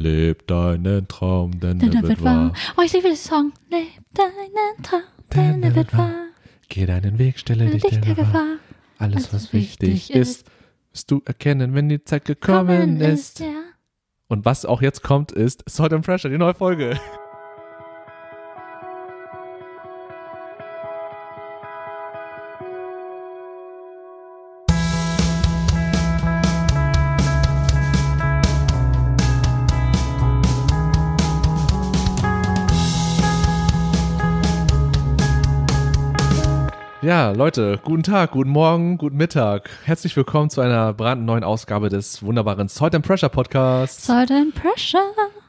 Leb deinen Traum, denn, Denn er wird wahr. Oh, ich liebe den Song. Leb deinen Traum, denn er wird wahr. Geh deinen Weg, stelle dich Dich der Gefahr. Gefahr. Alles, was wichtig ist, wirst du erkennen, wenn die Zeit gekommen Kommen ist. ist, ja. Und was auch jetzt kommt, ist Salt and Pressure, die neue Folge. Ja, Leute, guten Tag, guten Morgen, guten Mittag. Herzlich willkommen zu einer brandneuen Ausgabe des wunderbaren Salt and Pressure Podcasts. Salt and Pressure.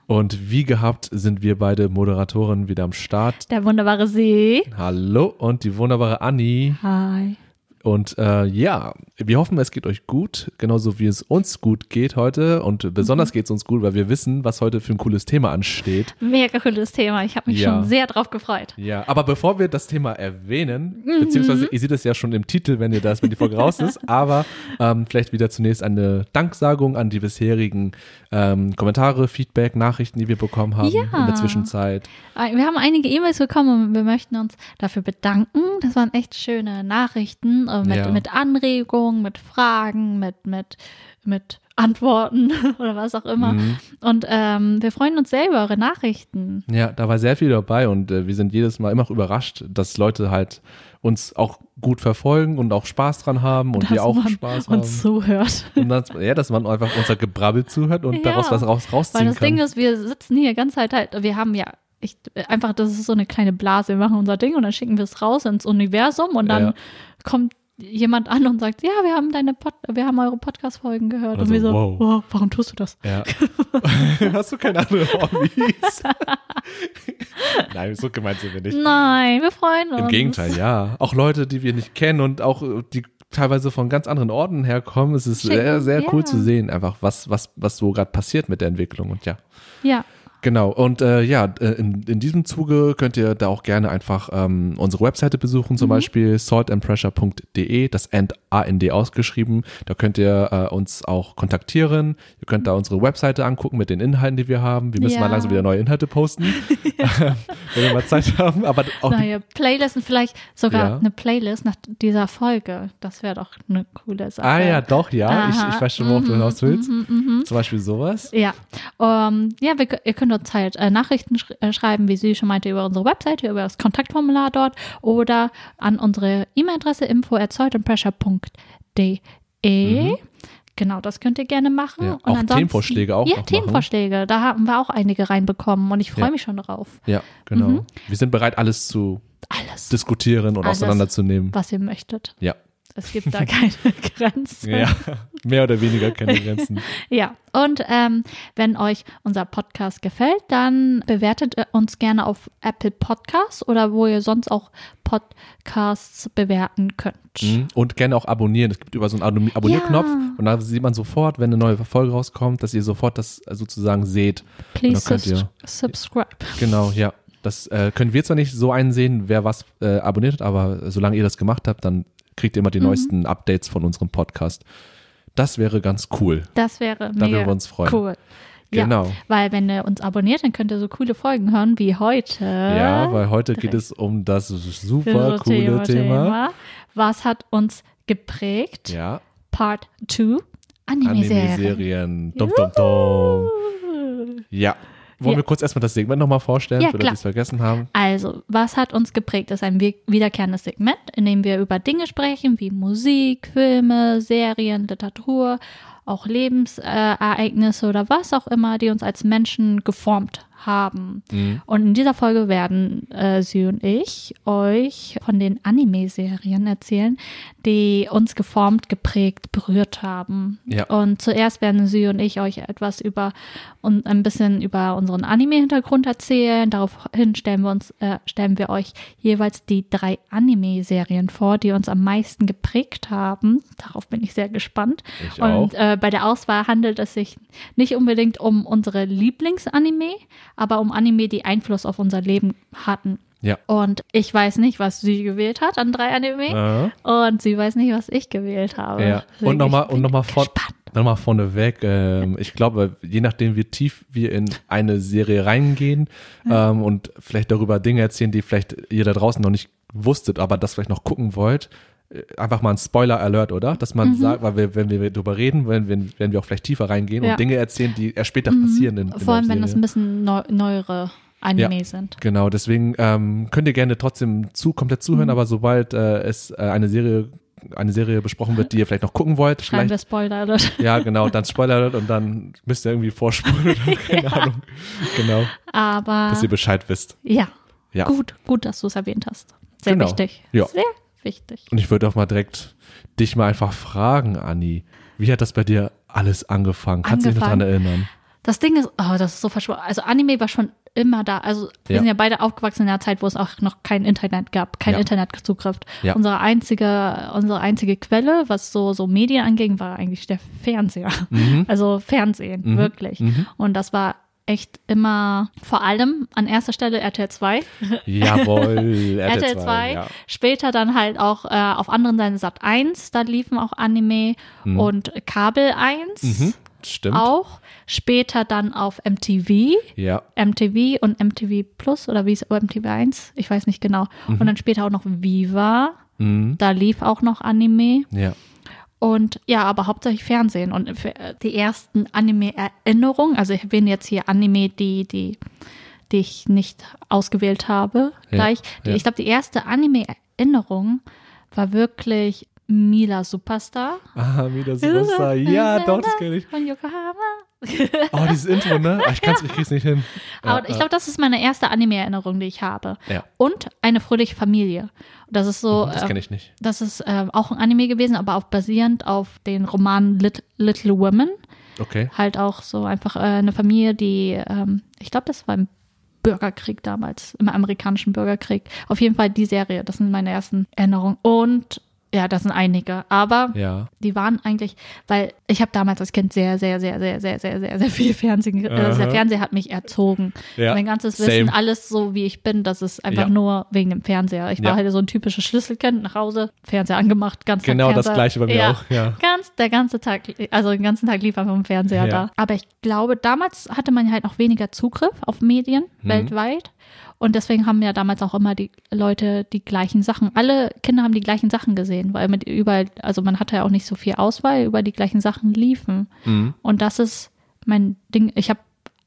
Und wie gehabt sind wir beide Moderatoren wieder am Start. Der wunderbare See. Hallo und die wunderbare Anni. Hi. Und äh, ja, wir hoffen, es geht euch gut, genauso wie es uns gut geht heute. Und besonders geht es uns gut, weil wir wissen, was heute für ein cooles Thema ansteht. Mega cooles Thema. Ich habe mich Ja. schon sehr drauf gefreut. Ja, aber bevor wir das Thema erwähnen, beziehungsweise ihr seht es ja schon im Titel, wenn ihr das, wenn die Folge raus ist, aber ähm, vielleicht wieder zunächst eine Danksagung an die bisherigen ähm, Kommentare, Feedback, Nachrichten, die wir bekommen haben Ja. in der Zwischenzeit. Äh, Wir haben einige E-Mails bekommen und wir möchten uns dafür bedanken. Das waren echt schöne Nachrichten mit, Ja. mit Anregungen, mit Fragen, mit, mit, mit Antworten oder was auch immer. Mhm. Und ähm, wir freuen uns sehr über eure Nachrichten. Ja, da war sehr viel dabei und äh, wir sind jedes Mal immer überrascht, dass Leute halt uns auch gut verfolgen und auch Spaß dran haben und dass wir auch Spaß haben. uns zuhört. Und das, ja, dass man einfach unser Gebrabbel zuhört und Ja. daraus was raus, Weil rausziehen das kann. Ding ist, wir sitzen hier ganze Zeit halt, wir haben ja ich, einfach, das ist so eine kleine Blase, wir machen unser Ding und dann schicken wir es raus ins Universum und dann Ja. kommt jemand an und sagt, ja, wir haben deine Pod wir haben eure Podcast-Folgen gehört. Also, und wir so, wow. wow. warum tust du das? Ja. Hast du keine anderen Hobbys? Nein, so gemeint sind wir nicht. Nein, wir freuen uns. Im Gegenteil, ja. Auch Leute, die wir nicht kennen und auch äh, die teilweise von ganz anderen Orten herkommen. Es ist Schicken, sehr, sehr cool ja. zu sehen, einfach was, was, was so gerade passiert mit der Entwicklung. Und ja, Ja, Genau, und äh, ja, äh, in, in diesem Zuge könnt ihr da auch gerne einfach ähm, unsere Webseite besuchen, zum Beispiel saltandpressure.de, das End AND ausgeschrieben. Da könnt ihr äh, uns auch kontaktieren. Ihr könnt da unsere Webseite angucken mit den Inhalten, die wir haben. Wir müssen Ja. mal langsam wieder neue Inhalte posten, wenn wir mal Zeit haben. Aber auch neue Playlist und vielleicht sogar Ja. eine Playlist nach dieser Folge. Das wäre doch eine coole Sache. Ah ja, doch, ja. Ich, ich weiß schon, worauf du Mhm, hinaus willst. mhm, mhm. Zum Beispiel sowas. Ja, ähm, ja wir, ihr könnt uns halt äh, Nachrichten sch äh, schreiben, wie sie schon meinte, über unsere Webseite, über das Kontaktformular dort oder an unsere E-Mail-Adresse info at saltandpressure.de. Genau, das könnt ihr gerne machen. Mhm. Ja, Und auch Themenvorschläge auch Ja, noch machen. Themenvorschläge. Da haben wir auch einige reinbekommen und ich freue Ja. mich schon drauf. Ja, genau. Mhm. Wir sind bereit, alles zu Alles, diskutieren und Alles. auseinanderzunehmen. was ihr möchtet. Ja. Es gibt da keine Grenzen. Ja, mehr oder weniger keine Grenzen. Ja, und ähm, wenn euch unser Podcast gefällt, dann bewertet äh, uns gerne auf Apple Podcasts oder wo ihr sonst auch Podcasts bewerten könnt. Mhm. Und gerne auch abonnieren. Es gibt über so einen Abonnier- Abonnierknopf Ja. und da sieht man sofort, wenn eine neue Folge rauskommt, dass ihr sofort das äh, sozusagen seht. Please ihr- subscribe. Genau, ja. Das äh, können wir zwar nicht so einsehen, wer was äh, abonniert hat, aber solange ihr das gemacht habt, dann kriegt ihr immer die Mhm. neuesten Updates von unserem Podcast. Das wäre ganz cool. Das wäre Da würden wir uns freuen. cool. Ja, Genau. weil wenn ihr uns abonniert, dann könnt ihr so coole Folgen hören wie heute. Ja, weil heute geht direkt. es um das super Das coole Thema. Was hat uns geprägt? Ja, Part 2. Anime-Serien. Anime-Serien. Dum, dum, dum. Ja. Wollen Ja. wir kurz erstmal das Segment nochmal vorstellen, Ja, für die es vergessen haben? Also, was hat uns geprägt? Das ist ein wi- wiederkehrendes Segment, in dem wir über Dinge sprechen, wie Musik, Filme, Serien, Literatur, auch Lebensereignisse oder was auch immer, die uns als Menschen geformt haben. Mhm. Und in dieser Folge werden äh, sie und ich euch von den Anime-Serien erzählen, die uns geformt, geprägt, berührt haben. Ja. Und zuerst werden sie und ich euch etwas über und ein bisschen über unseren Anime-Hintergrund erzählen. Daraufhin stellen wir uns, äh, stellen wir euch jeweils die drei Anime-Serien vor, die uns am meisten geprägt haben. Darauf bin ich sehr gespannt. Ich und auch. äh, bei der Auswahl handelt es sich nicht unbedingt um unsere Lieblingsanime, aber um Anime, die Einfluss auf unser Leben hatten. Ja. Und ich weiß nicht, was sie gewählt hat an drei Anime. Äh, Und sie weiß nicht, was ich gewählt habe. ja. Deswegen, Und nochmal und noch mal nochmal vorneweg, ähm, ich glaube, je nachdem, wie tief wir in eine Serie reingehen ähm, und vielleicht darüber Dinge erzählen, die vielleicht ihr da draußen noch nicht wusstet, aber das vielleicht noch gucken wollt, einfach mal ein Spoiler-Alert, oder? Dass man sagt, weil wir, wenn wir darüber reden, wenn, wenn, wenn wir auch vielleicht tiefer reingehen Ja. und Dinge erzählen, die erst später passieren. In, in Vor allem, wenn das ein bisschen neu, neuere Anime Ja. sind. Genau, deswegen ähm, könnt ihr gerne trotzdem zu, komplett zuhören, Mhm. aber sobald äh, es äh, eine Serie eine Serie besprochen wird, die ihr vielleicht noch gucken wollt, Schreiben wir vielleicht, Spoiler Alert. ja genau, dann Spoiler und dann müsst ihr irgendwie vorspulen keine Ahnung. Genau, Aber dass ihr Bescheid wisst. ja, Ja. gut, gut, dass du es erwähnt hast. Sehr Genau. wichtig. Ja. Sehr wichtig. Und ich würde auch mal direkt dich mal einfach fragen, Anni, wie hat das bei dir alles angefangen? Kannst du dich noch daran erinnern? Das Ding ist, oh, das ist so verschwunden. Also Anime war schon immer da. Also wir Ja. sind ja beide aufgewachsen in einer Zeit, wo es auch noch kein Internet gab, kein Ja. Internetzugriff. Ja. Unsere einzige, unsere einzige Quelle, was so, so Medien anging, war eigentlich der Fernseher. Also Fernsehen, Mhm. wirklich. Mhm. Und das war echt immer vor allem an erster Stelle RTL 2. Jawohl, RTL 2, ja. später dann halt auch äh, auf anderen Seiten Sat 1, da liefen auch Anime und Kabel 1 Mhm. Stimmt. auch. Später dann auf MTV, Ja. MTV und MTV Plus oder wie ist MTV 1, ich weiß nicht genau. Und dann später auch noch Viva, Mhm. da lief auch noch Anime. Ja. Und ja, aber hauptsächlich Fernsehen. Und für die ersten Anime-Erinnerungen, also ich erwähne jetzt hier Anime, die, die, die ich nicht ausgewählt habe, Ja, gleich. Die, ja. Ich glaube, die erste Anime-Erinnerung war wirklich Mila Superstar. Ah, wieder Superstar. Ja, doch, das kenne ich. Von Yokohama. Oh, dieses Intro, ne? Ah, Ich kann's, ich krieg's nicht hin. Ja, Aber ich glaube, das ist meine erste Anime-Erinnerung, die ich habe. Ja. Und eine fröhliche Familie. Das ist so. das ähm, kenne ich nicht. Das ist ähm, auch ein Anime gewesen, aber auch basierend auf den Roman Lit Little Women. Okay. Halt auch so einfach äh, eine Familie, die, ähm, ich glaube, das war im Bürgerkrieg damals, im amerikanischen Bürgerkrieg. Auf jeden Fall die Serie, das sind meine ersten Erinnerungen. Und ja, das sind einige. Aber Ja. die waren eigentlich, weil ich habe damals als Kind sehr, sehr, sehr, sehr, sehr, sehr, sehr, sehr viel Fernsehen, ge- also der. Fernseher hat mich erzogen. Ja, Mein ganzes Wissen, same. alles so wie ich bin, das ist einfach Ja. nur wegen dem Fernseher. Ich war halt so ein typisches Schlüsselkind, nach Hause, Fernseher angemacht, ganz Tag Genau das Fernseher. gleiche bei mir auch. Ja. Ganz, der ganze Tag, also den ganzen Tag lief einfach im Fernseher da. Aber ich glaube, damals hatte man halt noch weniger Zugriff auf Medien Mhm. weltweit. Und deswegen haben ja damals auch immer die Leute die gleichen Sachen. Alle Kinder haben die gleichen Sachen gesehen, weil mit überall, also man hatte ja auch nicht so viel Auswahl, über die gleichen Sachen liefen. Mhm. Und das ist mein Ding. Ich habe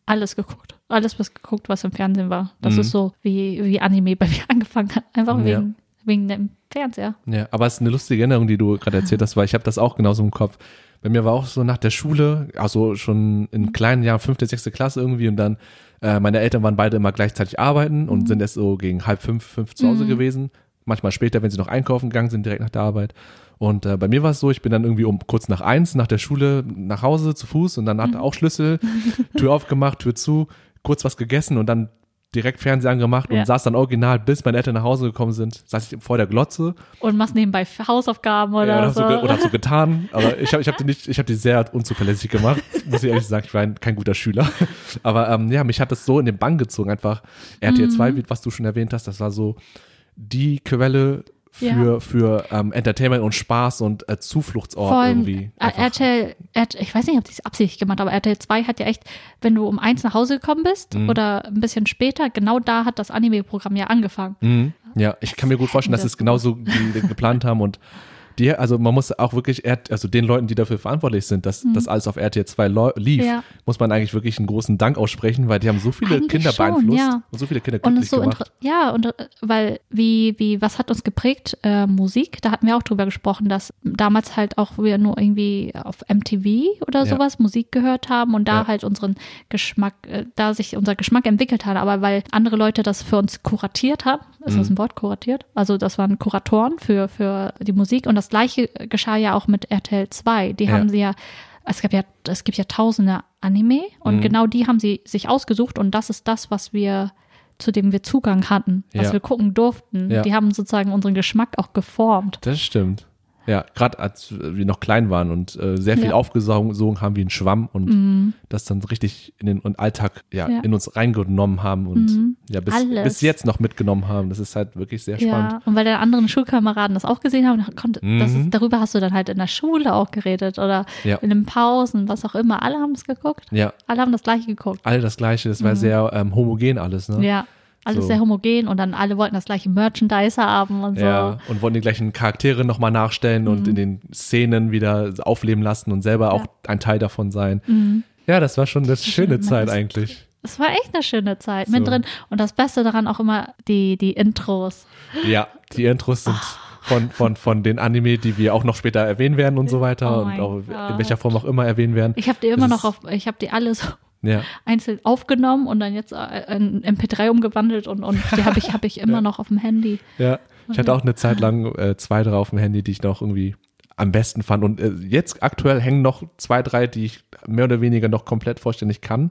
alles geguckt. Alles was geguckt, was im Fernsehen war. Das Mhm. ist so, wie, wie Anime bei mir angefangen hat. Einfach Ja. wegen, wegen dem Fernseher. Ja, aber es ist eine lustige Erinnerung, die du gerade erzählt hast, weil ich habe das auch genauso im Kopf. Bei mir war auch so nach der Schule, also schon in kleinen Jahren, fünfte, sechste Klasse irgendwie und dann, äh, meine Eltern waren beide immer gleichzeitig arbeiten und sind erst so gegen halb fünf, fünf zu Hause gewesen. Manchmal später, wenn sie noch einkaufen gegangen sind, direkt nach der Arbeit. Und äh, bei mir war es so, ich bin dann irgendwie um kurz nach eins nach der Schule nach Hause zu Fuß und dann hatte auch Schlüssel, Tür aufgemacht, Tür zu, kurz was gegessen und dann direkt Fernseher angemacht und Ja. saß dann original, bis meine Eltern nach Hause gekommen sind, saß ich vor der Glotze Und machst nebenbei Hausaufgaben oder ja, so. oder, so, oder hab so getan, aber ich habe ich hab die nicht, ich habe die sehr unzuverlässig gemacht, muss ich ehrlich sagen, ich war ein, kein guter Schüler. Aber ähm, ja, mich hat das so in den Bann gezogen, einfach RTL 2, Mhm. wie- was du schon erwähnt hast, das war so die Quelle für, Ja. für ähm, Entertainment und Spaß und äh, Zufluchtsort Vor allem irgendwie. äh. RTL, RTL, ich weiß nicht, ob die es absichtlich gemacht aber RTL 2 hat ja echt, wenn du um eins nach Hause gekommen bist Mhm. oder ein bisschen später, genau da hat das Anime-Programm ja angefangen. Mhm. Ja, ich kann mir gut vorstellen, dass sie es genauso ge- geplant haben und die, also man muss auch wirklich, also den Leuten, die dafür verantwortlich sind, dass das alles auf RTL 2 lo- lief, Mhm. Ja. muss man eigentlich wirklich einen großen Dank aussprechen, weil die haben so viele Eigentlich Kinder schon, beeinflusst ja. und so viele Kinder glücklich so gemacht. ja, und weil wie, wie, was hat uns geprägt? Äh, Musik, da hatten wir auch drüber gesprochen, dass damals halt auch wir nur irgendwie auf MTV oder Ja. sowas Musik gehört haben und da halt unseren Geschmack, äh, da sich unser Geschmack entwickelt hat, aber weil andere Leute das für uns kuratiert haben, ist Mhm. das ein Wort, kuratiert? Also das waren Kuratoren für, für die Musik und das gleiche geschah ja auch mit RTL 2. Die Ja. haben sie ja es gab ja, es gibt ja tausende Anime und Mhm. genau die haben sie sich ausgesucht und das ist das, was wir, zu dem wir Zugang hatten, was Ja. wir gucken durften. Ja. Die haben sozusagen unseren Geschmack auch geformt. Das stimmt. Ja, gerade als wir noch klein waren und äh, sehr viel Ja. aufgesogen haben wie ein Schwamm und Mhm. das dann richtig in den und Alltag ja, Ja. in uns reingenommen haben und Mhm. ja bis, Alles. bis jetzt noch mitgenommen haben. Das ist halt wirklich sehr spannend. Ja, und weil deine anderen Schulkameraden das auch gesehen haben, konnte, das Mhm. ist, darüber hast du dann halt in der Schule auch geredet oder Ja. in den Pausen, was auch immer. Alle haben es geguckt. Ja, Alle haben das gleiche geguckt. all das Gleiche. Das war sehr ähm, homogen alles, ne? Mhm. Ja, alles So. sehr homogen und dann alle wollten das gleiche Merchandise haben und so. Ja, und wollen die gleichen Charaktere nochmal nachstellen und in den Szenen wieder aufleben lassen und selber auch ein Teil davon sein. Ja, das war schon eine schöne Zeit eigentlich. Es war echt eine schöne Zeit So. mittendrin. Und das Beste daran auch immer die, die Intros. Ja, die Intros sind von, von, von den Anime, die wir auch noch später erwähnen werden und so weiter Oh und auch in welcher Form auch immer erwähnen werden. Ich habe die immer Das noch auf, ich habe die alle so Ja, einzeln aufgenommen und dann jetzt äh, in MP3 umgewandelt und, und die habe ich, hab ich immer noch auf dem Handy. ja. Ich hatte auch eine Zeit lang äh, zwei, drei auf dem Handy, die ich noch irgendwie am besten fand. Und äh, jetzt aktuell hängen noch zwei, drei, die ich mehr oder weniger noch komplett vollständig kann.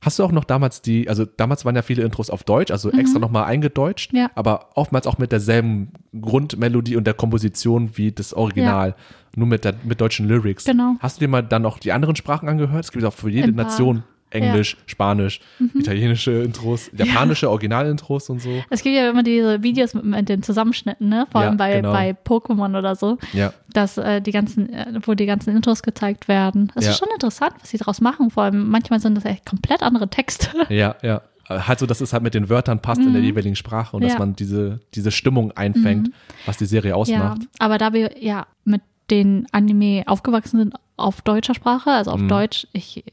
Hast du auch noch damals die, also damals waren ja viele Intros auf Deutsch, also extra nochmal eingedeutscht, Mhm. Ja. aber oftmals auch mit derselben Grundmelodie und der Komposition wie das Original, nur mit, der, mit deutschen Lyrics. Genau. Hast du dir mal dann auch die anderen Sprachen angehört? Es gibt auch für jede. Nation Englisch, Spanisch, italienische Intros, japanische Originalintros und so. Es gibt ja immer diese Videos mit, mit den Zusammenschnitten, ne? Vor Ja, allem bei, genau. bei Pokémon oder so, Ja, dass äh, die ganzen, äh, wo die ganzen Intros gezeigt werden. Es Ja. ist schon interessant, was sie daraus machen. Vor allem manchmal sind das echt komplett andere Texte. ja, ja. Halt so, dass es halt mit den Wörtern passt in der jeweiligen Sprache und dass Mhm. Ja. Mhm. man diese, diese Stimmung einfängt, was die Serie Ja, ausmacht. aber da wir ja mit den Anime aufgewachsen sind auf deutscher Sprache, also auf Mhm. Deutsch, ich,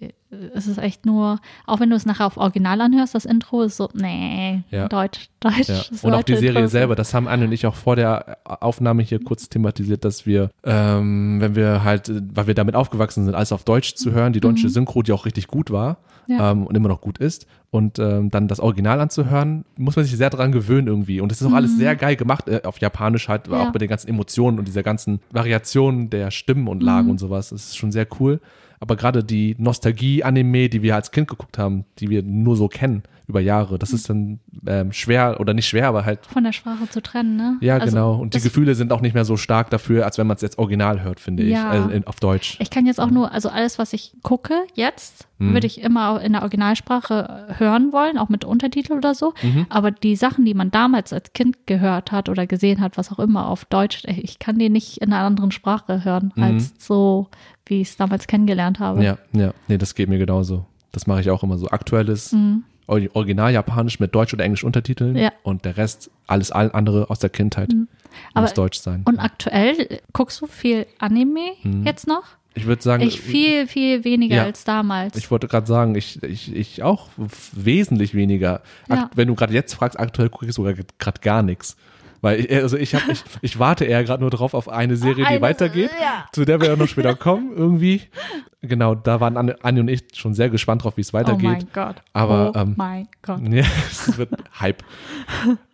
es ist echt nur, auch wenn du es nachher auf Original anhörst, das Intro ist so, nee, Ja. Deutsch, Deutsch. Ja. Und auch die Serie selber, das haben Anne und ich auch vor der Aufnahme hier kurz thematisiert, dass wir, ähm, wenn wir halt, weil wir damit aufgewachsen sind, alles auf Deutsch zu hören, die deutsche Synchro, die auch richtig gut war Mhm. Ja. ähm, und immer noch gut ist, und ähm, dann das Original anzuhören, muss man sich sehr dran gewöhnen irgendwie. Und es ist auch alles sehr geil gemacht, äh, auf Japanisch halt, Mhm. Auch mit den ganzen Emotionen und dieser ganzen Variation der Stimmen und Lagen Mhm. und sowas. Das ist schon sehr cool. Aber gerade die Nostalgie-Anime, die wir als Kind geguckt haben, die wir nur so kennen über Jahre, das ist dann ähm, schwer oder nicht schwer, aber halt von der Sprache zu trennen, ne? ja, Also, genau. Und die Gefühle sind auch nicht mehr so stark dafür, als wenn man es jetzt original hört, finde ich. Ja. Also in, auf Deutsch. Ich kann jetzt auch nur, also alles, was ich gucke jetzt, Mhm. würde ich immer in der Originalsprache hören wollen, auch mit Untertitel oder so. Mhm. Aber die Sachen, die man damals als Kind gehört hat oder gesehen hat, was auch immer auf Deutsch, ich kann die nicht in einer anderen Sprache hören, als so, wie ich es damals kennengelernt habe. Mhm. Ja, ja. Nee, das geht mir genauso. Das mache ich auch immer so. Aktuelles Ori- Original Japanisch mit Deutsch oder Englisch Untertiteln Mhm. Ja. Mhm. und der Rest, alles all andere aus der Kindheit, Aber- muss Deutsch sein. Und aktuell guckst du viel Anime jetzt noch? ich würde sagen, Ich viel, viel weniger Mhm. Ja. als damals. Ich wollte gerade sagen, ich, ich, ich auch wesentlich weniger. Ja. Wenn du gerade jetzt fragst, aktuell gucke ich sogar gerade gar nichts. Weil ich, also ich, hab, ich, ich warte eher gerade nur drauf auf eine Serie, die Eine- weitergeht, ja. zu der wir auch noch später kommen, irgendwie. Genau, da waren Anne und ich schon sehr gespannt drauf, wie es oh weitergeht. mein Gott. Aber, oh ähm, mein Gott. Ja, es wird Hype.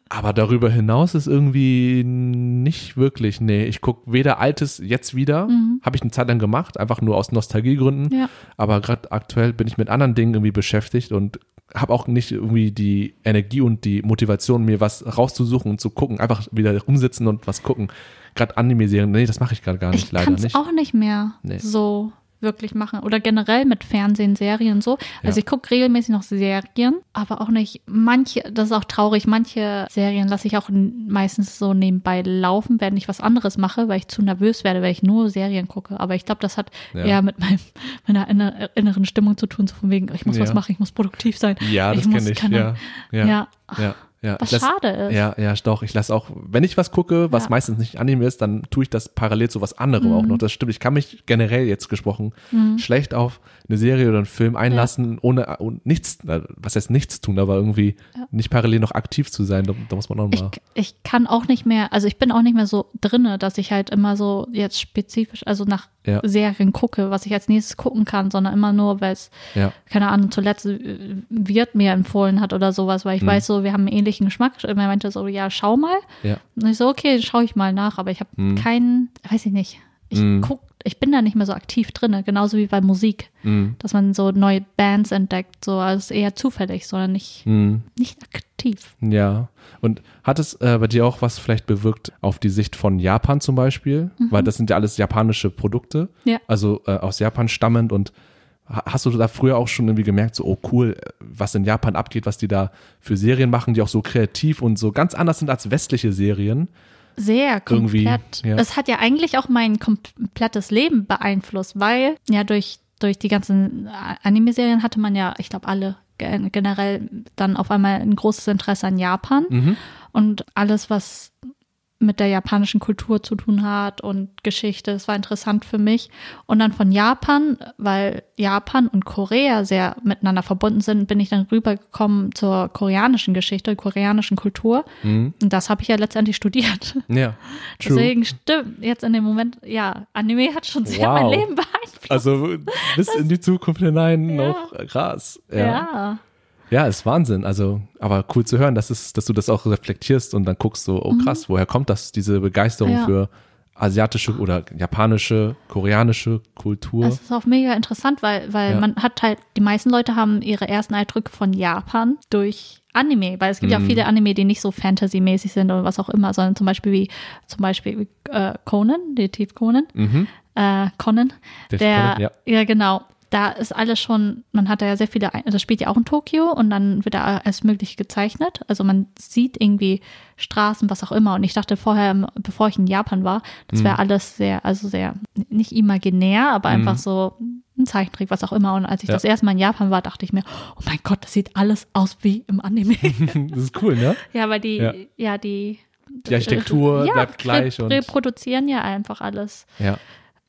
Aber darüber hinaus ist irgendwie nicht wirklich, nee, ich gucke weder Altes jetzt wieder, habe ich eine Zeit lang gemacht, einfach nur aus Nostalgiegründen. Mhm. Ja. Aber gerade aktuell bin ich mit anderen Dingen irgendwie beschäftigt und habe auch nicht irgendwie die Energie und die Motivation, mir was rauszusuchen und zu gucken. Einfach wieder rumsitzen und was gucken. Gerade Anime-Serien, nee, das mache ich gerade gar nicht, Ich leider nicht. auch nicht mehr Nee. so wirklich machen. Oder generell mit Fernsehen, Serien so. Also Ja. ich gucke regelmäßig noch Serien, aber auch nicht manche, das ist auch traurig, manche Serien lasse ich auch meistens so nebenbei laufen, wenn ich was anderes mache, weil ich zu nervös werde, weil ich nur Serien gucke. Aber ich glaube, das hat Ja. eher mit meinem, meiner inner, inneren Stimmung zu tun, so von wegen, ich muss was Ja. machen, ich muss produktiv sein. Ja, das ich kenne ich. keine- Ja, ja, ja. ja, ja. Was Das- schade ist. Ja, ja, doch. Ich lasse auch, wenn ich was gucke, was Ja. meistens nicht Anime ist, dann tue ich das parallel zu was anderem auch Mhm. noch. Das stimmt. Ich kann mich generell jetzt gesprochen schlecht auf eine Serie oder einen Film einlassen, ohne und nichts, na, was heißt nichts tun, aber irgendwie nicht parallel noch aktiv zu sein. Da, da muss man auch Ich, mal. ich kann auch nicht mehr, also ich bin auch nicht mehr so drinne, dass ich halt immer so jetzt spezifisch, also nach Ja. Serien gucke, was ich als nächstes gucken kann, sondern immer nur, weil es, Ja, keine Ahnung, zuletzt äh, Wirt mir empfohlen hat oder sowas, weil ich Mhm. weiß so, wir haben einen ähnlichen Geschmack. Er meinte so, ja, schau mal. ja. Und ich so, okay, schaue ich mal nach, aber ich habe keinen, weiß ich nicht. Ich Mhm. guck ich bin da nicht mehr so aktiv drin, genauso wie bei Musik, Mhm. dass man so neue Bands entdeckt, so also eher zufällig, sondern nicht, Mhm. nicht aktiv. Ja. Und hat es äh, bei dir auch was vielleicht bewirkt auf die Sicht von Japan zum Beispiel? Weil das sind ja alles japanische Produkte, Ja. also äh, aus Japan stammend und Hast du da früher auch schon irgendwie gemerkt, so, oh cool, was in Japan abgeht, was die da für Serien machen, die auch so kreativ und so ganz anders sind als westliche Serien? Sehr komplett. ja. Das hat ja eigentlich auch mein komplettes Leben beeinflusst, weil ja durch, durch die ganzen Anime-Serien hatte man ja, ich glaube, alle gen- generell dann auf einmal ein großes Interesse an Japan Mhm. und alles, was mit der japanischen Kultur zu tun hat und Geschichte. Das war interessant für mich. Und dann von Japan, weil Japan und Korea sehr miteinander verbunden sind, bin ich dann rübergekommen zur koreanischen Geschichte, koreanischen Kultur. Mhm. Und das habe ich ja letztendlich studiert. Ja. True. Deswegen stimmt jetzt in dem Moment, ja, Anime hat schon sehr Wow. mein Leben beeinflusst. Also bis in die Zukunft hinein Ja. noch krass. ja. Ja, ist Wahnsinn. Also, aber cool zu hören, dass, es, dass du das auch reflektierst und dann guckst so, oh krass, woher kommt das, diese Begeisterung Mhm. Ja. für asiatische oder japanische, koreanische Kultur? Es ist auch mega interessant, weil, weil Ja. man hat halt, die meisten Leute haben ihre ersten Eindrücke von Japan durch Anime, weil es gibt ja Mhm. auch viele Anime, die nicht so Fantasy-mäßig sind oder was auch immer, sondern zum Beispiel wie zum Beispiel wie, äh, Conan, Detektiv Conan, mhm. äh, Conan, Der der, Conan, ja. ja. genau, da ist alles schon, man hat da ja sehr viele, das spielt ja auch in Tokio und dann wird da alles Mögliche gezeichnet. Also man sieht irgendwie Straßen, was auch immer. Und ich dachte vorher, bevor ich in Japan war, das Mhm. wäre alles sehr, also sehr, nicht imaginär, aber einfach Mhm. so ein Zeichentrick, was auch immer. Und als ich Ja. das erste Mal in Japan war, dachte ich mir, oh mein Gott, das sieht alles aus wie im Anime. das ist cool, ne? ja, weil die, Ja. ja, die, Die Architektur ja, bleibt gleich und- reproduzieren ja einfach alles Ja,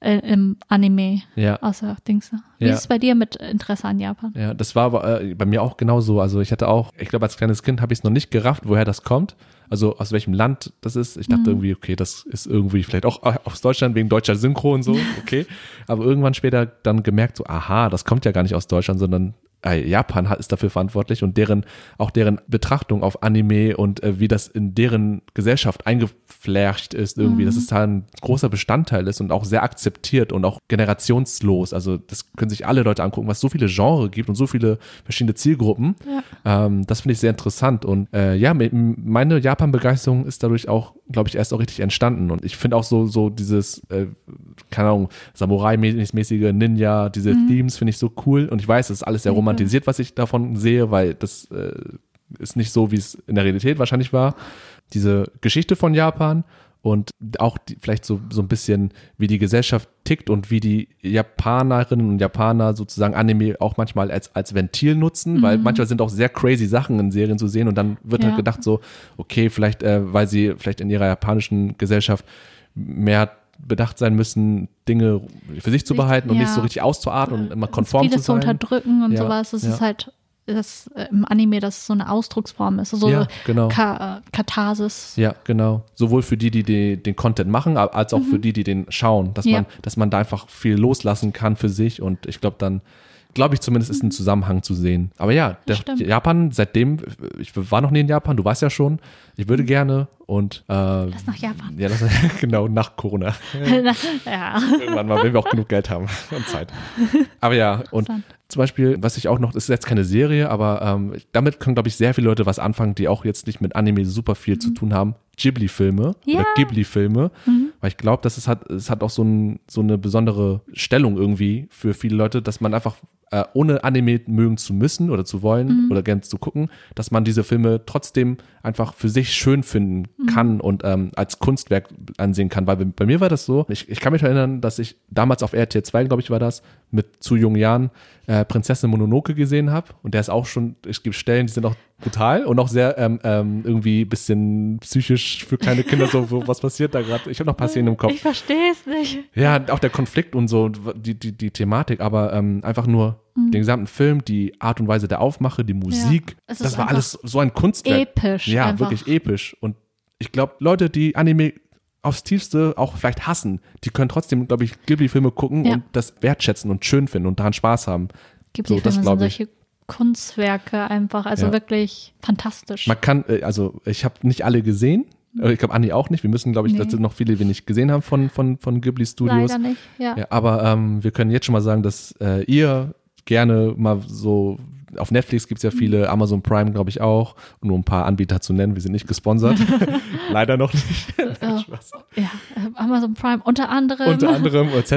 äh, im Anime. ja. Außer Dings. Wie Ja. ist es bei dir mit Interesse an Japan? Ja, das war aber äh, bei mir auch genauso. Also ich hatte auch, ich glaube, als kleines Kind habe ich es noch nicht gerafft, woher das kommt. Also aus welchem Land das ist. Ich dachte Mhm. irgendwie, okay, das ist irgendwie vielleicht auch aus Deutschland wegen deutscher Synchro und so, okay. aber irgendwann später dann gemerkt, so, aha, das kommt ja gar nicht aus Deutschland, sondern äh, Japan hat- ist dafür verantwortlich und deren, auch deren Betrachtung auf Anime und äh, wie das in deren Gesellschaft eingeflerscht ist irgendwie, dass es da ein großer Bestandteil ist und auch sehr akzeptiert und auch generationslos. Also das können sich alle Leute angucken, was so viele Genres gibt und so viele verschiedene Zielgruppen. Ähm, das finde ich sehr interessant. Und äh, ja, me- meine Japan-Begeisterung ist dadurch auch, glaube ich, erst auch richtig entstanden. Und ich finde auch so, so dieses, äh, keine Ahnung, Samurai-mäßige Ninja, diese Themes finde ich so cool. Und ich weiß, das ist alles sehr Mhm. Romantisiert, was ich davon sehe, weil das äh, ist nicht so, wie es in der Realität wahrscheinlich war. Diese Geschichte von Japan und auch die, vielleicht so, so ein bisschen, wie die Gesellschaft tickt und wie die Japanerinnen und Japaner sozusagen Anime auch manchmal als, als Ventil nutzen, weil manchmal sind auch sehr crazy Sachen in Serien zu sehen und dann wird Ja. halt gedacht so, okay, vielleicht, äh, weil sie vielleicht in ihrer japanischen Gesellschaft mehr bedacht sein müssen, Dinge für sich zu behalten und nicht so richtig auszuatmen und immer konform Vieles zu sein. zu unterdrücken und Ja, sowas. Das ja. ist halt das äh, im Anime, das ist so eine Ausdrucksform ist. So Ja, genau. Ka äh, Katharsis. Ja, genau. Sowohl für die, die, die den Content machen, als auch Mhm. für die, die den schauen, dass man, dass man da einfach viel loslassen kann für sich und ich glaube dann, glaube ich zumindest ist ein Zusammenhang zu sehen. Aber ja, der. Japan, seitdem, ich war noch nie in Japan, du weißt ja schon, ich würde gerne und äh, Lass nach Japan. ja, das, genau, nach Corona. ja. Irgendwann mal, wenn wir auch genug Geld haben und Zeit. Aber ja, und zum Beispiel, was ich auch noch, das ist jetzt keine Serie, aber ähm, damit können, glaube ich, sehr viele Leute was anfangen, die auch jetzt nicht mit Anime super viel zu tun haben. Ghibli-Filme Mhm. Ja. Mhm. oder Ghibli-Filme. Weil ich glaube, dass es hat, es hat auch so, ein, so eine besondere Stellung irgendwie für viele Leute, dass man einfach äh, ohne Anime mögen zu müssen oder zu wollen Mhm. oder gern zu gucken, dass man diese Filme trotzdem einfach für sich schön finden Mhm. kann und ähm, als Kunstwerk ansehen kann. Weil bei, bei mir war das so, ich, ich kann mich erinnern, dass ich damals auf RTL 2, glaube ich, war das, mit zu jungen Jahren äh, Prinzessin Mononoke gesehen habe. Und der ist auch schon, es gibt Stellen, die sind auch brutal und auch sehr ähm, ähm, irgendwie ein bisschen psychisch für kleine Kinder, so, so was passiert da gerade. Ich habe noch ein paar Szenen im Kopf. Ich verstehe es nicht. Ja, auch der Konflikt und so, die, die, die Thematik, aber ähm, einfach nur den gesamten Film, die Art und Weise der Aufmache, die Musik, ist das war alles so ein Kunstwerk. Episch. Ja, einfach. wirklich episch. Und ich glaube, Leute, die Anime aufs Tiefste auch vielleicht hassen, die können trotzdem, glaube ich, Ghibli-Filme gucken Ja. und das wertschätzen und schön finden und daran Spaß haben. Gibt So, das sind solche Kunstwerke einfach, also Ja. wirklich fantastisch. Man kann, äh, also ich habe nicht alle gesehen, Äh, Ich glaube, Anni auch nicht. Wir müssen, glaube ich, Nee. dazu noch viele, die wir nicht gesehen haben von, von, von Ghibli Studios. Leider nicht, ja. Ja, aber ähm, wir können jetzt schon mal sagen, dass äh, ihr gerne mal so auf Netflix gibt's ja Mhm. viele, Amazon Prime glaube ich auch, um nur ein paar Anbieter zu nennen, wir sind nicht gesponsert. Leider noch nicht. Ja. Spaß. Ja, äh, Amazon Prime unter anderem. Unter anderem etc.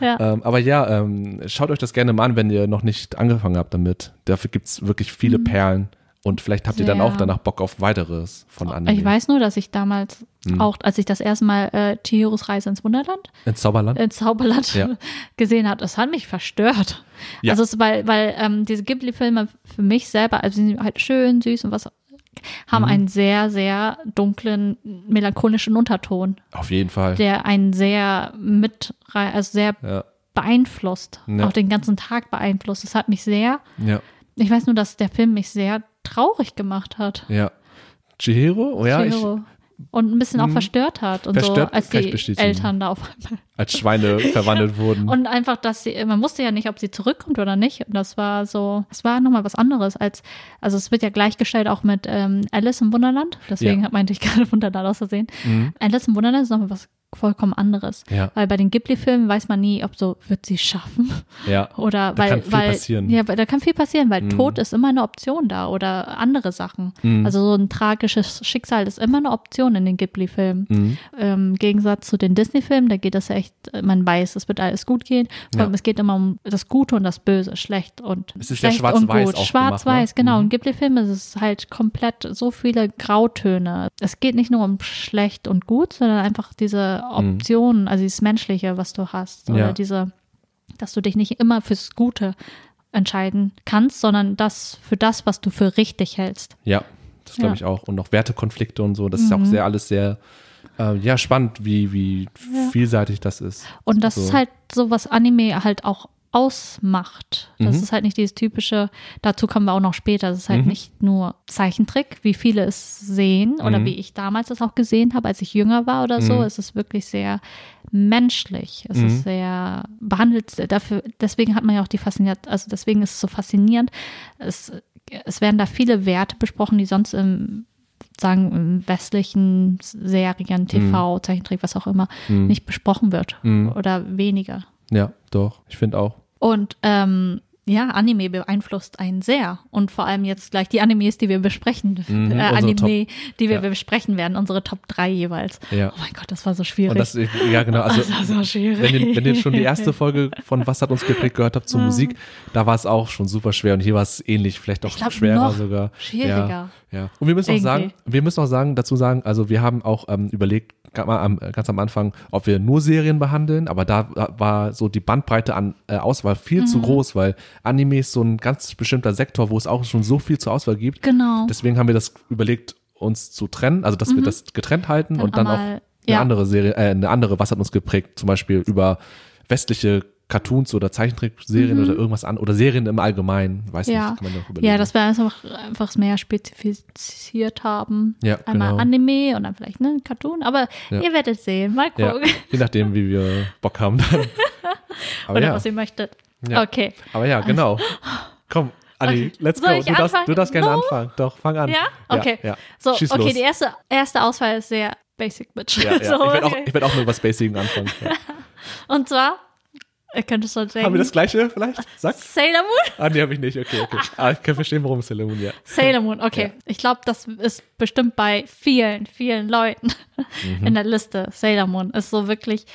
Ja. Ähm, aber ja, ähm, schaut euch das gerne mal an, wenn ihr noch nicht angefangen habt damit. Dafür gibt's wirklich viele Perlen und vielleicht habt ihr dann auch danach Bock auf weiteres von Anime. Ich weiß nur, dass ich damals Hm. auch, als ich das erste Mal äh, Chihiros Reise ins Wunderland, In Zauberland? ins Zauberland Ja. gesehen habe, das hat mich verstört. Ja. Also es, weil, weil ähm, diese Ghibli-Filme für mich selber, also sie sind halt schön, süß und was, haben Mhm. einen sehr, sehr dunklen, melancholischen Unterton, auf jeden Fall. der einen sehr mit, also sehr Ja, beeinflusst, auch den ganzen Tag beeinflusst. Das hat mich sehr, ich weiß nur, dass der Film mich sehr traurig gemacht hat. ja. Chihiro? Oh ja, ich, Chihiro. und ein bisschen auch Hm. verstört hat und Verstört so, als ich die. Eltern da auf einmal. als Schweine verwandelt wurden. Und einfach, dass sie, man wusste ja nicht, ob sie zurückkommt oder nicht. Und das war so, es war nochmal was anderes als, also es wird ja gleichgestellt auch mit ähm, Alice im Wunderland. Deswegen Ja. meinte ich gerade Wunderland aus Versehen. Mhm. Alice im Wunderland ist nochmal was vollkommen anderes. Ja. Weil bei den Ghibli-Filmen weiß man nie, ob so, wird sie schaffen? Ja. Oder Da weil, kann viel weil, passieren. ja, da kann viel passieren, weil Mhm. Tod ist immer eine Option da oder andere Sachen. Mhm. Also so ein tragisches Schicksal ist immer eine Option in den Ghibli-Filmen. Mhm. Ähm, Im Gegensatz zu den Disney-Filmen, da geht es ja echt, man weiß, es wird alles gut gehen. Ja. es geht immer um das Gute und das Böse, schlecht und Es ist ja schlecht und schwarz-weiß gut. auch Schwarz-weiß, ne? genau. Mhm. In Ghibli-Filmen ist es halt komplett so viele Grautöne. Es geht nicht nur um schlecht und gut, sondern einfach diese Optionen, also dieses Menschliche, was du hast. Oder Mhm. Ja. diese, dass du dich nicht immer fürs Gute entscheiden kannst, sondern das für das, was du für richtig hältst. Ja, das glaube Ja. ich auch. Und noch Wertekonflikte und so. Das ist auch Mhm. sehr alles sehr äh, ja, spannend, wie, wie vielseitig das ist. Und das So. ist halt so, was Anime halt auch ausmacht. Das Mhm. ist halt nicht dieses typische, dazu kommen wir auch noch später, das ist halt Mhm. nicht nur Zeichentrick, wie viele es sehen oder Mhm. wie ich damals das auch gesehen habe, als ich jünger war oder so. Mhm. Es ist wirklich sehr menschlich. Es Mhm. ist sehr behandelt, dafür, deswegen hat man ja auch die fasziniert, also deswegen ist es so faszinierend. Es, es werden da viele Werte besprochen, die sonst im sagen im westlichen Serien, TV, Zeichentrick, was auch immer, Mhm. nicht besprochen wird Mhm. oder weniger. Ja, doch. Ich finde auch. Und ähm, ja, Anime beeinflusst einen sehr. Und vor allem jetzt gleich die Animes, die wir besprechen. Mhm, äh, Anime, Top- die wir ja. besprechen werden, unsere Top 3 jeweils. Ja. Oh mein Gott, das war so schwierig. Das, ja, genau. Also, das war so schwierig. wenn ihr, wenn ihr schon die erste Folge von Was hat uns geprägt gehört habt zur Musik, da war es auch schon super schwer und hier war es ähnlich, vielleicht auch glaub, schwerer sogar. schwieriger. Ja, ja. Und wir müssen auch sagen, wir müssen auch sagen, dazu sagen, also wir haben auch ähm, überlegt, ganz am, ganz am Anfang, ob wir nur Serien behandeln, aber da war so die Bandbreite an äh, Auswahl viel Mhm. zu groß, weil Anime ist so ein ganz bestimmter Sektor, wo es auch schon so viel zur Auswahl gibt. genau. Deswegen haben wir das überlegt, uns zu trennen, also dass wir das getrennt halten Mhm. Dann und dann auch eine ja. andere Serie, äh, eine andere, was hat uns geprägt, zum Beispiel über westliche Cartoons oder Zeichentrickserien oder irgendwas an oder Serien im Allgemeinen, weiß Mhm. Ja. nicht, kann man ja überlegen. Ja, dass wir einfach, einfach mehr spezifiziert haben. Ja, Einmal genau. Anime und dann vielleicht ne, ein Cartoon. Aber Ja. ihr werdet sehen. Mal ja, gucken. je nachdem, wie wir Bock haben Oder ja, was ihr möchtet. Ja. Okay. aber ja, genau. Komm, Okay. let's go. Du darfst, du darfst gerne No? anfangen. Doch, fang an. Ja? Okay. Ja, ja. So, Schieß okay, los. die erste, erste Auswahl ist sehr basic, bitch. Ja, ja. so, ich werde auch, ich werd auch mit was Basic anfangen. Ja. Und zwar, ihr könnt es schon denken, Haben wir das gleiche vielleicht? Sag. Sailor Moon? Ah, nee, habe ich nicht. Okay, okay. Ah, ich kann verstehen, warum Sailor Moon, ja. Sailor Moon, okay. Ich glaube, das ist bestimmt bei vielen, vielen Leuten Mhm. in der Liste. Sailor Moon ist so wirklich.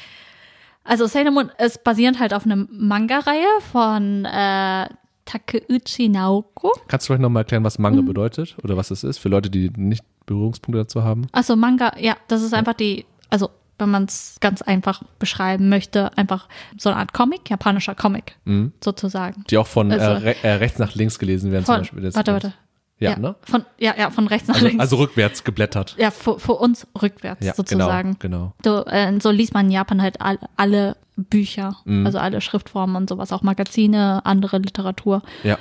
Also Sailor Moon ist basierend halt auf einer Manga-Reihe von äh, Takeuchi Naoko. Kannst du vielleicht nochmal erklären, was Mhm. Manga bedeutet oder was es ist, für Leute, die nicht Berührungspunkte dazu haben? Also Manga, ja, das ist einfach die, also wenn man es ganz einfach beschreiben möchte, einfach so eine Art Comic, japanischer Comic Mhm. sozusagen. Die auch von Also- äh, re äh, rechts nach links gelesen werden, zum Von, Beispiel. Das- warte, warte. Ja, ne? Von, ja, ja, von rechts nach Also, links. also rückwärts geblättert. ja, für, für uns rückwärts Ja, sozusagen. genau, So, äh, so liest man in Japan halt all, alle Bücher, Mhm. also alle Schriftformen und sowas, auch Magazine, andere Literatur. Ja.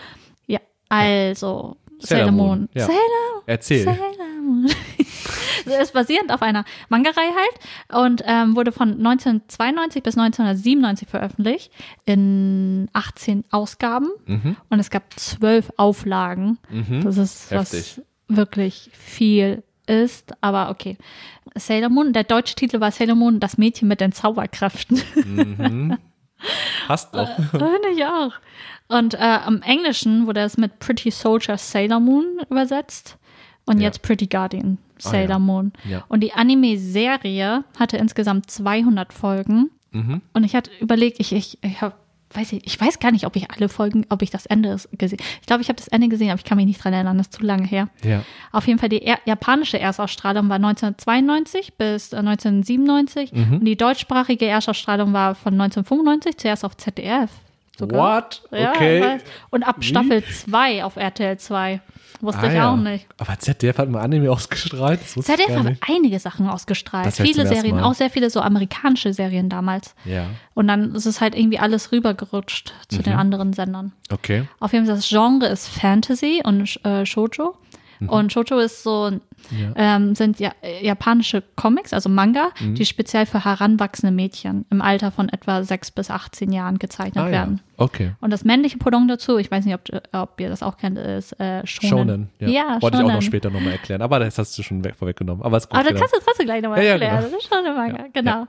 Ja, also Sailor Moon. Ja. Sailor, Erzähl. Sailor ist basierend auf einer Manga-Reihe halt und ähm, wurde von 1992 bis 1997 veröffentlicht in 18 Ausgaben Mhm. und es gab zwölf Auflagen. Mhm. Das ist Heftig. was wirklich viel ist, aber okay. Sailor Moon, der deutsche Titel war Sailor Moon, das Mädchen mit den Zauberkräften. Mhm. Passt doch. Finde ich auch. Und äh, im Englischen wurde es mit Pretty Soldier Sailor Moon übersetzt und Ja. jetzt Pretty Guardian Ah, Sailor ja. Moon. Ja. Und die Anime-Serie hatte insgesamt 200 Folgen. Mhm. Und ich hatte überlegt, ich, ich, ich hab, weiß ich, ich weiß gar nicht, ob ich alle Folgen, ob ich das Ende gesehen Ich glaube, ich habe das Ende gesehen, aber ich kann mich nicht dran erinnern, das ist zu lange her. Ja. Auf jeden Fall, die er japanische Erstausstrahlung war 1992 bis äh, 1997 Mhm. und die deutschsprachige Erstausstrahlung war von 1995 zuerst auf ZDF. Sogar. What? Ja, Okay. Und ab? Staffel 2 auf RTL 2. Wusste Ah, ich ja. auch nicht. Aber ZDF hat mal Anime ausgestrahlt. ZDF hat einige Sachen ausgestrahlt. Das Viele Serien, Mal. auch sehr viele so amerikanische Serien damals. Ja. Und dann ist es halt irgendwie alles rübergerutscht zu Mhm. den anderen Sendern. Okay. Auf jeden Fall, das Genre ist Fantasy und äh, Shoujo. Und Shoujo ist so, Mhm. Ja. ähm, sind ja, äh, japanische Comics, also Manga, Mhm. die speziell für heranwachsende Mädchen im Alter von etwa 6 bis 18 Jahren gezeichnet Ah, werden. Okay. Und das männliche Pendant dazu, ich weiß nicht, ob, ob ihr das auch kennt, ist äh, Shonen. Shonen. Ja. ja Wollte ich auch noch Shonen. später nochmal erklären. Aber das hast du schon weg, vorweggenommen. Aber ist gut. Aber das genau. kannst du trotzdem gleich nochmal Ja, ja, erklären. genau. Das ist schon eine Manga, Ja, genau.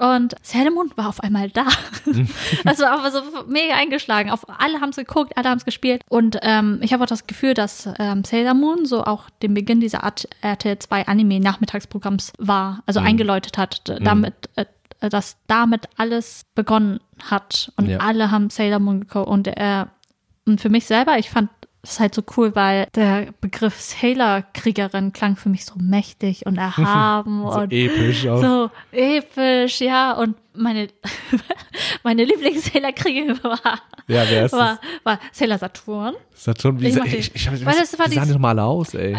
Und Sailor Moon war auf einmal da. das war aber so mega eingeschlagen. Auf, alle haben es geguckt, alle haben es gespielt. Und ähm, ich habe auch das Gefühl, dass ähm, Sailor Moon so auch den Beginn dieser Art RTL 2 Anime-Nachmittagsprogramms war, also eingeläutet hat, d- damit, äh, dass damit alles begonnen hat. Und Ja. alle haben Sailor Moon geguckt. Und, äh, und für mich selber, ich fand das halt so cool, weil der Begriff Sailor-Kriegerin klang für mich so mächtig und erhaben So und episch auch. so episch, ja. Und meine, meine Lieblings-Sailor-Kriegerin war, Ja, wer ist war, war Sailor Saturn. Schon, wie Ich ich, ich, ich, ich, weil was, das war wie sahen dieses- die nochmal aus, ey?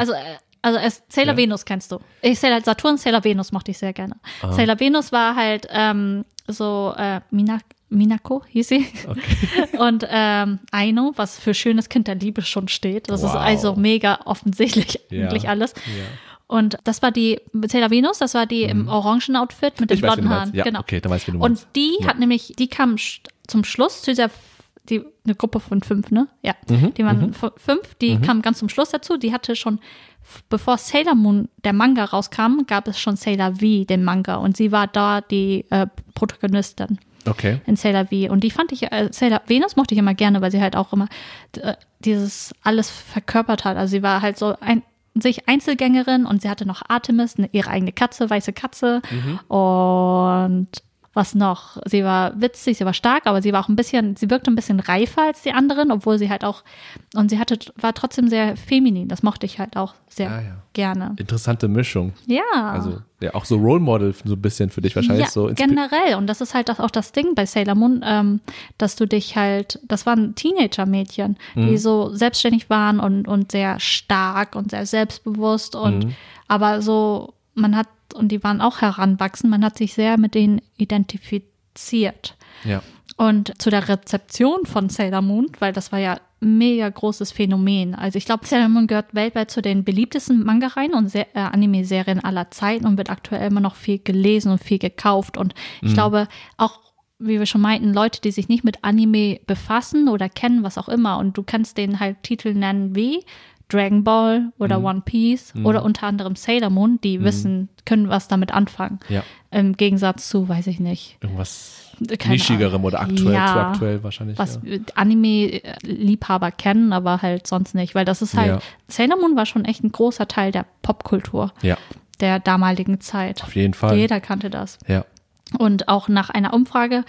Also, Sailor Ja. Venus kennst du. Ich Sailor Saturn, Sailor Venus mochte ich sehr gerne. Ah. Sailor Venus war halt ähm, so äh, Mina, Minako hieß sie. Und ähm, Aino, was für schönes Kind der Liebe schon steht. Das ist Wow. also mega offensichtlich Ja. eigentlich alles. ja. Und das war die Sailor Venus, das war die im orangen Outfit mit den Mhm. Blonden Haaren. Ja, genau. okay, dann weiß ich, wen du Und die hat nämlich, die kam zum Schluss zu dieser, die, eine Gruppe von fünf, ne? Ja. Mhm, Die waren f- fünf, die kam ganz zum Schluss dazu. Die hatte schon, bevor Sailor Moon, der Manga rauskam, gab es schon Sailor V, den Manga. Und sie war da die äh, Protagonistin Okay. in Sailor V. Und die fand ich, äh, Sailor Venus mochte ich immer gerne, weil sie halt auch immer äh, dieses alles verkörpert hat. Also sie war halt so ein sich Einzelgängerin und sie hatte noch Artemis, eine, ihre eigene Katze, weiße Katze. Und was noch? Sie war witzig, sie war stark, aber sie war auch ein bisschen, sie wirkte ein bisschen reifer als die anderen, obwohl sie halt auch, und sie hatte, war trotzdem sehr feminin. Das mochte ich halt auch sehr Ah, ja. gerne. Interessante Mischung. Ja. Also, ja, auch so Role Model so ein bisschen für dich wahrscheinlich ja, so. generell. Und das ist halt auch das Ding bei Sailor Moon, ähm, dass du dich halt, das waren Teenager-Mädchen, Mhm. die so selbstständig waren und, und sehr stark und sehr selbstbewusst und Mhm. aber so, man hat, und die waren auch heranwachsen, man hat sich sehr mit denen identifiziert. Ja. Und zu der Rezeption von Sailor Moon, weil das war ja ein mega großes Phänomen. Also ich glaube, Sailor Moon gehört weltweit zu den beliebtesten Manga-Reihen und äh, Anime-Serien aller Zeiten und wird aktuell immer noch viel gelesen und viel gekauft. Und ich glaube, auch wie wir schon meinten, Leute, die sich nicht mit Anime befassen oder kennen, was auch immer, und du kannst denen halt Titel nennen wie Dragon Ball oder One Piece oder unter anderem Sailor Moon, die wissen, können was damit anfangen. Ja. Im Gegensatz zu, weiß ich nicht, Irgendwas keine nischigerem Ahnung. oder aktuell, Ja. zu aktuell wahrscheinlich. was ja. Anime-Liebhaber kennen, aber halt sonst nicht, weil das ist halt. Sailor Moon war schon echt ein großer Teil der Popkultur der damaligen Zeit. auf jeden Fall. Jeder kannte das. Ja. Und auch nach einer Umfrage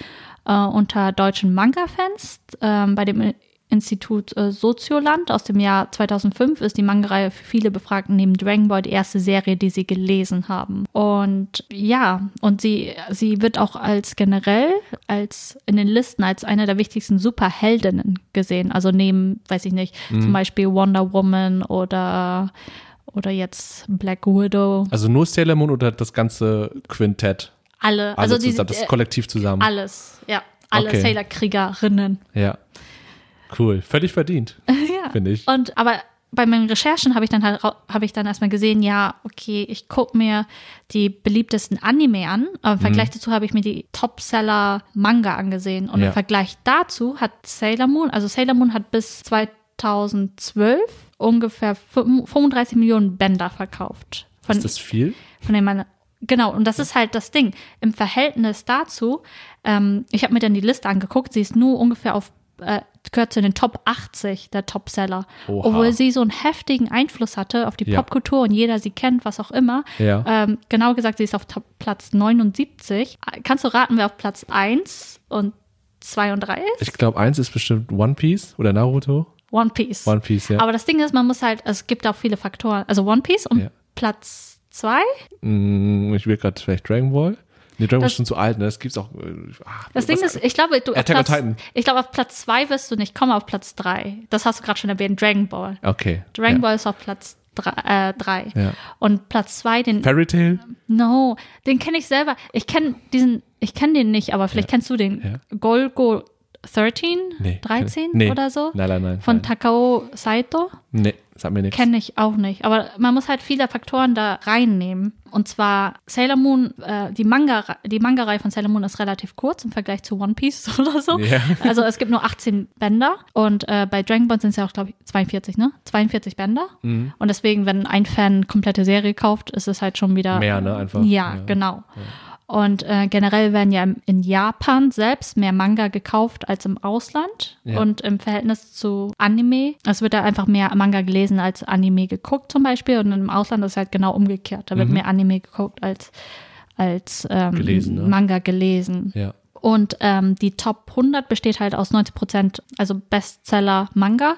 äh, unter deutschen Manga-Fans ähm, bei dem Institut äh, Sozioland aus dem Jahr 2005 ist die Manga-Reihe für viele Befragten neben Dragon Ball die erste Serie, die sie gelesen haben. Und ja, und sie, sie wird auch als generell, als in den Listen als eine der wichtigsten Superheldinnen gesehen. Also neben, weiß ich nicht, zum Beispiel Wonder Woman oder, oder jetzt Black Widow. Also nur Sailor Moon oder das ganze Quintett? Alle, Also, also, die, zusammen, das äh, Kollektiv zusammen. alles, ja. Alle Okay. Sailor-Kriegerinnen. Ja. Cool. Völlig verdient, Ja. finde ich. Und aber bei meinen Recherchen habe ich dann halt habe ich dann erstmal gesehen, ja, okay, ich gucke mir die beliebtesten Anime an. Aber im Mhm. Vergleich dazu habe ich mir die Topseller Manga angesehen. Und Ja. im Vergleich dazu hat Sailor Moon, also Sailor Moon hat bis 2012 ungefähr 35 Millionen Bänder verkauft. Von, Ist das viel? von dem man genau und das ist halt das Ding im Verhältnis dazu. Ähm, ich habe mir dann die Liste angeguckt. Sie ist nur ungefähr auf äh, gehört zu den Top 80 der Topseller, Oha. obwohl sie so einen heftigen Einfluss hatte auf die Ja. Popkultur und jeder sie kennt, was auch immer. Ja. Ähm, genau gesagt, sie ist auf Top Platz 79. Kannst du raten, wer auf Platz 1 und 2 und 3 ist? Ich glaube, eins ist bestimmt One Piece oder Naruto. One Piece. One Piece, ja. Aber das Ding ist, man muss halt, es gibt auch viele Faktoren. Also One Piece um Ja. Platz 2. Mm, ich will gerade vielleicht Dragon Ball. Nee, Dragon Ball Das- ist schon zu alt, ne? Das gibt's auch. äh, ach, Das Ding ist, ich glaube, du auf Attack Platz, ich glaube, auf Platz 2 wirst du nicht kommen, auf Platz 3. Das hast du gerade schon erwähnt, Dragon Ball. Okay. Dragon ja. Ball ist auf Platz 3. Äh, drei. Ja. Und Platz 2, den, Fairy Tail? no, den kenne ich selber. Ich kenne diesen, ich kenne den nicht, aber vielleicht kennst du den. Golgo 13, Nee. 13 nee. oder so? Nein, nein, nein. Von nein. Takao Saito? Nee, sag mir nichts. Kenne ich auch nicht. Aber man muss halt viele Faktoren da reinnehmen. Und zwar Sailor Moon, äh, die Manga, die Manga-Reihe von Sailor Moon ist relativ kurz im Vergleich zu One Piece oder so. Ja. Also es gibt nur 18 Bänder und äh, bei Dragon Ball sind es ja auch, glaube ich, 42, ne? 42 Bänder. Mhm. Und deswegen, wenn ein Fan komplette Serie kauft, ist es halt schon wieder. Mehr, ne? Einfach. Ja, Ja. genau. Und äh, generell werden ja in Japan selbst mehr Manga gekauft als im Ausland. Ja. Und im Verhältnis zu Anime, es wird da einfach mehr Manga gelesen als Anime geguckt zum Beispiel. Und im Ausland ist es halt genau umgekehrt. Da wird mehr Anime geguckt als, als ähm, Mhm. Gelesen, ne? Manga gelesen. Ja. Und ähm, die Top 100 besteht halt aus 90 Prozent, also Bestseller Manga,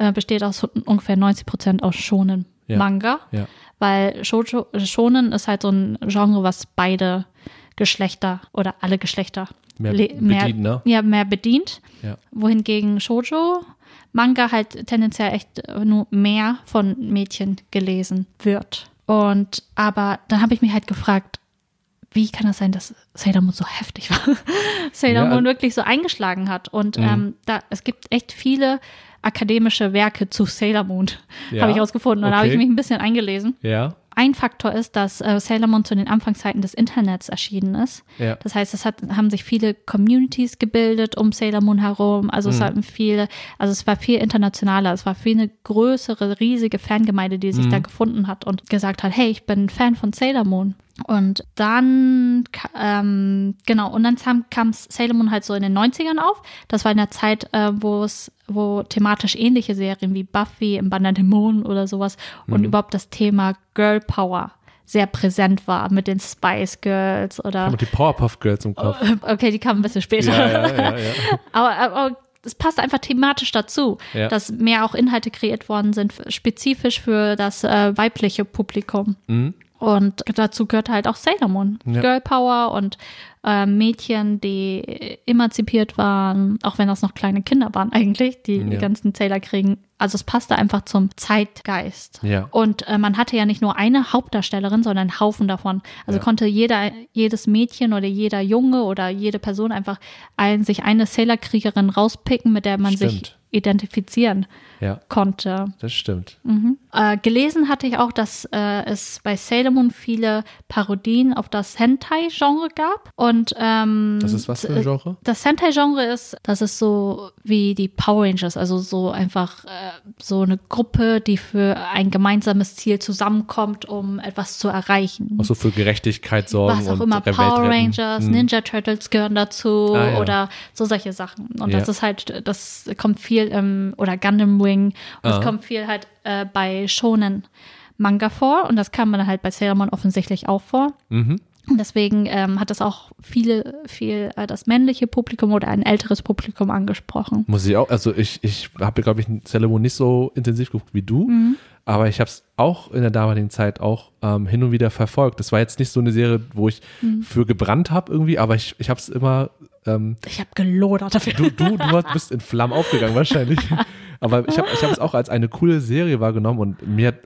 äh, besteht aus ungefähr 90 Prozent aus Shonen. Manga. Ja. Weil Shoujo, Shonen ist halt so ein Genre, was beide Geschlechter oder alle Geschlechter Mehr le- bedient, ne? Ja, mehr bedient. Ja. Wohingegen Shoujo Manga halt tendenziell echt äh, nur mehr von Mädchen gelesen wird. Und aber dann habe ich mich halt gefragt, wie kann das sein, dass Sailor Moon so heftig war? Sailor Ja. Moon wirklich so eingeschlagen hat. Und Mhm. ähm, da, es gibt echt viele akademische Werke zu Sailor Moon, Ja. habe ich ausgefunden. Und da habe ich Okay. mich ein bisschen eingelesen. Ja. Ein Faktor ist, dass äh, Sailor Moon zu den Anfangszeiten des Internets erschienen ist. Ja. Das heißt, es hat, haben sich viele Communities gebildet um Sailor Moon herum. Also Mhm. es hatten viele, also es war viel internationaler. Es war viel eine größere, riesige Fangemeinde, die sich da Mhm. gefunden hat und gesagt hat, hey, ich bin ein Fan von Sailor Moon. Und dann, ähm, genau, und dann kam, kam Sailor Moon halt so in den 90ern auf. Das war in der Zeit, äh, wo es, wo thematisch ähnliche Serien wie Buffy, im Band der Dämonen oder sowas Mhm. und überhaupt das Thema Girl Power sehr präsent war mit den Spice Girls oder Und die Powerpuff Girls im Kopf. okay, die kamen ein bisschen später. Ja, ja, ja. Aber, aber es passt einfach thematisch dazu, Ja. dass mehr auch Inhalte kreiert worden sind, spezifisch für das äh, weibliche Publikum. Mhm. Und dazu gehört halt auch Sailor Moon. Ja. Girl Power und äh, Mädchen, die emanzipiert waren, auch wenn das noch kleine Kinder waren eigentlich, die die Ja. ganzen Sailor kriegen. Also es passte einfach zum Zeitgeist. Ja. Und äh, man hatte ja nicht nur eine Hauptdarstellerin, sondern einen Haufen davon. Also Ja. konnte jeder, jedes Mädchen oder jeder Junge oder jede Person einfach ein, sich eine Sailor-Kriegerin rauspicken, mit der man sich Stimmt. Identifizieren Ja, konnte. das stimmt. Äh, gelesen hatte ich auch, dass äh, es bei Sailor Moon viele Parodien auf das Hentai-Genre gab. Und ähm, Das ist was für ein Genre? das Sentai-Genre ist, das ist so wie die Power Rangers, also so einfach äh, so eine Gruppe, die für ein gemeinsames Ziel zusammenkommt, um etwas zu erreichen. Auch so für Gerechtigkeit sorgen Was auch und immer, Power. Rangers, Hm. Ninja Turtles gehören dazu Ah, ja. oder so solche Sachen. Und Ja. das ist halt, das kommt viel im, oder Gundam Wing, und Ah. es kommt viel halt äh, bei Shonen Manga vor und das kam dann halt bei Sailor Moon offensichtlich auch vor. Mhm. Und deswegen ähm, hat das auch viele, viel äh, das männliche Publikum oder ein älteres Publikum angesprochen. Muss ich auch, also ich, ich habe, glaube ich, Sailor Moon nicht so intensiv geguckt wie du, Mhm. aber ich habe es auch in der damaligen Zeit auch ähm, hin und wieder verfolgt. Das war jetzt nicht so eine Serie, wo ich Mhm. für gebrannt habe irgendwie, aber ich, ich habe es immer, ähm, Ich habe gelodert dafür. du, du, du bist in Flammen aufgegangen wahrscheinlich, aber ich habe ich hab es auch als eine coole Serie wahrgenommen und mir, hat-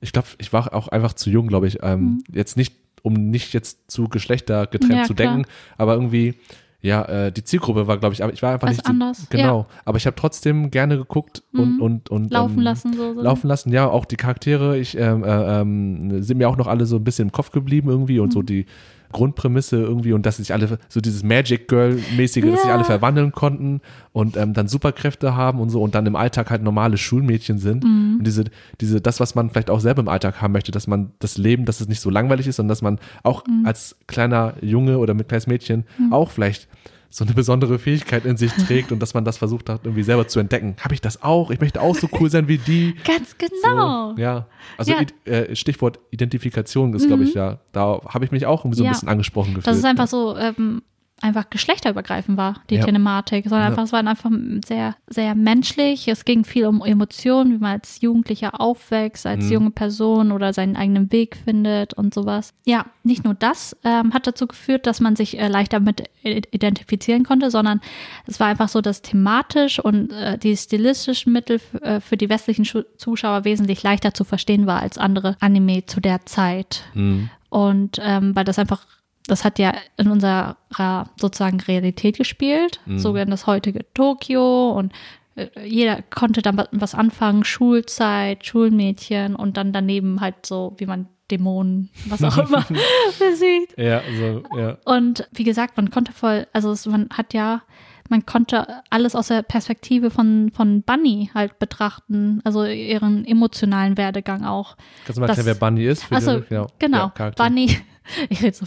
ich glaube, ich war auch einfach zu jung, glaube ich, ähm, jetzt nicht, um nicht jetzt zu Geschlechter getrennt Mhm. Ja, zu klar. denken, aber irgendwie ja, äh, die Zielgruppe war, glaube ich, aber ich war einfach Was nicht anders, genau. Aber ich habe trotzdem gerne geguckt und Mhm. und und Laufen ähm, lassen, so. so. laufen lassen. Ja, auch die Charaktere, ich ähm, äh, ähm, sind mir auch noch alle so ein bisschen im Kopf geblieben irgendwie und Mhm. so die Grundprämisse irgendwie und dass sich alle, so dieses Magic Girl-mäßige, dass sich Ja. alle verwandeln konnten und ähm, dann Superkräfte haben und so und dann im Alltag halt normale Schulmädchen sind. Mhm. Und diese, diese, das, was man vielleicht auch selber im Alltag haben möchte, dass man das Leben, dass es nicht so langweilig ist, sondern dass man auch Mhm. als kleiner Junge oder mit kleines Mädchen auch vielleicht so eine besondere Fähigkeit in sich trägt und dass man das versucht hat, irgendwie selber zu entdecken. Habe ich das auch? Ich möchte auch so cool sein wie die. Ganz genau. So, ja. Also Ja. Mhm. äh, Stichwort Identifikation ist, glaube ich, ja. Da habe ich mich auch irgendwie so ein bisschen angesprochen gefühlt. Dass es einfach so ähm, einfach geschlechterübergreifend war, die Ja. Thematik, sondern Ja. einfach, es war einfach sehr, sehr menschlich. Es ging viel um Emotionen, wie man als Jugendlicher aufwächst, als Mhm. junge Person oder seinen eigenen Weg findet und sowas. Ja, nicht nur das ähm, hat dazu geführt, dass man sich äh, leichter mit identifizieren konnte, sondern es war einfach so, dass thematisch und äh, die stilistischen Mittel äh, für die westlichen Schu Zuschauer wesentlich leichter zu verstehen war als andere Anime zu der Zeit. Mhm. Und ähm, weil das einfach, das hat ja in unserer sozusagen Realität gespielt, sogar in das heutige Tokio und äh, jeder konnte dann was anfangen, Schulzeit, Schulmädchen und dann daneben halt so, wie man Dämonen, was auch immer, besiegt. Ja, so, ja. Und wie gesagt, man konnte voll, also es, man hat ja, man konnte alles aus der Perspektive von, von Bunny halt betrachten, also ihren emotionalen Werdegang auch. Kannst du mal erklären, wer Bunny ist? Für Achso, die- genau. genau. Ja. Bunny, ich rede so,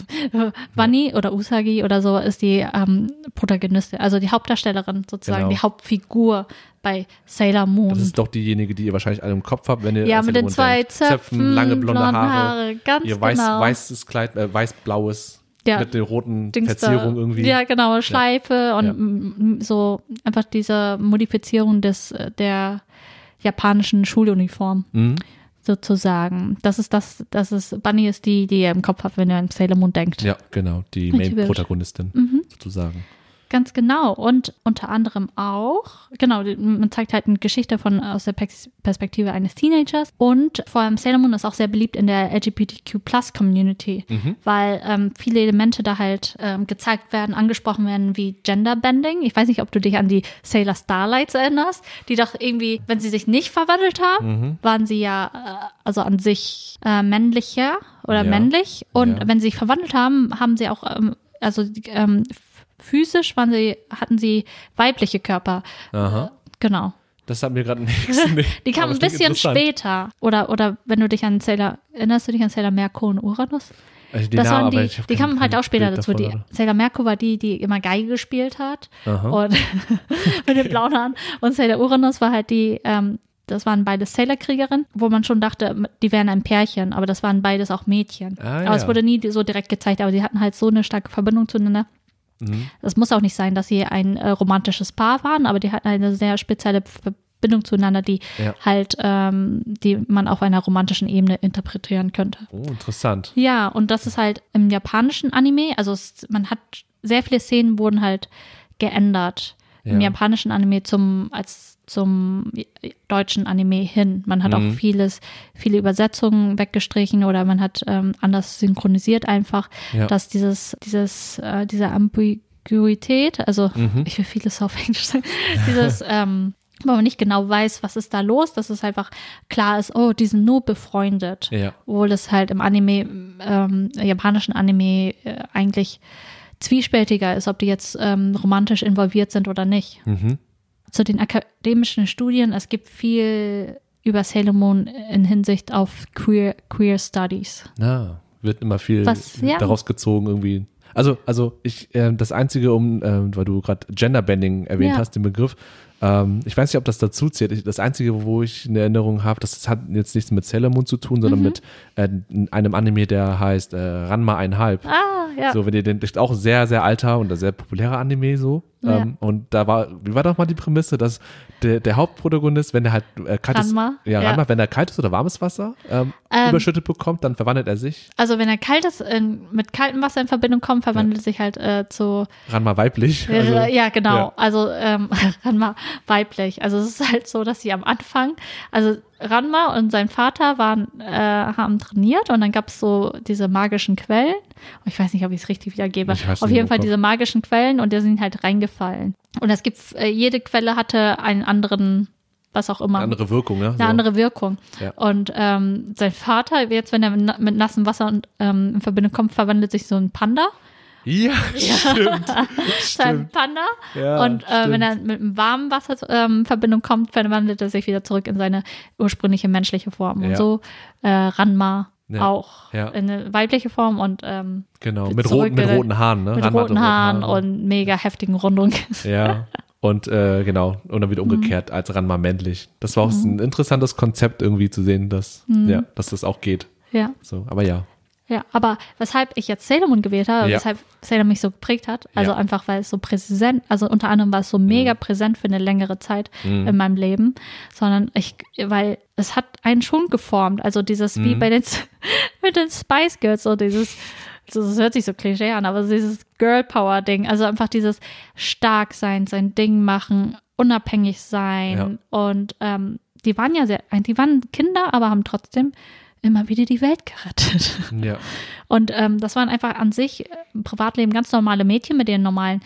Bunny oder Usagi oder so ist die ähm, Protagonistin, also die Hauptdarstellerin sozusagen, Genau. die Hauptfigur bei Sailor Moon. Das ist doch diejenige, die ihr wahrscheinlich alle im Kopf habt, wenn ihr ja, mit den Moon zwei denkt. Zöpfen, lange blonde, Haare, ganz ihr weiß, genau. weißes Kleid, äh, weiß-blaues Ja. mit der roten Dings da. Verzierung irgendwie. Ja, genau, Schleife und Ja. m- m- so einfach diese Modifizierung des äh, der japanischen Schuluniform Mhm. sozusagen. Das ist das, das ist Bunny ist die, die ihr im Kopf habt, wenn ihr an Sailor Moon denkt. Ja, genau, die. Main-Protagonistin Mhm. sozusagen. Ganz genau. Und unter anderem auch, genau, man zeigt halt eine Geschichte von aus der Pers- Perspektive eines Teenagers. Und vor allem Sailor Moon ist auch sehr beliebt in der LGBTQ-Plus-Community, weil ähm, viele Elemente da halt ähm, gezeigt werden, angesprochen werden wie Genderbending. Ich weiß nicht, ob du dich an die Sailor Starlights erinnerst, die doch irgendwie, wenn sie sich nicht verwandelt haben, waren sie ja äh, also an sich äh, männlicher oder Ja. männlich. Und Ja. wenn sie sich verwandelt haben, haben sie auch, ähm, also ähm, physisch waren sie, hatten sie weibliche Körper. Aha. Genau. Das hat mir gerade nichts. Die kamen ein bisschen später. Oder, oder wenn du dich an Sailor, erinnerst du dich an Sailor Merkur und Uranus? Also die das Namen, waren die, die kamen halt auch später Bild dazu. Die davon, Sailor Merkur war die, die immer Geige gespielt hat. Aha. Und mit den blauen Haaren. Und Sailor Uranus war halt die, ähm, das waren beides Sailor-Kriegerinnen, wo man schon dachte, die wären ein Pärchen, aber das waren beides auch Mädchen. Ah, aber es ja. wurde nie so direkt gezeigt, aber die hatten halt so eine starke Verbindung zueinander. Mhm. Es muss auch nicht sein, dass sie ein äh, romantisches Paar waren, aber die hatten eine sehr spezielle Verbindung zueinander, die Ja. halt, ähm, die man auf einer romantischen Ebene interpretieren könnte. Oh, interessant. Ja, und das ist halt im japanischen Anime, also es, man hat sehr viele Szenen wurden halt geändert im Ja. japanischen Anime zum als zum deutschen Anime hin. Man hat Mhm. auch vieles, viele Übersetzungen weggestrichen oder man hat ähm, anders synchronisiert einfach, Ja. dass dieses, dieses, äh, diese Ambiguität, also Mhm. ich will vieles auf Englisch sagen, dieses, ähm, wo man nicht genau weiß, was ist da los, dass es einfach klar ist, oh, die sind nur befreundet. Ja. Obwohl es halt im Anime, ähm, japanischen Anime äh, eigentlich zwiespältiger ist, ob die jetzt ähm, romantisch involviert sind oder nicht. Mhm. Zu den akademischen Studien, es gibt viel über Sailor Moon in Hinsicht auf Queer, Queer Studies. Ja, wird immer viel Was, ja. daraus gezogen irgendwie. Also, also ich, äh, das Einzige, um, äh, weil du gerade Genderbending erwähnt Ja. hast, den Begriff, ähm, ich weiß nicht, ob das dazu zählt. Das Einzige, wo ich eine Erinnerung habe, das hat jetzt nichts mit Sailor Moon zu tun, sondern Mhm. mit äh, einem Anime, der heißt äh, Ranma einhalb. Ah, ja. So, wenn ihr den, das ist auch sehr, sehr alter und ein sehr populärer Anime so. Ja. Ähm, und da war, wie war doch mal die Prämisse, dass der, der Hauptprotagonist, wenn er halt äh, kaltes, Ranma, ja, ja. Ranma, wenn er kaltes oder warmes Wasser ähm, Ähm, überschüttet bekommt, dann verwandelt er sich. Also wenn er kaltes, in, mit kaltem Wasser in Verbindung kommt, verwandelt es sich halt äh, zu Ranma weiblich. Ja, Also, ja, genau. Also ähm, Ranma weiblich. Also es ist halt so, dass sie am Anfang, also Ranma und sein Vater waren, äh, haben trainiert und dann gab es so diese magischen Quellen. Ich weiß nicht, ob ich es richtig wiedergebe. Auf jeden Fall Kopf. diese magischen Quellen und die sind halt reingefallen. Und es gibt, äh, jede Quelle hatte einen anderen was auch immer. Eine andere Wirkung, ne? Eine andere Wirkung. Ja. Und ähm, sein Vater, jetzt wenn er mit, mit nassem Wasser und, ähm, in Verbindung kommt, verwandelt sich so ein Panda. Ja, stimmt. Sein stimmt. Panda. Ja, und äh, wenn er mit einem warmen Wasser ähm, in Verbindung kommt, verwandelt er sich wieder zurück in seine ursprüngliche menschliche Form. Und Ja. so äh, Ranma Ja. auch Ja. in eine weibliche Form und ähm, Genau, mit roten, mit roten Haaren, ne? mit Ranma roten rote Haaren Haare. und mega heftigen Rundungen. Ja. Und äh, genau, und dann wieder umgekehrt als Ranma männlich. Das war auch Mhm. ein interessantes Konzept irgendwie zu sehen, dass, ja, dass das auch geht. ja. So, aber ja. Ja, aber weshalb ich jetzt Sailor gewählt habe, Ja. weshalb Sailor mich so geprägt hat, also Ja. einfach, weil es so präsent, also unter anderem war es so mega präsent für eine längere Zeit Mhm. in meinem Leben, sondern ich, weil es hat einen schon geformt, also dieses, Mhm. wie bei den, mit den Spice Girls, so dieses, so, das hört sich so klischee an, aber dieses Girl Power Ding, also einfach dieses stark sein, sein Ding machen, unabhängig sein und ähm, die waren ja sehr, die waren Kinder, aber haben trotzdem immer wieder die Welt gerettet. Ja. Und ähm, das waren einfach an sich äh, im Privatleben ganz normale Mädchen mit den normalen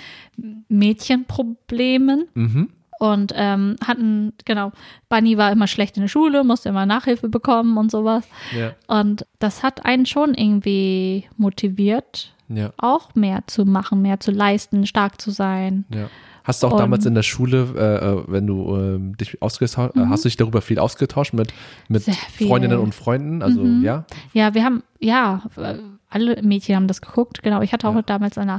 Mädchenproblemen Mhm. und ähm, hatten, genau, Bunny war immer schlecht in der Schule, musste immer Nachhilfe bekommen und sowas. Ja. Und das hat einen schon irgendwie motiviert, Ja. auch mehr zu machen, mehr zu leisten, stark zu sein. Ja. Hast du auch Und- damals in der Schule, äh, äh, wenn du ähm, dich ausgetauscht, äh, hast du dich darüber viel ausgetauscht mit, mit. Freundinnen und Freunden? Also Mhm. ja. Ja, wir haben, ja, äh, alle Mädchen haben das geguckt. Genau, ich hatte auch Ja. damals eine,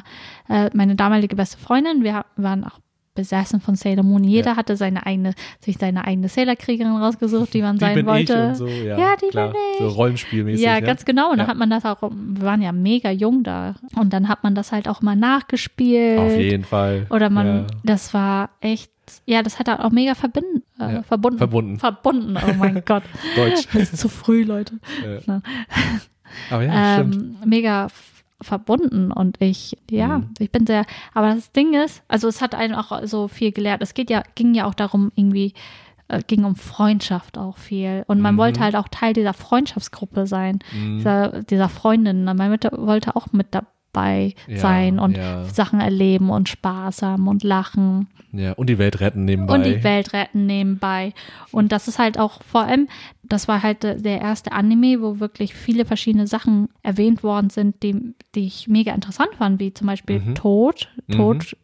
äh, meine damalige beste Freundin. Wir waren auch besessen von Sailor Moon. Jeder Ja. hatte seine eigene, sich seine eigene Sailor-Kriegerin rausgesucht, die man Die sein wollte. so, ja. Ja, die klar. bin ich. So rollenspielmäßig. ja, ganz genau. Und dann hat man das auch, wir waren ja mega jung da. Und dann hat man das halt auch mal nachgespielt. Auf jeden Fall. Oder man, das war echt, ja, das hat auch mega verbinden, äh, Ja. verbunden. Verbunden. Verbunden, oh mein Gott. Deutsch. Das ist zu früh, Leute. Ja. Aber ja, stimmt. ähm, mega f- verbunden und ich, ja, Mhm. ich bin sehr, aber das Ding ist, also es hat einen auch so viel gelehrt. Es geht ja, ging ja auch darum, irgendwie, äh, ging um Freundschaft auch viel. Und man Mhm. wollte halt auch Teil dieser Freundschaftsgruppe sein, Mhm. dieser, dieser Freundinnen. Man wollte, wollte auch mit dabei Ja, sein und ja. Sachen erleben und Spaß haben und lachen Ja, und die Welt retten nebenbei. und die Welt retten nebenbei. Und das ist halt auch vor allem, das war halt der erste Anime, wo wirklich viele verschiedene Sachen erwähnt worden sind, die, die ich mega interessant fand, wie zum Beispiel Mhm. Tod. Tod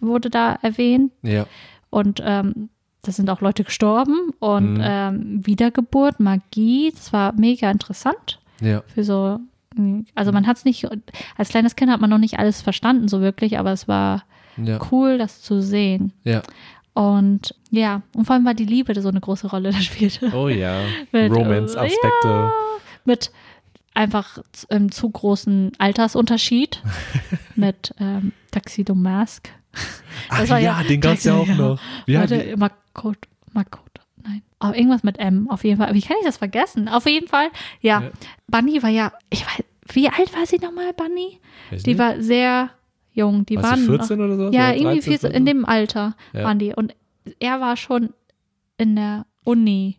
wurde da erwähnt Ja, und ähm, da sind auch Leute gestorben und Mhm. ähm, Wiedergeburt, Magie, das war mega interessant ja, für so, also man hat es nicht, als kleines Kind hat man noch nicht alles verstanden so wirklich, aber es war ja, cool, das zu sehen. ja. Und ja, und vor allem war die Liebe so eine große Rolle, das spielte. Oh ja. Romance-Aspekte. Ja, mit einfach ähm, zu großen Altersunterschied. mit ähm, Tuxedo Mask. Ach war ja, ja- den gab's ja auch noch. Wie Warte, Makoto, Makoto, nein. Aber irgendwas mit M, auf jeden Fall. Wie kann ich das vergessen? Auf jeden Fall, ja. Ja. Bunny war ja, ich weiß, wie alt war sie nochmal, Bunny? Weiß Die nicht. war sehr jung. Die War waren sie 14 oder so? Ja, Oder irgendwie 13, 14, in dem Alter Ja. waren die. Und er war schon in der Uni.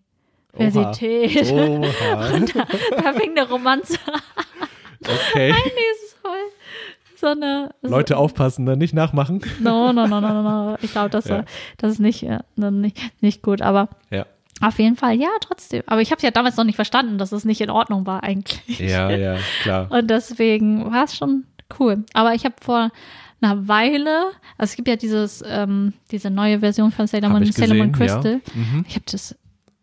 Universität. Oha. da fing eine Romanze an. Okay. Nee, ist voll. So eine. Leute aufpassen, ne? nicht nachmachen. No, no, no, no, no, no. Ich glaube, das, Ja. das ist nicht, äh, nicht, nicht gut. Aber Ja. Auf jeden Fall, ja, trotzdem. Aber ich habe ja damals noch nicht verstanden, dass es nicht in Ordnung war eigentlich. Ja, ja, klar. Und deswegen war es schon cool. Aber ich habe vor einer Weile, also es gibt ja dieses, ähm, diese neue Version von Sailor Moon, Sailor Moon Crystal. Ja. Mhm. Ich habe das,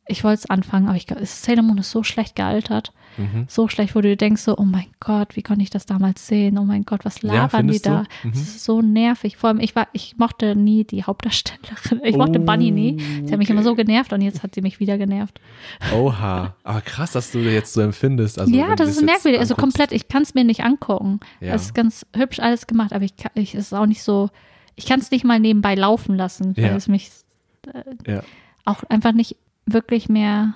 ich wollte es anfangen, aber ich glaube, Sailor Moon ist so schlecht gealtert. Mhm. So schlecht, wo du denkst, so, oh mein Gott, wie konnte ich das damals sehen? Oh mein Gott, was Ja, labern die findest du? da? Mhm. Das ist so nervig. Vor allem, ich war, ich mochte nie die Hauptdarstellerin. Ich mochte Oh, Bunny nie. Sie hat mich immer okay. so genervt und jetzt hat sie mich wieder genervt. Oha. Aber krass, dass du jetzt so empfindest. Also, ja, das ist merkwürdig. Also komplett, ich kann es mir nicht angucken. Ja. Es ist ganz hübsch alles gemacht, aber ich, kann, ich es ist auch nicht so, ich kann es nicht mal nebenbei laufen lassen, weil Ja. es mich Ja. auch einfach nicht wirklich mehr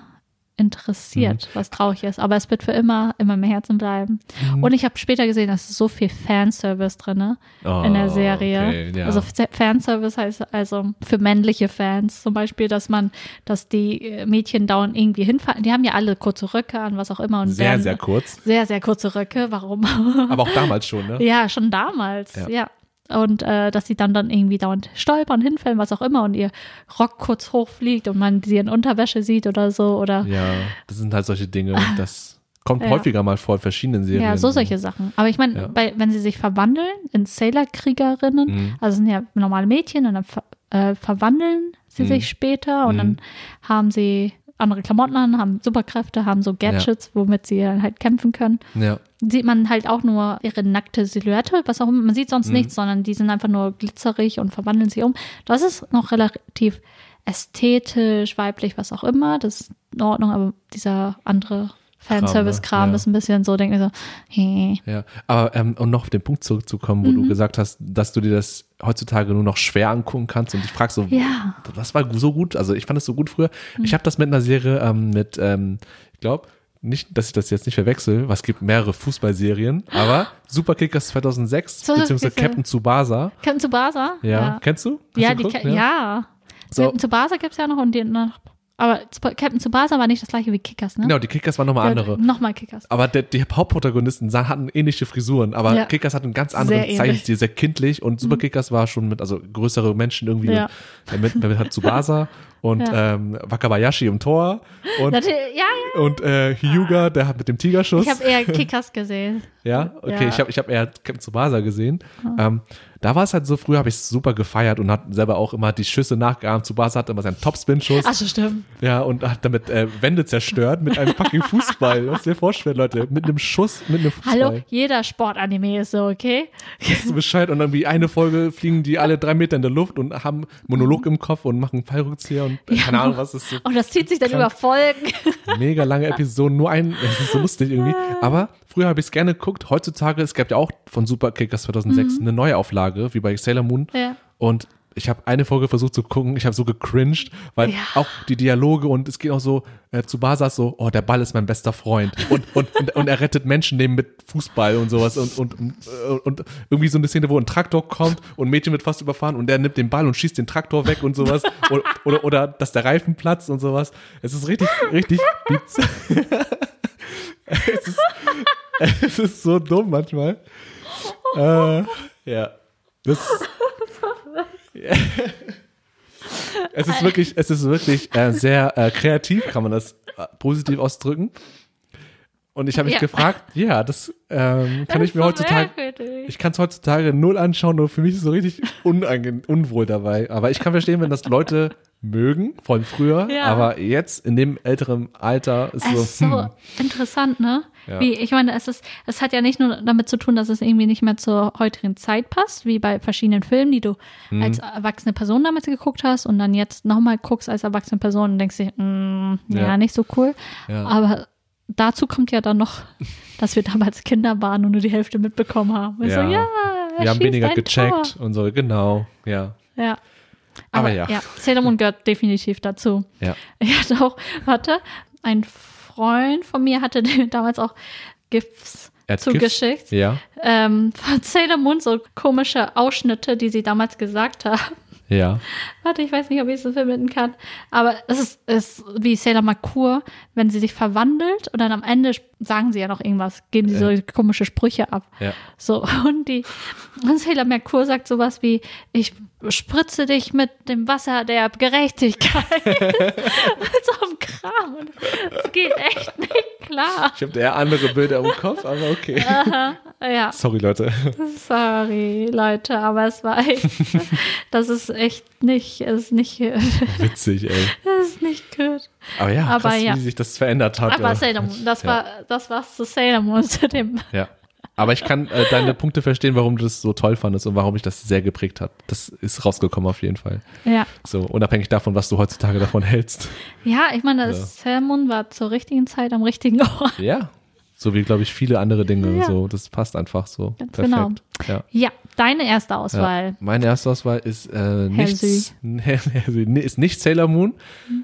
interessiert, Mhm. was traurig ist. Aber es wird für immer in meinem Herzen bleiben. Mhm. Und ich habe später gesehen, dass es so viel Fanservice drin in der Oh, Serie. okay, ja. Also Fanservice heißt also für männliche Fans zum Beispiel, dass man, dass die äh, Mädchen dauernd irgendwie hinfallen. Die haben ja alle kurze Röcke an, was auch immer. Und sehr, werden- sehr kurz. sehr, sehr kurze Röcke. Warum? Aber auch damals schon, ne? ja, schon damals. Ja. Ja. Und äh, dass sie dann dann irgendwie dauernd stolpern, hinfällen, was auch immer und ihr Rock kurz hochfliegt und man sie in Unterwäsche sieht oder so oder Ja, das sind halt solche Dinge, das kommt Ja. häufiger mal vor in verschiedenen Serien. ja, so solche Sachen. Aber ich meine, Ja. wenn sie sich verwandeln in Sailor-Kriegerinnen, Mhm. also sind ja normale Mädchen und dann ver äh, verwandeln sie Mhm. sich später und dann haben sie andere Klamotten an, haben Superkräfte, haben so Gadgets, womit sie dann halt kämpfen können. Ja, Sieht man halt auch nur ihre nackte Silhouette, was auch immer. Man sieht sonst Mhm. nichts, sondern die sind einfach nur glitzerig und verwandeln sich um. Das ist noch relativ ästhetisch, weiblich, was auch immer. Das ist in Ordnung, aber dieser andere Fanservice-Kram ja. ist ein bisschen so, denke ich so, hey. ja. Aber um, um noch auf den Punkt zurückzukommen, wo Mhm. du gesagt hast, dass du dir das heutzutage nur noch schwer angucken kannst und ich frage so, Ja. das war so gut, also ich fand es so gut früher. Ich habe das mit einer Serie ähm, mit, ähm, ich glaube, nicht, dass ich das jetzt nicht verwechsel, was gibt mehrere Fußballserien, aber Superkickers 2006, So, beziehungsweise. Captain Tsubasa. Captain Tsubasa? Ja, kennst du? Hast Ja, du die? Ka- ja. So. Captain Tsubasa gibt es ja noch und die noch. Aber Captain Tsubasa war nicht das gleiche wie Kickers, ne? Genau, die Kickers waren nochmal andere. Nochmal Kickers. Aber der, die Hauptprotagonisten sah- hatten ähnliche Frisuren, aber Ja. Kickers hatten einen ganz anderen. Zeichenstil, sehr kindlich und Superkickers war schon mit, also größere Menschen irgendwie, Ja. damit, damit hat Tsubasa und Ja. ähm, Wakabayashi im Tor und, ja, ja. und äh, Hyuga, der hat mit dem Tigerschuss. Ich habe eher Kickers gesehen. ja, okay, Ja. ich habe ich hab eher Captain Tsubasa gesehen. Ähm, da war es halt so, früher habe ich es super gefeiert und hat selber auch immer die Schüsse nachgeahmt. Tsubasa hat immer seinen Topspin-Schuss. Ach, so stimmt. Ja, und hat damit äh, Wände zerstört mit einem fucking Fußball. Was dir vorstellen, Leute, mit einem Schuss, mit einem Fußball. Hallo, jeder Sportanime ist so, okay? Weißt du Bescheid? Und dann wie eine Folge fliegen die alle drei Meter in der Luft und haben Monolog im Kopf und machen Fallrückzieher und äh, keine Ahnung, was ist so Und das zieht sich dann Krank. über Folgen. mega lange Episoden, nur ein, das ist so lustig irgendwie. Aber früher habe ich es gerne geguckt. Heutzutage, es gab ja auch von Super Kickers 2006 eine Neuauflage, wie bei Sailor Moon. Ja. Und ich habe eine Folge versucht zu gucken, ich habe so gecringed, weil Ja. auch die Dialoge und es geht auch so, äh, zu Basas so, oh, der Ball ist mein bester Freund und, und, und, und er rettet Menschenleben mit Fußball und sowas und, und, und, äh, und irgendwie so eine Szene, wo ein Traktor kommt und ein Mädchen wird fast überfahren und der nimmt den Ball und schießt den Traktor weg und sowas oder, oder, oder dass der Reifen platzt und sowas. Es ist richtig, richtig bizarr. es, ist, es ist so dumm manchmal. Äh, ja. Das, es ist wirklich, es ist wirklich äh, sehr äh, kreativ, kann man das äh, positiv ausdrücken. Und ich habe mich Ja. gefragt, ja, das ähm, kann Das ich mir so heutzutage, merkwürdig. ich kann es heutzutage null anschauen und für mich ist es so richtig unwohl dabei. Aber ich kann verstehen, wenn das Leute mögen, von früher, Ja. aber jetzt in dem älteren Alter ist Es so, ist so hm, interessant, ne? Ja. Wie, ich meine, es ist, es hat ja nicht nur damit zu tun, dass es irgendwie nicht mehr zur heutigen Zeit passt, wie bei verschiedenen Filmen, die du Mhm. als erwachsene Person damals geguckt hast und dann jetzt nochmal guckst als erwachsene Person und denkst dir, mm, ja, Ja. nicht so cool. Aber dazu kommt ja dann noch, dass wir damals Kinder waren und nur die Hälfte mitbekommen haben. Ich Ja. so, ja, wir haben weniger gecheckt Tor. und so, genau, ja. Ja. Aber ja. ja. Sailor Moon gehört definitiv dazu. Ja. Ich hatte auch, warte, ein Freund von mir hatte damals auch GIFs hat zugeschickt. Ja, Ähm, von Sailor Moon, so komische Ausschnitte, die sie damals gesagt haben. ja. Warte, ich weiß nicht, ob ich es so verbinden kann. Aber es ist, ist wie Sailor Mercur, wenn sie sich verwandelt und dann am Ende sagen sie ja noch irgendwas, geben sie so komische Sprüche ab. Ja. So, und die und Sailor Mercur sagt sowas wie, ich spritze dich mit dem Wasser der Gerechtigkeit. so einem Kram. Und es geht echt nicht klar. Ich habe eher andere Bilder im Kopf, aber okay. Ja, Sorry, Leute. sorry, Leute, aber es war echt, das ist echt nicht, ist nicht, Witzig, ey. das ist nicht gut. Aber ja, Aber krass, ja. wie sich das verändert hat. Aber. Sailor Moon, das Ja. war, das war's zu Sailor Moon, zu dem, Ja. Aber ich kann äh, deine Punkte verstehen, warum du das so toll fandest und warum mich das sehr geprägt hat. Das ist rausgekommen auf jeden Fall. ja. So, unabhängig davon, was du heutzutage davon hältst. Ja, ich meine, das Sailor Moon war zur richtigen Zeit am richtigen Ort. Ja. So wie, glaube ich, viele andere Dinge. Ja. So, das passt einfach so. Ganz Perfekt. genau. Ja. Ja, deine erste Ja. Auswahl. Meine erste Auswahl ist äh, nichts, ist nicht Sailor Moon,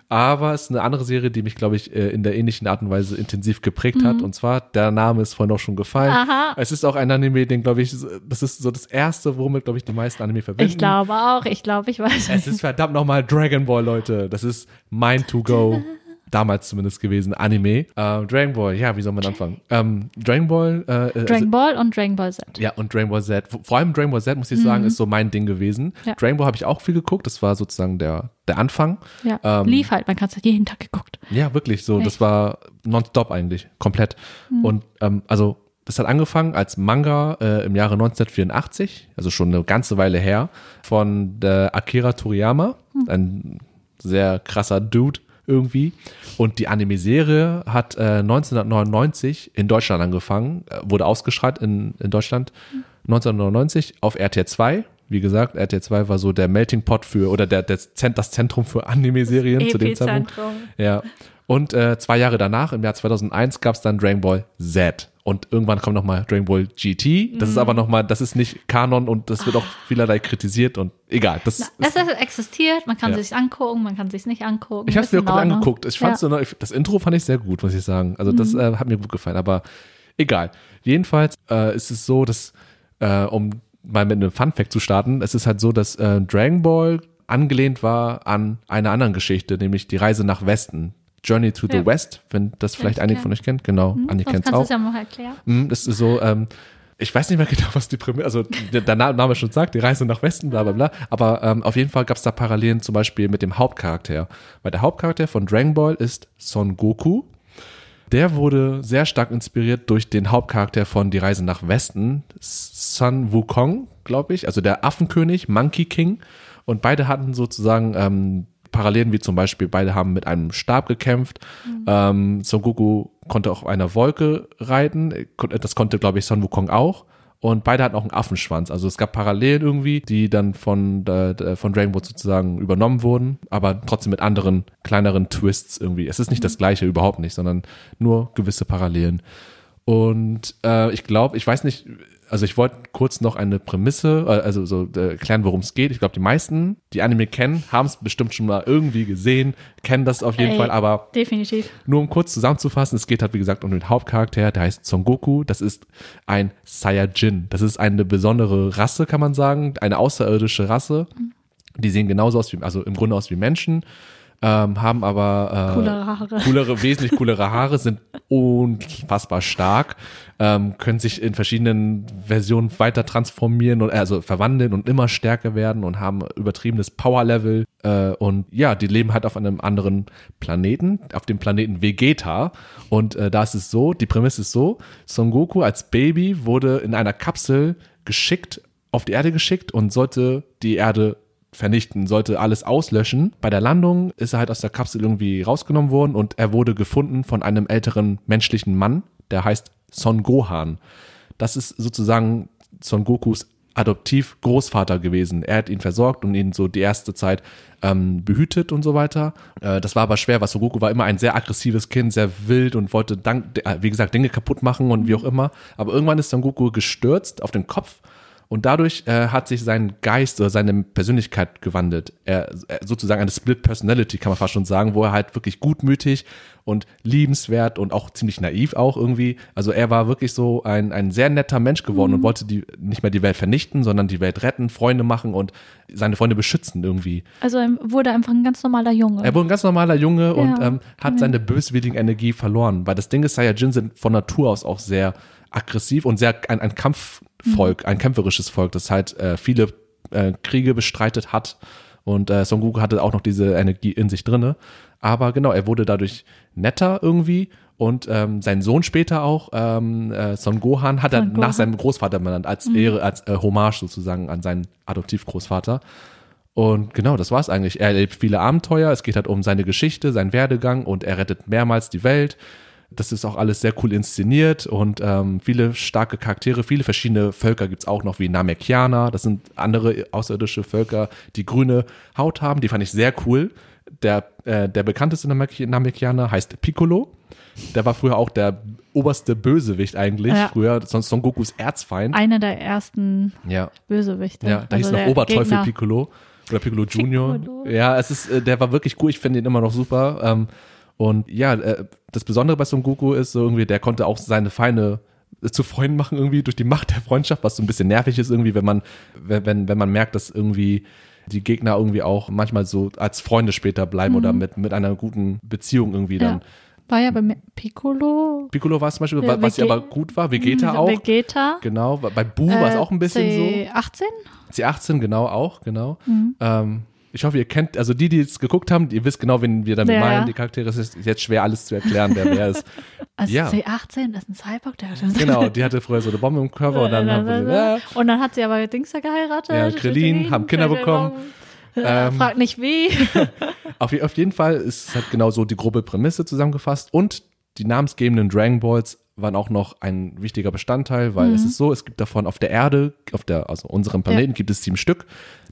aber es ist eine andere Serie, die mich, glaube ich, äh, in der ähnlichen Art und Weise intensiv geprägt hat. Und zwar, der Name ist vorhin auch schon gefallen. Mhm. Aha. Es ist auch ein Anime, den, glaube ich, das ist so das erste, womit, glaube ich, die meisten Anime verbinden. Ich glaube auch, ich glaube, ich weiß Es ist verdammt nochmal Dragon Ball, Leute. Das ist Mine to Go. damals zumindest gewesen, Anime. Äh, Dragon Ball, ja, wie soll man anfangen? Ähm, Dragon Ball. Äh, äh, Dragon Ball und Dragon Ball Z. ja, und Dragon Ball Z. Vor allem Dragon Ball Z, muss ich sagen, ist so mein Ding gewesen. Mhm. Ja. Dragon Ball habe ich auch viel geguckt. Das war sozusagen der, der Anfang. Ja, Ähm, lief halt, man hat es jeden Tag geguckt. Ja, wirklich so. Das Echt? war nonstop eigentlich, komplett. Und ähm, also das hat angefangen als Manga äh, im Jahre 1984, also schon eine ganze Weile her, von Akira Toriyama, ein sehr krasser Dude irgendwie. Und die Anime-Serie hat äh, 1999 in Deutschland angefangen, äh, wurde ausgestrahlt in, in Deutschland 1999 auf RTL 2. Wie gesagt, RTL 2 war so der Melting Pot für, oder der, der das Zentrum für Anime-Serien zu dem Zeitpunkt. Ja. Und äh, zwei Jahre danach, im Jahr 2001, gab es dann Dragon Ball Z. Und irgendwann kommt nochmal Dragon Ball GT. Das ist Mhm. aber nochmal, das ist nicht Kanon und das wird auch vielerlei kritisiert und egal. Das Ah. Es ist, ist- existiert, man kann Ja. es sich angucken, man kann es sich nicht angucken. ich habe es mir komplett Ordnung. angeguckt. Ich fand's ja. so, das Intro fand ich sehr gut, muss ich sagen. Also das Mhm. äh, hat mir gut gefallen, aber egal. Jedenfalls äh, ist es so, dass, äh, um mal mit einem Fun-Fact zu starten, es ist halt so, dass äh, Dragon Ball angelehnt war an einer anderen Geschichte, nämlich die Reise nach Westen. Journey to the Ja. West, wenn das vielleicht ich einige von euch kennt. Genau, Anni Sonst kennt es kannst du auch. es ja mal erklären. Mm, Das ist so, ähm, ich weiß nicht mehr genau, was die Prämisse, also der, der Na- Name schon sagt, die Reise nach Westen, bla bla bla. Aber ähm, auf jeden Fall gab es da Parallelen zum Beispiel mit dem Hauptcharakter. Weil der Hauptcharakter von Dragon Ball ist Son Goku. Der wurde sehr stark inspiriert durch den Hauptcharakter von Die Reise nach Westen, Sun Wukong, glaube ich, also der Affenkönig, Monkey King. Und beide hatten sozusagen ähm, Parallelen, wie zum Beispiel, beide haben mit einem Stab gekämpft. Ähm, Son Goku konnte auf einer Wolke reiten. Das konnte, glaube ich, Son Wukong auch. Und beide hatten auch einen Affenschwanz. Also es gab Parallelen irgendwie, die dann von, äh, von Dragon Ball sozusagen übernommen wurden, aber trotzdem mit anderen, kleineren Twists irgendwie. Es ist nicht das gleiche, überhaupt nicht, sondern nur gewisse Parallelen. Und äh, ich glaube, ich weiß nicht, also ich wollte kurz noch eine Prämisse, äh, also so äh, erklären, worum es geht. Ich glaube, die meisten, die Anime kennen, haben es bestimmt schon mal irgendwie gesehen, kennen das auf jeden Ey. Fall, aber Definitiv. nur um kurz zusammenzufassen, es geht halt, wie gesagt, um den Hauptcharakter, der heißt Son Goku. Das ist ein Saiyajin. Das ist eine besondere Rasse, kann man sagen, eine außerirdische Rasse. Die sehen genauso aus wie, also im Grunde aus wie Menschen, ähm, haben aber äh, Coolere Haare. coolere, wesentlich coolere Haare, sind unfassbar stark, ähm, können sich in verschiedenen Versionen weiter transformieren und also verwandeln und immer stärker werden und haben übertriebenes Power-Level. Äh, und ja, die leben halt auf einem anderen Planeten, auf dem Planeten Vegeta. Und äh, da ist es so, die Prämisse ist so, Son Goku als Baby wurde in einer Kapsel geschickt, auf die Erde geschickt und sollte die Erde vernichten, sollte alles auslöschen. Bei der Landung ist er halt aus der Kapsel irgendwie rausgenommen worden und er wurde gefunden von einem älteren menschlichen Mann, der heißt Son Gohan. Das ist sozusagen Son Gokus Adoptiv-Großvater gewesen. Er hat ihn versorgt und ihn so die erste Zeit ähm, behütet und so weiter. Äh, das war aber schwer, weil Son Goku war immer ein sehr aggressives Kind, sehr wild und wollte, dank, äh, wie gesagt, Dinge kaputt machen und wie auch immer. Aber irgendwann ist Son Goku gestürzt auf den Kopf und dadurch äh, hat sich sein Geist oder seine Persönlichkeit gewandelt. Er, sozusagen eine Split Personality, kann man fast schon sagen, wo er halt wirklich gutmütig und liebenswert und auch ziemlich naiv auch irgendwie. Also er war wirklich so ein, ein sehr netter Mensch geworden und wollte die nicht mehr die Welt vernichten, sondern die Welt retten, Freunde machen und seine Freunde beschützen irgendwie. Also er wurde einfach ein ganz normaler Junge. Er wurde ein ganz normaler Junge und Ja, ähm, hat seine böswillige Energie verloren, weil das Ding ist, Saiyajin sind von Natur aus auch sehr aggressiv und sehr ein, ein Kampfvolk, ein kämpferisches Volk, das halt äh, viele äh, Kriege bestreitet hat und äh, Son Goku hatte auch noch diese Energie in sich drinne. Aber genau, er wurde dadurch netter irgendwie und ähm, sein Sohn später auch, ähm, äh, Son Gohan, hat er Son nach Gohan. seinem Großvater benannt, als Ehre, als äh, Hommage sozusagen an seinen Adoptivgroßvater. Und genau, das war's eigentlich. Er erlebt viele Abenteuer, es geht halt um seine Geschichte, seinen Werdegang und er rettet mehrmals die Welt. Das ist auch alles sehr cool inszeniert und ähm, viele starke Charaktere, viele verschiedene Völker gibt's auch noch, wie Namekianer. Das sind andere außerirdische Völker, die grüne Haut haben. Die fand ich sehr cool. Der, äh, der bekannteste Namek- Namekianer heißt Piccolo. Der war früher auch der oberste Bösewicht eigentlich. Ja. Früher sonst Son Gokus Erzfeind. Einer der ersten ja. Bösewichte. Ja, da hieß Also noch der Oberteufel Gegner. Piccolo oder Piccolo Junior. Piccolo. Ja, es ist, äh, der war wirklich cool. Ich finde ihn immer noch super. Ähm, und ja, äh, das Besondere bei Son Goku ist so irgendwie, der konnte auch seine Feinde äh, zu Freunden machen irgendwie durch die Macht der Freundschaft, was so ein bisschen nervig ist irgendwie, wenn man, wenn, wenn, wenn man merkt, dass irgendwie die Gegner irgendwie auch manchmal so als Freunde später bleiben oder mit, mit einer guten Beziehung irgendwie dann. Mhm. Ja. War ja bei Piccolo. Piccolo war es zum Beispiel, Ja, was ja aber gut war, Vegeta auch. Vegeta. Genau, bei Boo war es auch ein bisschen so. C18? C18 genau auch, genau. Mhm. Ähm, ich hoffe, ihr kennt, also die, die jetzt geguckt haben, ihr wisst genau, wen wir damit Ja, meinen, die Charaktere. Es ist jetzt schwer, alles zu erklären, wer wer ist. Also Ja. C18 ist ein Cyborg, der hat Genau, die hatte früher so eine Bombe im Körper und dann haben wir so, ja, Und dann hat sie aber Dings da geheiratet. Ja, Krillin, haben Kinder bekommen. Äh, Ähm, Frag nicht wie. Auf, je- auf jeden Fall ist halt genau so die grobe Prämisse zusammengefasst und die namensgebenden Dragon Balls waren auch noch ein wichtiger Bestandteil, weil Mhm. es ist so, es gibt davon auf der Erde, auf der, also unserem Planeten gibt es sieben Stück,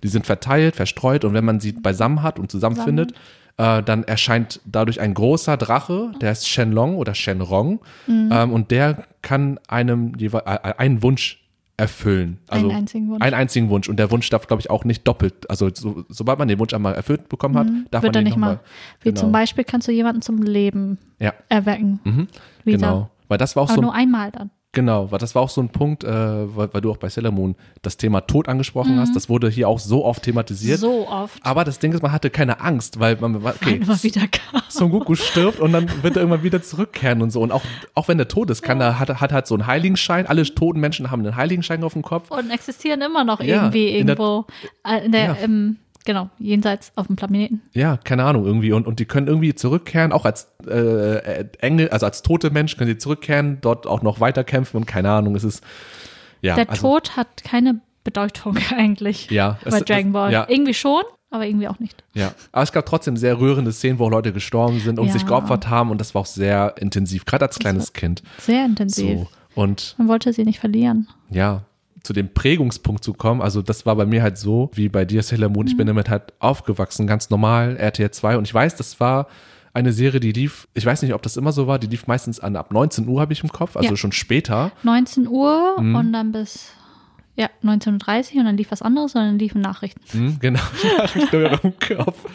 die sind verteilt, verstreut und wenn man sie beisammen hat und zusammenfindet, äh, dann erscheint dadurch ein großer Drache, der heißt Shenlong oder Shenrong Mhm. ähm, und der kann einem jewe- äh, einen Wunsch erfüllen. Also Einen einzigen Wunsch. Einen einzigen Wunsch und der Wunsch darf, glaube ich, auch nicht doppelt, also so, sobald man den Wunsch einmal erfüllt bekommen hat, darf Mhm. Wird er man den nicht mal. Wie genau. zum Beispiel kannst du jemanden zum Leben Ja, erwecken. Wieder. genau. Weil das war auch Aber so nur ein, einmal dann. genau, weil das war auch so ein Punkt, äh, weil, weil du auch bei Sailor Moon das Thema Tod angesprochen hast. Das wurde hier auch so oft thematisiert. Mhm. So oft. Aber das Ding ist, man hatte keine Angst, weil man okay, Immer wieder kam. Son Goku stirbt und dann wird er irgendwann wieder zurückkehren und so. Und auch, auch wenn er tot ist, kann er, hat, hat halt so einen Heiligenschein. Alle toten Menschen haben einen Heiligenschein auf dem Kopf. Und existieren immer noch Ja, irgendwie in der- irgendwo. äh, in der, Ja. im, genau, jenseits auf dem Planeten. Ja, keine Ahnung, irgendwie. Und, und die können irgendwie zurückkehren, auch als äh, Engel, also als tote Menschen können sie zurückkehren, dort auch noch weiterkämpfen und keine Ahnung, es ist, ja. Der also, Tod hat keine Bedeutung eigentlich Ja, bei es- Dragon es- Ball. ja. Irgendwie schon, aber irgendwie auch nicht. Ja, aber es gab trotzdem sehr rührende Szenen, wo auch Leute gestorben sind und Ja. sich geopfert haben und das war auch sehr intensiv, gerade als kleines Kind. Sehr intensiv. So. Und Man wollte sie nicht verlieren. ja, zu dem Prägungspunkt zu kommen, also das war bei mir halt so, wie bei dir, Sailor Moon, ich bin damit halt aufgewachsen, ganz normal, RTL 2 und ich weiß, das war eine Serie, die lief, ich weiß nicht, ob das immer so war, die lief meistens an ab 19 Uhr, habe ich im Kopf, also Ja. schon später. 19 Uhr Mhm. und dann bis ja, 19.30 Uhr und dann lief was anderes und dann liefen Nachrichten. Hm, genau, ich glaube im Kopf.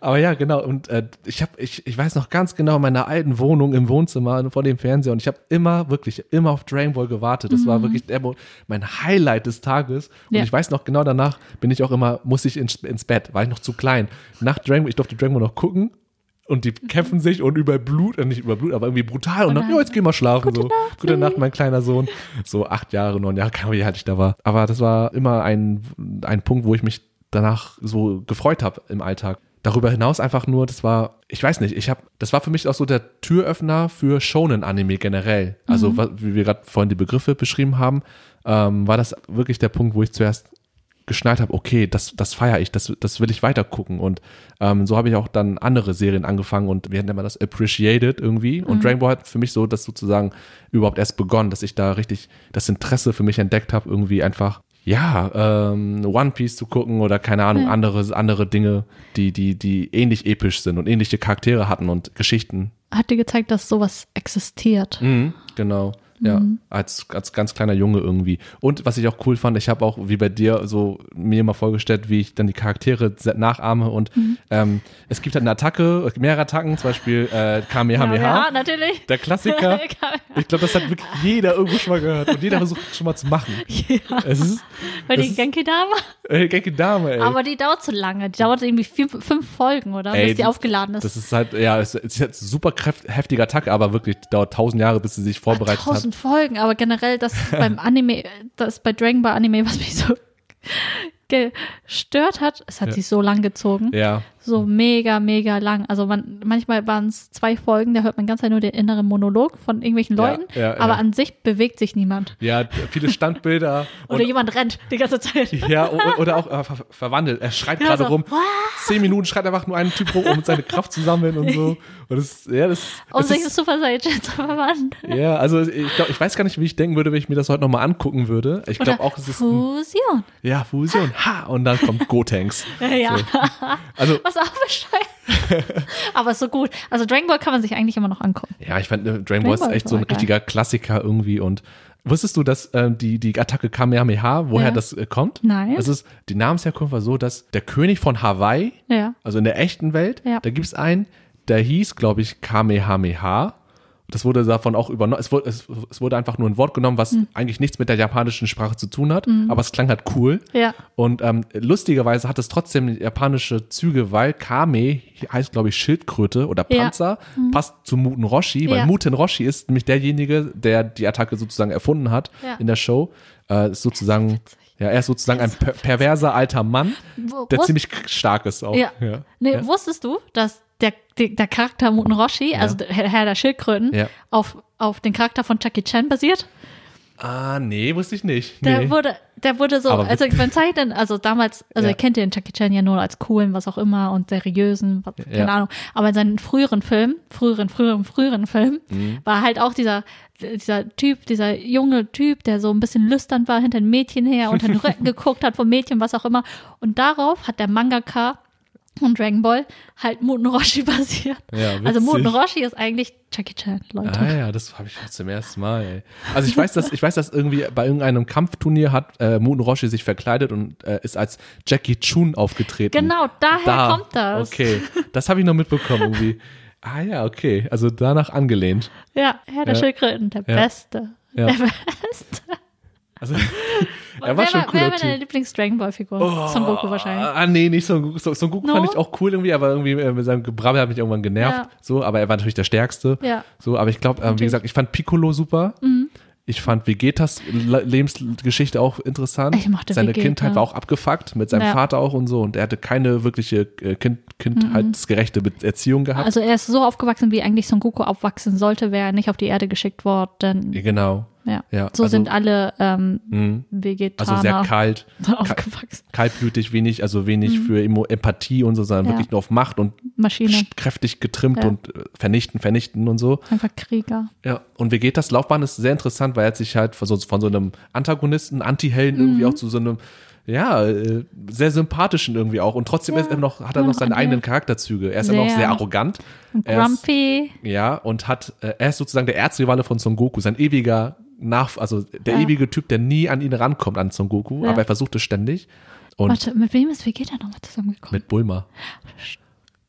Aber ja, genau. Und äh, ich habe, ich, ich weiß noch ganz genau, in meiner alten Wohnung im Wohnzimmer vor dem Fernseher und ich habe immer, wirklich, immer auf Dragon Ball gewartet. Das war wirklich der, mein Highlight des Tages. Und Mhm. Ja. ich weiß noch genau danach bin ich auch immer, muss ich ins, ins Bett, war ich noch zu klein. Nach Dragon Ball, ich durfte Dragon Ball noch gucken. Und die kämpfen sich und über Blut, äh, nicht über Blut, aber irgendwie brutal. Und dann, ja, jetzt geh mal schlafen. Gute so. Nacht, Gute Nacht, Lee. mein kleiner Sohn. So acht Jahre, neun Jahre, keine Ahnung, wie alt ich da war. Aber das war immer ein, ein Punkt, wo ich mich danach so gefreut habe im Alltag. Darüber hinaus einfach nur, das war, ich weiß nicht, ich habe, das war für mich auch so der Türöffner für Shonen-Anime generell. Also wa- wie wir gerade vorhin die Begriffe beschrieben haben, ähm, war das wirklich der Punkt, wo ich zuerst geschnallt habe, okay, das, das feiere ich, das, das will ich weiter gucken. Und ähm, so habe ich auch dann andere Serien angefangen und wir nennen das Appreciated irgendwie. Und Dragon Ball hat für mich so das sozusagen überhaupt erst begonnen, dass ich da richtig das Interesse für mich entdeckt habe, irgendwie einfach, ja, ähm, One Piece zu gucken oder keine Ahnung, Ja. andere, andere Dinge, die, die, die ähnlich episch sind und ähnliche Charaktere hatten und Geschichten. Hat dir gezeigt, dass sowas existiert. Mhm, genau. Ja, Mhm. als, als ganz kleiner Junge irgendwie. Und was ich auch cool fand, ich habe auch wie bei dir so mir mal vorgestellt, wie ich dann die Charaktere nachahme und Mhm. ähm, es gibt halt eine Attacke, mehrere Attacken, zum Beispiel äh, Kamehameha. Ja, natürlich. Der Klassiker. Ich glaube, das hat wirklich jeder irgendwo schon mal gehört und jeder versucht schon mal zu machen. ja, Es ist weil die ist- Genki-Dame. äh, Genki Dame, ey. Aber die dauert zu lange. Die dauert irgendwie vier, fünf Folgen, oder? Ey, bis die das- aufgeladen ist. das ist halt, ja, es ist jetzt super kräft, heftige Attacke, aber wirklich die dauert tausend Jahre, bis sie sich vorbereitet hat. Tausend Folgen, aber generell das beim Anime, das bei Dragon Ball Anime, was mich so gestört hat, es hat Ja. sich so lang gezogen. Ja, So mega, mega lang. Also man, manchmal waren es zwei Folgen, da hört man ganz Zeit nur den inneren Monolog von irgendwelchen Ja, Leuten, ja, aber ja. an sich bewegt sich niemand. ja, viele Standbilder. Oder jemand rennt die ganze Zeit. Ja, oder auch äh, ver verwandelt. Er schreit Ja, gerade so, rum. Zehn Minuten schreit einfach nur einen Typ rum, um seine Kraft zu sammeln und so. Und das, ja, das, Um das sich ist, Super Saiyan zu verwandeln. ja, also ich glaube, ich weiß gar nicht, wie ich denken würde, wenn ich mir das heute nochmal angucken würde. Ich glaube auch, es ist ein, Fusion. ja Fusion. Ha, und dann kommt Gotenks. Ja, So. Also was auch bescheuert. aber ist so gut. Also Dragon Ball kann man sich eigentlich immer noch angucken. ja, ich fand äh, Dragon Ball ist echt so ein geil. richtiger Klassiker irgendwie. Und wusstest du, dass ähm, die die Attacke Kamehameha, woher Ja. das äh, kommt? Nein. Das ist die Namensherkunft war so, dass der König von Hawaii Ja. Also in der echten Welt, Ja. da gibt es einen, der hieß, glaube ich, Kamehameha. Das wurde davon auch übernommen. Es wurde, es, es wurde einfach nur ein Wort genommen, was Hm. eigentlich nichts mit der japanischen Sprache zu tun hat, aber es klang halt cool. Ja. Und ähm, lustigerweise hat es trotzdem japanische Züge, weil Kame heißt, glaube ich, Schildkröte oder Ja. Panzer, passt zu Muten Roshi, weil Ja. Muten Roshi ist nämlich derjenige, der die Attacke sozusagen erfunden hat Ja. in der Show. Äh, ist sozusagen, ja, er ist sozusagen ein per perverser alter Mann, der wusst- ziemlich stark ist auch. Ja. ja. Nee, ja. wusstest du, dass der, der, der Charakter Muten Roshi, also der Herr der Schildkröten, Ja. auf, auf den Charakter von Jackie Chan basiert? Ah, nee, wusste ich nicht. Der Nee. wurde, der wurde so, Aber also beim Zeichnen, also damals, also Ja. ihr kennt den Jackie Chan ja nur als coolen, was auch immer und seriösen, was, keine Ja. Ahnung. Aber in seinen früheren Filmen, früheren, früheren, früheren Filmen, Mhm. war halt auch dieser, dieser Typ, dieser junge Typ, der so ein bisschen lüstern war, hinter den Mädchen her, unter den Rücken geguckt hat vom Mädchen, was auch immer. Und darauf hat der Mangaka von Dragon Ball halt Muten Roshi basiert. Ja, also. Muten Roshi ist eigentlich Jackie Chan, Leute. Ah ja, das habe ich jetzt zum ersten Mal. Ey. Also ich weiß, dass ich weiß, dass irgendwie bei irgendeinem Kampfturnier hat äh, Muten Roshi sich verkleidet und äh, ist als Jackie Chun aufgetreten. Genau, daher Da. kommt das. Okay, das habe ich noch mitbekommen irgendwie. Ah ja, okay, also danach angelehnt. Ja, Herr der Ja. Schildkröten, der Ja. Beste. Ja. Der Beste. Also er war schon war, ein wer cooler war deine. Lieblings-Dragon Ball-Figur? Son Goku wahrscheinlich. Ah, nee, nicht Son Goku. Son, Goku No? fand ich auch cool irgendwie, aber irgendwie äh, mit seinem Gebrabbel hat mich irgendwann genervt. Ja. So, aber er war natürlich der Stärkste. Ja. So, aber ich glaube, ähm, wie. Mhm. gesagt, ich fand Piccolo super. Ich fand Vegetas Le- Lebensgeschichte auch interessant. Ich mochte Seine Vegeta. Kindheit war auch abgefuckt mit seinem Ja. Vater auch und so und er hatte keine wirkliche äh, kind, kindheitsgerechte Be- Erziehung gehabt. Also er ist so aufgewachsen, wie eigentlich Son Goku aufwachsen sollte, wäre er nicht auf die Erde geschickt worden. genau. Ja. Ja, so also- sind alle ähm, Mhm. Vegetaner Also sehr kalt, aufgewachsen. kaltblütig, wenig, also wenig für Emo Empathie und so, sondern Mhm. Ja. wirklich nur auf Macht und Maschine. sch- kräftig getrimmt Ja. und äh, vernichten, vernichten und so. Einfach Krieger. Ja, und Vegetas Laufbahn ist sehr interessant, weil er hat sich halt von so, von so einem Antagonisten, Anti-Helden Mhm. irgendwie auch zu so einem, ja, äh, sehr sympathischen irgendwie auch. Und trotzdem Ja, ist er noch, hat er noch noch seine eigenen Charakterzüge. Er ist immer auch Sehr. sehr arrogant. Und Er ist- Grumpy. Ja, und hat, äh, er ist sozusagen der Erzrivale von Son Goku, sein ewiger Nach, also der Ja. ewige Typ, der nie an ihn rankommt, an Son Goku, Ja. aber er versucht es ständig. Und Warte, mit wem ist Vegeta nochmal zusammengekommen? mit Bulma.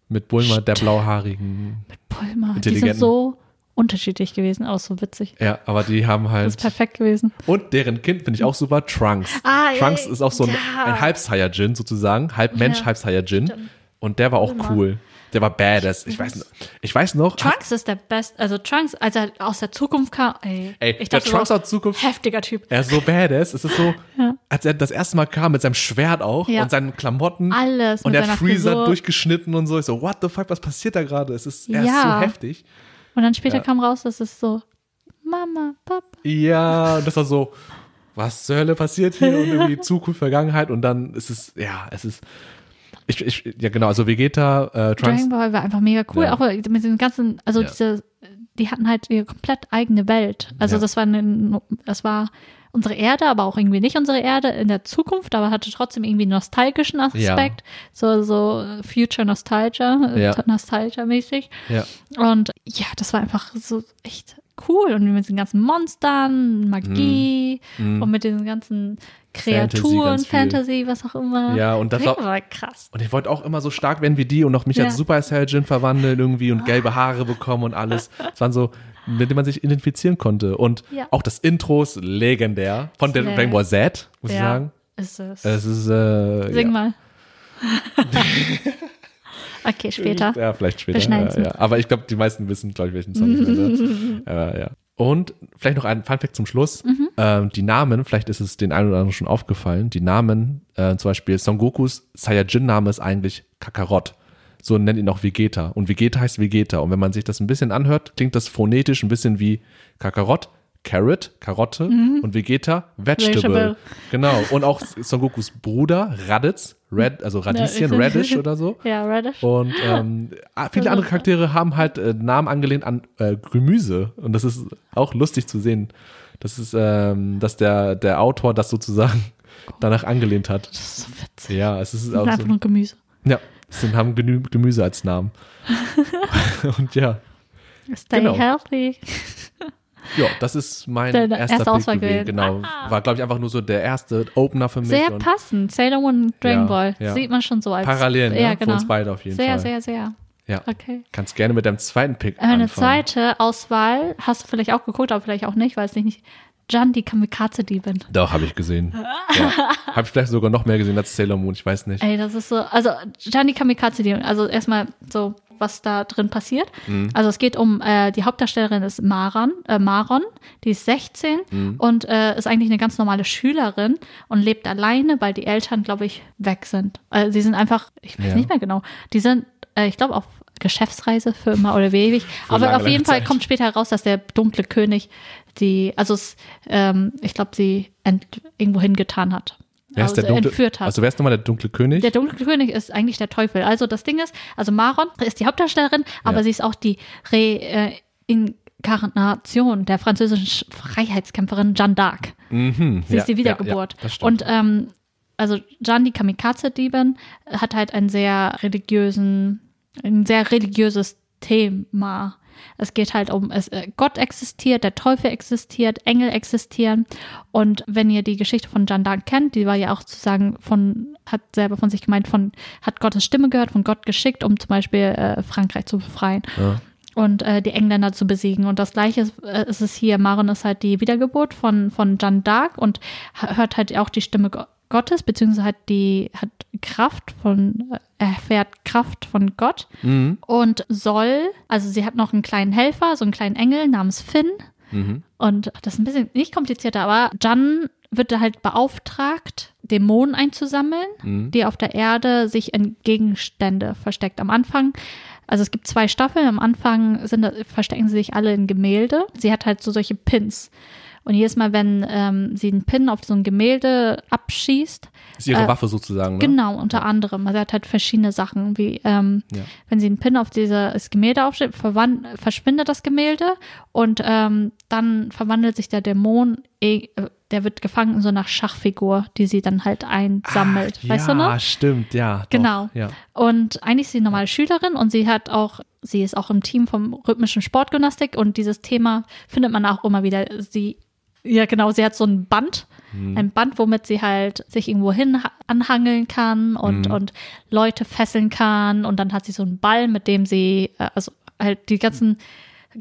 Mit Bulma, der blauhaarigen. Bulma. Die sind so unterschiedlich gewesen, auch so witzig. Ja, aber die haben Das halt. ist perfekt gewesen. Und deren Kind finde ich auch super, Trunks. Ah, Trunks ja, ist auch so ein, ja. ein Halb-Saiyajin sozusagen, halb Mensch, halb Saiyajin. stimmt. Und der war auch Immer. cool. Der war badass. Ich weiß, ich weiß noch. Trunks ist der Best, also Trunks, als er aus der Zukunft kam, ey, Ey, ich der dachte Trunks aus Zukunft, heftiger Typ. er ist so badass. Es ist so, Ja. als er das erste Mal kam mit seinem Schwert auch Ja. und seinen Klamotten. Alles Und der Freezer Frisur. durchgeschnitten und so. Ich so, what the fuck, was passiert da gerade? Es ist, er ist Ja. so heftig. Und dann später kam raus, dass es so, Mama, Papa. Ja, und das war so, was zur Hölle passiert hier und irgendwie Zukunft, Vergangenheit und dann ist es, ja, es ist, ich, ich ja genau, also Vegeta, äh, Trunks, Dragon Ball war einfach mega cool, Ja. auch mit den ganzen, also Ja. diese, die hatten halt ihre komplett eigene Welt. Also Ja. das war eine, das war unsere Erde, aber auch irgendwie nicht unsere Erde in der Zukunft, aber hatte trotzdem irgendwie einen nostalgischen Aspekt, so so Future Nostalgia, äh, Ja. Nostalgia-mäßig. ja, Und ja, das war einfach so echt cool. Und mit den ganzen Monstern, Magie Mhm. und mit den ganzen Kreaturen, viel. Fantasy, was auch immer. Ja, und das das war- war krass. und ich wollte auch immer so stark werden wie die und noch mich Ja. als Super Saiyajin verwandeln irgendwie und gelbe Haare bekommen und alles. Es waren so, mit denen man sich identifizieren konnte und Ja. auch das Intro ist legendär von der. Dragon Ball Z, muss ich Ja. sagen. Ist es. Es ist, äh, Sing ja. mal. okay, später. Ja, vielleicht später. Ja, ja. Aber ich glaube, die meisten wissen, glaube ich, welchen Song ich meine. ja, ja. Und vielleicht noch ein Funfact zum Schluss. Mhm. Ähm, die Namen, vielleicht ist es den einen oder anderen schon aufgefallen, die Namen, äh, zum Beispiel Son Gokus Saiyajin-Name ist eigentlich Kakarot. So nennt ihn auch Vegeta. Und Vegeta heißt Vegeta. Und wenn man sich das ein bisschen anhört, klingt das phonetisch ein bisschen wie Kakarot, Carrot, Karotte und Vegeta, Vegetable. Mhm. Vegetable. Genau. Und auch Son Gokus Bruder, Raditz, Red, also Radieschen, Ja. Radish oder so. Ja, Radish. Und ähm, ah, viele andere Charaktere haben halt äh, Namen angelehnt an äh, Gemüse. Und das ist auch lustig zu sehen. Das ist, ähm, dass der, der Autor das sozusagen danach angelehnt hat. Das ist so witzig. Ja, es ist auch einfach so. nur Gemüse. Ja, es sind, haben Gemüse als Namen. Und ja, Stay Genau. healthy. Ja, das ist mein Deine erster erste Auswahl gewesen. Genau, Ah. war glaube ich einfach nur so der erste Opener für mich. Sehr passend. Sailor Moon und Dragon Ja, Ball. ja. Sieht man schon so als. Parallel, ne? Ja, Für genau. uns beide auf jeden sehr, Fall. sehr, sehr. Ja. Okay. Kannst gerne mit deinem zweiten Pick Meine anfangen. zweite Auswahl hast du vielleicht auch geguckt, aber vielleicht auch nicht, weil es nicht Jan die Kamikaze-Diebin. Doch, habe ich gesehen. ja. Habe ich vielleicht sogar noch mehr gesehen als Sailor Moon, ich weiß nicht. Ey, das ist so, also Jan die Kamikaze-Diebin, also erstmal so, was da drin passiert. Mhm. Also es geht um, äh, die Hauptdarstellerin ist Maron, äh, Maron, die ist 16 Mhm. und äh, ist eigentlich eine ganz normale Schülerin und lebt alleine, weil die Eltern, glaube ich, weg sind. Also sie sind einfach, ich weiß Ja. nicht mehr genau, die sind, äh, ich glaube, auf Geschäftsreise für immer oder wie ewig. Aber lange, auf jeden lange Fall Zeit. kommt später heraus, dass der dunkle König die, also es, ähm, ich glaube, sie ent, irgendwo hingetan hat. Wer ist also der dunkle, entführt hat. Also wer ist nochmal der dunkle König? Der dunkle König ist eigentlich der Teufel. Also das Ding ist, also Maron ist die Hauptdarstellerin, aber Ja. sie ist auch die Re, äh, der französischen Sch- Freiheitskämpferin Jeanne d'Arc. mhm. Sie ist die Wiedergeburt. Ja, ja. Und ähm, also Jeanne, die Kamikaze-Diebin, hat halt einen sehr religiösen, ein sehr religiöses Thema. Es geht halt um, es, äh, Gott existiert, der Teufel existiert, Engel existieren. Und wenn ihr die Geschichte von Jeanne d'Arc kennt, die war ja auch sozusagen von, hat selber von sich gemeint, von, hat Gottes Stimme gehört, von Gott geschickt, um zum Beispiel äh, Frankreich zu befreien ja. und äh, die Engländer zu besiegen. Und das gleiche ist, äh, ist es hier. Maron ist halt die Wiedergeburt von, von Jeanne d'Arc und hört halt auch die Stimme Gottes, beziehungsweise hat die, hat Kraft von, äh, erfährt Kraft von Gott Mhm. und soll, also sie hat noch einen kleinen Helfer, so einen kleinen Engel namens Finn. Mhm. Und das ist ein bisschen nicht komplizierter, aber Jan wird da halt beauftragt, Dämonen einzusammeln, Mhm. die auf der Erde sich in Gegenstände versteckt. Am Anfang, also es gibt zwei Staffeln, am Anfang sind, verstecken sie sich alle in Gemälde. Sie hat halt so solche Pins. Und jedes Mal, wenn ähm, sie einen Pin auf so ein Gemälde abschießt, Ist ihre Äh, Waffe sozusagen, ne? Genau, unter anderem. Also er hat halt verschiedene Sachen, wie ähm, Ja. wenn sie einen Pin auf dieses Gemälde verwan- verschwindet das Gemälde und ähm, dann verwandelt sich der Dämon, eh, äh, der wird gefangen in so einer Schachfigur, die sie dann halt einsammelt. Ah, weißt ja, du noch? stimmt, ja. Doch, Genau. Ja. Und eigentlich ist sie eine normale Schülerin und sie hat auch, sie ist auch im Team vom rhythmischen Sportgymnastik und dieses Thema findet man auch immer wieder. Sie, ja genau, sie hat so ein Band, Mhm. ein Band, womit sie halt sich irgendwo hin ha- anhangeln kann und, Mhm. und Leute fesseln kann und dann hat sie so einen Ball, mit dem sie, äh, also halt die ganzen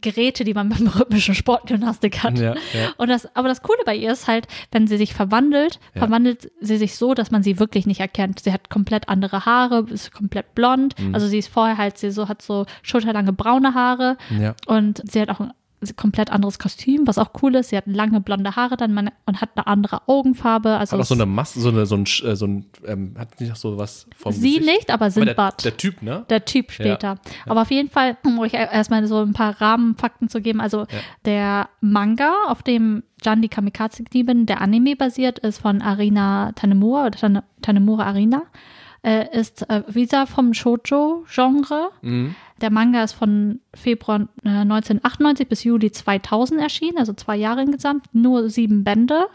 Geräte, die man beim rhythmischen Sportgymnastik hat. Ja, ja. Und das, aber das Coole bei ihr ist halt, wenn sie sich verwandelt, Ja. verwandelt sie sich so, dass man sie wirklich nicht erkennt. Sie hat komplett andere Haare, ist komplett blond. Mhm. Also sie ist vorher halt, sie so hat so schulterlange braune Haare und sie hat auch ein komplett anderes Kostüm, was auch cool ist. Sie hat lange blonde Haare dann und hat eine andere Augenfarbe. Also Hat auch so eine Maske, so, eine, so ein, äh, so ein ähm, hat nicht noch so was vom sie Gesicht? nicht, aber Aber der, der Typ, ne? Der Typ später. Aber auf jeden Fall, um euch erstmal so ein paar Rahmenfakten zu geben. Also der Manga, auf dem Jan die Kamikaze-Diebin, der Anime basiert, ist von Arina Tanemura oder Tane- Tanemura Arina. Äh, ist äh, wieder vom Shoujo-Genre. Mhm. Der Manga ist von Februar äh, 1998 bis Juli 2000 erschienen, also zwei Jahre insgesamt, nur sieben Bände.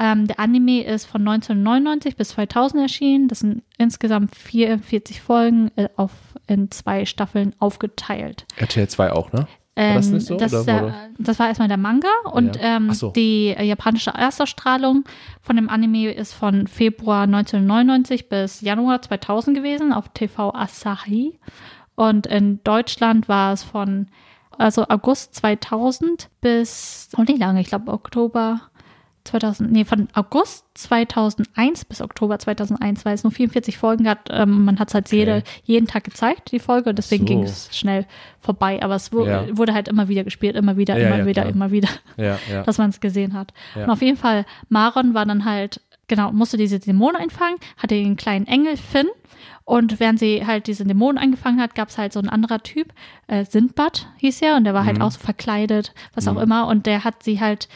Ähm, der Anime ist von 1999 bis 2000 erschienen. Das sind insgesamt 44 Folgen äh, auf, in zwei Staffeln aufgeteilt. RTL 2 auch, ne? War das Ähm, nicht so? das, oder der, das war erstmal der Manga und Ja. ähm, so. die äh, japanische Erstausstrahlung von dem Anime ist von Februar 1999 bis Januar 2000 gewesen auf TV Asahi und in Deutschland war es von also August 2000 bis oh nicht lange, ich glaube Oktober 2000, nee, von August 2001 bis Oktober 2001, weil es nur 44 Folgen hat. Ähm, man hat es halt jede, jeden Tag gezeigt, die Folge, und deswegen So. ging es schnell vorbei. Aber es Ja. wurde halt immer wieder gespielt, immer wieder, Ja, immer ja, wieder, immer wieder, Ja, ja. dass man es gesehen hat. Und auf jeden Fall, Maron war dann halt, genau, musste diese Dämonen einfangen, hatte den kleinen Engel Finn. Und während sie halt diese Dämonen eingefangen hat, gab es halt so ein anderer Typ, äh, Sindbad hieß er, und der war halt Mhm. auch so verkleidet, was auch immer. Und der hat sie halt,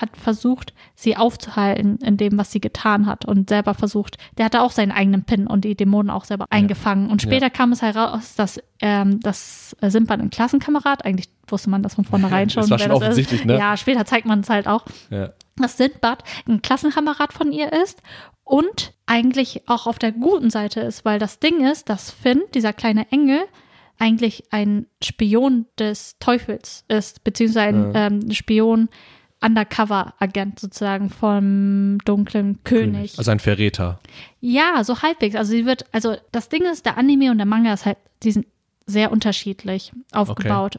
hat versucht, sie aufzuhalten in dem, was sie getan hat. Und selber versucht, der hatte auch seinen eigenen Pin und die Dämonen auch selber eingefangen. Und später kam es heraus, dass, ähm, dass Sindbad ein Klassenkamerad, eigentlich wusste man das von vornherein schon. Das war schon das ist. offensichtlich, ne? Ja, später zeigt man es halt auch ja. Dass Sindbad ein Klassenkamerad von ihr ist und eigentlich auch auf der guten Seite ist, weil das Ding ist, dass Finn, dieser kleine Engel, eigentlich ein Spion des Teufels ist, beziehungsweise ein ähm, Spion, Undercover-Agent sozusagen vom dunklen König. Also ein Verräter. Ja, so halbwegs. Also sie wird, also das Ding ist, der Anime und der Manga ist halt, die sind sehr unterschiedlich aufgebaut.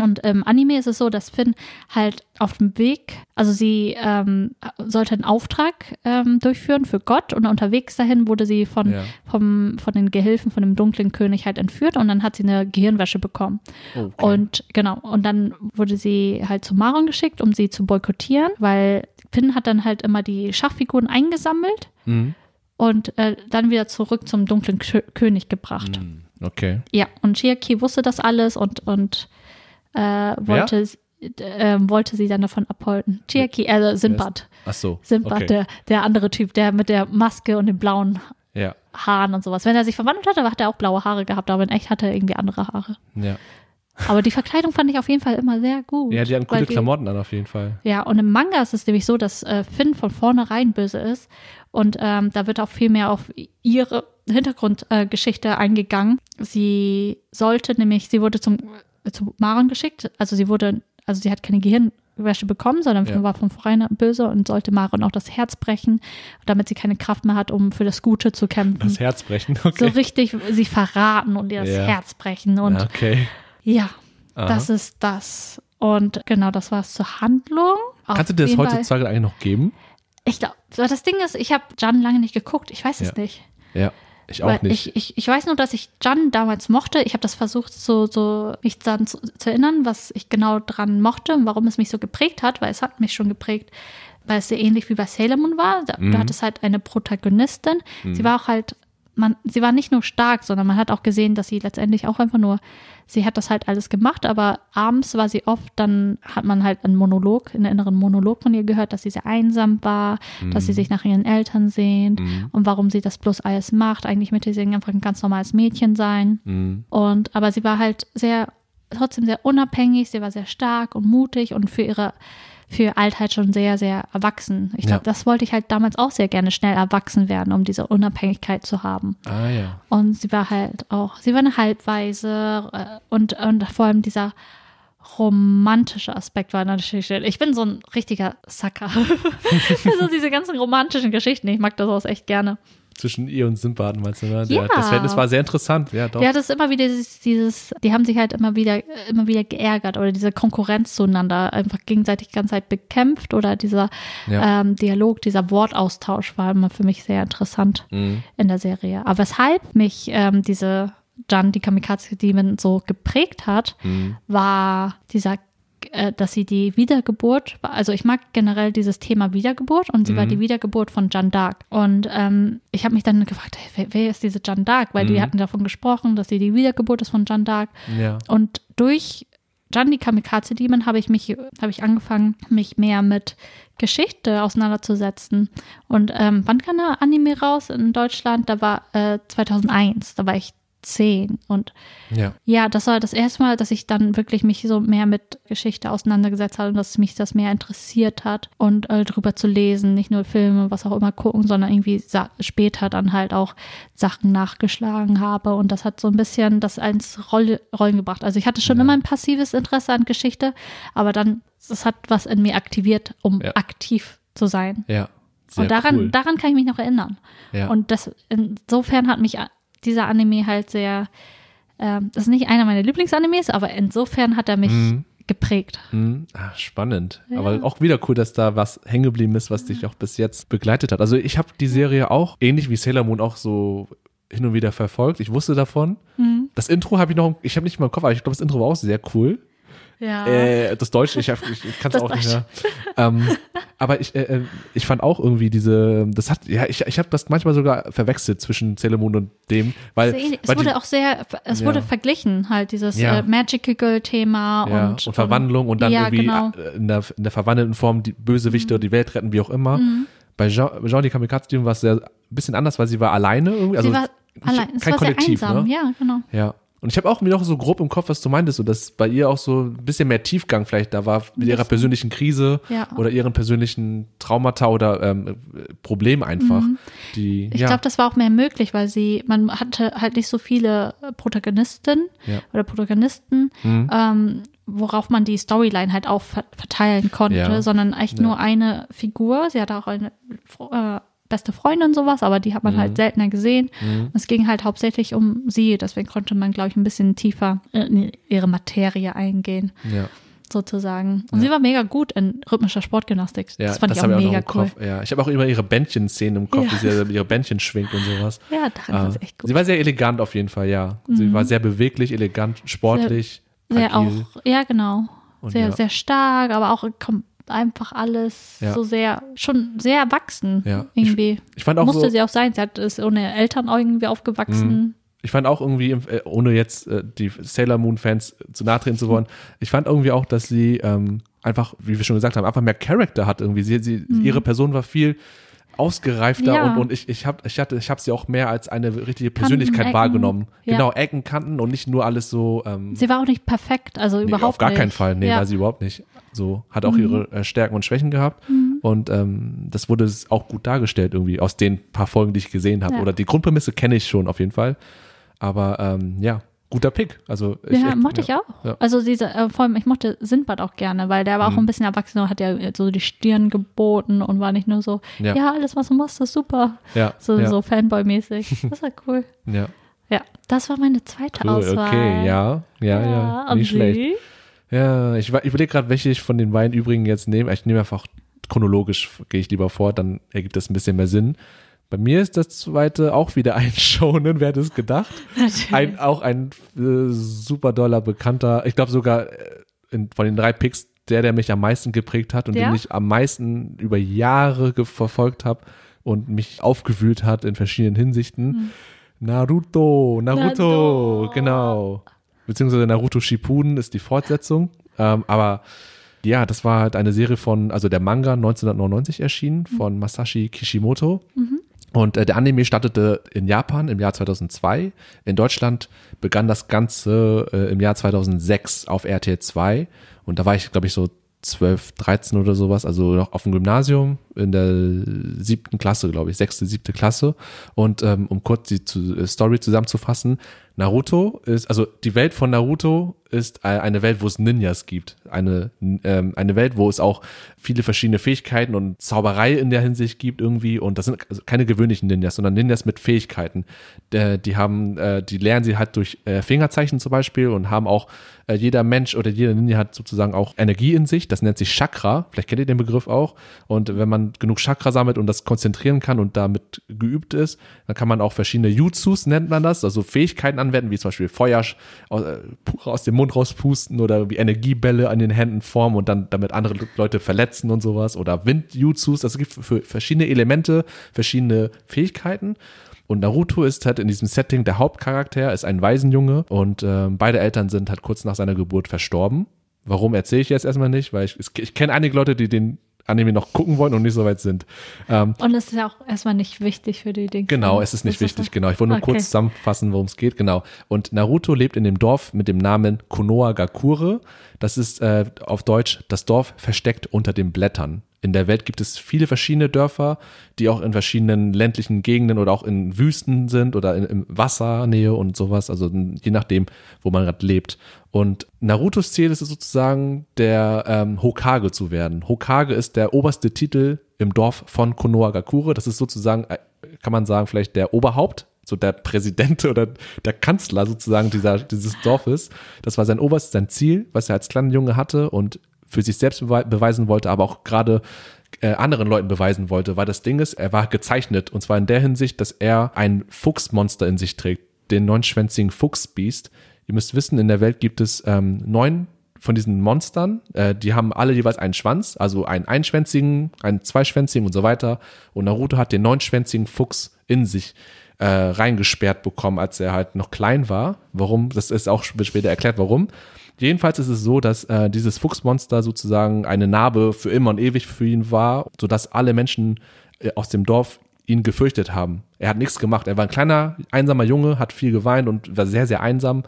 Und im Anime ist es so, dass Finn halt auf dem Weg, also sie ähm, sollte einen Auftrag ähm, durchführen für Gott und unterwegs dahin wurde sie von, Ja. vom, von den Gehilfen von dem dunklen König halt entführt und dann hat sie eine Gehirnwäsche bekommen. Okay. Und genau, und dann wurde sie halt zu Maron geschickt, um sie zu boykottieren, weil Finn hat dann halt immer die Schachfiguren eingesammelt Mhm. und äh, dann wieder zurück zum dunklen Kö König gebracht. Mhm. Okay. Ja, und Chiaki wusste das alles und, und äh, wollte, äh, wollte sie dann davon abhalten. Chiaki, also Sinbad. Ach so. Sinbad, okay. der, der andere Typ, der mit der Maske und den blauen Ja. Haaren und sowas. Wenn er sich verwandelt hatte, hat er auch blaue Haare gehabt, aber in echt hatte er irgendwie andere Haare. Ja. Aber die Verkleidung fand ich auf jeden Fall immer sehr gut. Ja, die weil coole Klamotten an, auf jeden Fall. Ja, und im Manga ist es nämlich so, dass äh, Finn von vornherein böse ist. Und ähm, da wird auch viel mehr auf ihre Hintergrundgeschichte äh, eingegangen. Sie sollte nämlich, sie wurde zum, zu Maren geschickt. Also sie wurde, also sie hat keine Gehirnwäsche bekommen, sondern Ja. war von vornherein böse und sollte Maren auch das Herz brechen, damit sie keine Kraft mehr hat, um für das Gute zu kämpfen. Das Herz brechen, so okay. richtig sie verraten und ihr das Ja. Herz brechen. Und Ja, okay. ja, Aha. das ist das. Und genau, das war es zur Handlung. Kannst du dir das heutzutage eigentlich noch geben? Ich glaube, das Ding ist, ich habe Jan lange nicht geguckt. Ich weiß es Ja. nicht. Ja. Ich auch Weil nicht. Ich, ich, ich weiß nur, dass ich Jan damals mochte. Ich habe das versucht, so, so mich dann zu, zu erinnern, was ich genau dran mochte und warum es mich so geprägt hat, weil es hat mich schon geprägt, weil es sehr ähnlich wie bei Sailor Moon war. Da, Mhm. Du hattest halt eine Protagonistin. Sie war auch halt, man, sie war nicht nur stark, sondern man hat auch gesehen, dass sie letztendlich auch einfach nur, sie hat das halt alles gemacht, aber abends war sie oft, dann hat man halt einen Monolog, einen inneren Monolog von ihr gehört, dass sie sehr einsam war, dass sie sich nach ihren Eltern sehnt und warum sie das bloß alles macht. Eigentlich möchte sie einfach ein ganz normales Mädchen sein. Mhm. Und aber sie war halt sehr, trotzdem sehr unabhängig, sie war sehr stark und mutig und für ihre für Alt halt schon sehr, sehr erwachsen. Ich glaube, Ja. das wollte ich halt damals auch sehr gerne schnell erwachsen werden, um diese Unabhängigkeit zu haben. Ah ja. Und sie war halt auch, sie war eine Halbweise äh, und, und vor allem dieser romantische Aspekt war natürlich, ich bin so ein richtiger Sucker. Für so diese ganzen romantischen Geschichten, ich mag das auch echt gerne. Zwischen ihr und Simbaden meinst du, ne? Ja. Das Verhältnis war sehr interessant. Ja, doch. Ja, das ist immer wieder dieses, dieses, die haben sich halt immer wieder, immer wieder geärgert oder diese Konkurrenz zueinander einfach gegenseitig die ganze Zeit bekämpft oder dieser Ja. ähm, Dialog, dieser Wortaustausch war immer für mich sehr interessant Mhm. in der Serie. Aber weshalb mich ähm, diese Jan, die Kamikaze Demon, so geprägt hat, Mhm. war dieser äh, dass sie die Wiedergeburt, also ich mag generell dieses Thema Wiedergeburt und sie war Mhm. die Wiedergeburt von Jeanne d'Arc. Und ähm, ich habe mich dann gefragt, hey, wer, wer ist diese Jeanne d'Arc? Weil die Mhm. hatten davon gesprochen, dass sie die Wiedergeburt ist von Jeanne d'Arc. Ja. Und durch Jeanne die Kamikaze Demon habe ich mich, habe ich angefangen, mich mehr mit Geschichte auseinanderzusetzen. Und ähm, wann kam der Anime raus in Deutschland? Da war äh, 2001, da war ich zehn und Ja. ja, das war das erste Mal, dass ich dann wirklich mich so mehr mit Geschichte auseinandergesetzt habe und dass mich das mehr interessiert hat und äh, drüber zu lesen, nicht nur Filme, was auch immer gucken, sondern irgendwie später dann halt auch Sachen nachgeschlagen habe und das hat so ein bisschen das ins Roll Rollen gebracht. Also ich hatte schon Ja. immer ein passives Interesse an Geschichte, aber dann, das hat was in mir aktiviert, um Ja. aktiv zu sein. Ja. Sehr und daran, cool. daran kann ich mich noch erinnern. ja. Und das, insofern hat mich dieser Anime halt sehr, ähm, das ist nicht einer meiner Lieblingsanimes, aber insofern hat er mich Mhm. geprägt. Mhm. Ah, spannend. Ja. Aber auch wieder cool, dass da was hängen geblieben ist, was dich auch bis jetzt begleitet hat. Also ich habe die Serie auch, ähnlich wie Sailor Moon, auch so hin und wieder verfolgt. Ich wusste davon. Mhm. Das Intro habe ich noch, ich habe nicht mal im Kopf, aber ich glaube, das Intro war auch sehr cool. Ja. Äh, das Deutsche, ich, ich, kann es auch nicht mehr. Ähm, aber ich, äh, äh, ich fand auch irgendwie diese, das hat, ja, ich, ich habe das manchmal sogar verwechselt zwischen Moon und dem, weil, es weil wurde die, auch sehr, es Ja. wurde verglichen, halt dieses Ja. äh, Magical Thema ja, und, und, Verwandlung und dann irgendwie genau. äh, in, der, in der verwandelten Form die Bösewichte, die Welt retten, wie auch immer. Mhm. Bei Jean, Jean die Kamikaze war es sehr ein bisschen anders, weil sie war alleine irgendwie. Also Sie war allein, es kein war sehr Kollektiv, einsam, ne? ja, genau. Ja. Und ich habe auch mir noch so grob im Kopf, was du meintest, so dass bei ihr auch so ein bisschen mehr Tiefgang vielleicht da war mit ihrer persönlichen Krise Ja. oder ihren persönlichen Traumata oder ähm, Problem einfach. Die, Mhm. Ich ja, glaube, das war auch mehr möglich, weil sie, man hatte halt nicht so viele Protagonisten Ja. oder Protagonisten, Mhm. ähm, worauf man die Storyline halt auch ver verteilen konnte, sondern echt nur eine Figur. Sie hatte auch eine äh, beste Freundin sowas, aber die hat man Mhm. halt seltener gesehen. Mhm. Es ging halt hauptsächlich um sie, deswegen konnte man, glaube ich, ein bisschen tiefer in ihre Materie eingehen, Ja. sozusagen. Und Ja. sie war mega gut in rhythmischer Sportgymnastik. Ja, das fand ich auch mega im cool. Kopf. Ja, ich habe auch immer ihre Bändchen-Szenen im Kopf, wie sie ihre Bändchen schwingt und sowas. Ja, daran war Äh, sie echt gut. sie war sehr elegant auf jeden Fall, ja. Sie Mhm. war sehr beweglich, elegant, sportlich, Sehr agil. auch, ja, genau. Und Sehr, sehr stark, aber auch kom- einfach alles Ja. so sehr, schon sehr erwachsen Ja. Ich- irgendwie. Ich fand auch Musste so, sie auch sein. Sie hat ist ohne Eltern irgendwie aufgewachsen. ich fand auch irgendwie, äh, ohne jetzt äh, die Sailor Moon Fans zu nahe treten zu wollen, ich fand irgendwie auch, dass sie ähm, einfach, wie wir schon gesagt haben, einfach mehr Charakter hat irgendwie. Sie, sie, Ihre Person war viel ausgereifter Mhm. Ja. und, und ich, ich habe ich hatte, ich hab sie auch mehr als eine richtige Persönlichkeit Ecken, wahrgenommen. ja. Genau, Ecken, Kanten und nicht nur alles so ähm, Sie war auch nicht perfekt, also Nee, überhaupt auf gar nicht. keinen Fall. Nee, ja. war sie überhaupt nicht. So, hat auch Mhm. ihre äh, Stärken und Schwächen gehabt. Und ähm, das wurde auch gut dargestellt irgendwie aus den paar Folgen, die ich gesehen habe. Oder die Grundprämisse kenne ich schon auf jeden Fall. Aber ähm, ja, guter Pick. Also ich, ja, mochte ich auch. Ja. Also diese, äh, vor allem, ich mochte Sindbad auch gerne, weil der war auch Mhm. ein bisschen erwachsener, hat ja so die Stirn geboten und war nicht nur so, Ja. ja, alles, was du machst, ist super. Ja, So, ja, so Fanboy-mäßig. Das war cool. ja. Ja, das war meine zweite Cool, Auswahl. okay, ja, ja, ja, und nicht schlecht. Sie? Ja, ich, ich überlege gerade, welche ich von den beiden übrigen jetzt nehme. Ich nehme einfach chronologisch, gehe ich lieber vor, dann ergibt das ein bisschen mehr Sinn. Bei mir ist das zweite auch wieder ein Shonen, wer hätte es gedacht? ein, auch ein äh, super doller Bekannter, ich glaube sogar äh, in, von den drei Picks, der, der mich am meisten geprägt hat und Ja? den ich am meisten über Jahre verfolgt habe und mich aufgewühlt hat in verschiedenen Hinsichten. Naruto, Naruto, Naruto. genau. Beziehungsweise Naruto Shippuden ist die Fortsetzung. Ähm, aber ja, das war halt eine Serie von, also der Manga 1999 erschienen von Masashi Kishimoto. Und äh, der Anime startete in Japan im Jahr 2002. In Deutschland begann das Ganze äh, im Jahr 2006 auf RTL 2. Und da war ich, glaube ich, so 12, 13 oder sowas, also noch auf dem Gymnasium in der siebten Klasse, glaube ich, sechste, siebte Klasse. Und ähm, um kurz die zu, äh, Story zusammenzufassen, Naruto ist, also die Welt von Naruto ist äh, eine Welt, wo es Ninjas gibt. Eine, ähm, eine Welt, wo es auch viele verschiedene Fähigkeiten und Zauberei in der Hinsicht gibt irgendwie. Und das sind also keine gewöhnlichen Ninjas, sondern Ninjas mit Fähigkeiten. Der, die haben, äh, die lernen sie halt durch äh, Fingerzeichen zum Beispiel und haben auch, äh, jeder Mensch oder jeder Ninja hat sozusagen auch Energie in sich. Das nennt sich Chakra. Vielleicht kennt ihr den Begriff auch. Und wenn man genug Chakra sammelt und das konzentrieren kann und damit geübt ist, dann kann man auch verschiedene Jutsus, nennt man das, also Fähigkeiten anwenden, wie zum Beispiel Feuer aus, äh, aus dem Mund rauspusten oder wie Energiebälle an den Händen formen und dann damit andere Leute verletzen und sowas oder Windjutsus. Das gibt für verschiedene Elemente verschiedene Fähigkeiten. Und Naruto ist halt in diesem Setting der Hauptcharakter, ist ein Waisenjunge und ähm, beide Eltern sind halt kurz nach seiner Geburt verstorben. Warum erzähle ich jetzt erstmal nicht, weil ich, ich kenne einige Leute, die den Anime noch gucken wollen und nicht so weit sind. Ähm, Und es ist ja auch erstmal nicht wichtig für die Dinge. Genau, es ist nicht wichtig, genau. Ich wollte nur Okay. kurz zusammenfassen, worum es geht, genau. Und Naruto lebt in dem Dorf mit dem Namen Konohagakure. Das ist äh, auf Deutsch das Dorf versteckt unter den Blättern. In der Welt gibt es viele verschiedene Dörfer, die auch in verschiedenen ländlichen Gegenden oder auch in Wüsten sind oder in, in Wassernähe und sowas, also je nachdem, wo man gerade lebt. Und Narutos Ziel ist es sozusagen, der ähm, Hokage zu werden. Hokage ist der oberste Titel im Dorf von Konohagakure. Das ist sozusagen, äh, kann man sagen, vielleicht der Oberhaupt, so der Präsident oder der Kanzler sozusagen dieser, dieses Dorfes. Das war sein oberstes, sein Ziel, was er als kleiner Junge hatte und für sich selbst bewei- beweisen wollte, aber auch gerade äh, anderen Leuten beweisen wollte, weil das Ding ist, er war gezeichnet und zwar in der Hinsicht, dass er ein Fuchsmonster in sich trägt, den neunschwänzigen Fuchsbiest. Ihr müsst wissen, in der Welt gibt es ähm, neun von diesen Monstern, äh, die haben alle jeweils einen Schwanz, also einen einschwänzigen, einen zweischwänzigen und so weiter. Und Naruto hat den neunschwänzigen Fuchs in sich äh, reingesperrt bekommen, als er halt noch klein war. Warum? Das ist auch später erklärt, warum. Jedenfalls ist es so, dass äh, dieses Fuchsmonster sozusagen eine Narbe für immer und ewig für ihn war, sodass alle Menschen äh, aus dem Dorf ihn gefürchtet haben. Er hat nichts gemacht. Er war ein kleiner, einsamer Junge, hat viel geweint und war sehr, sehr einsam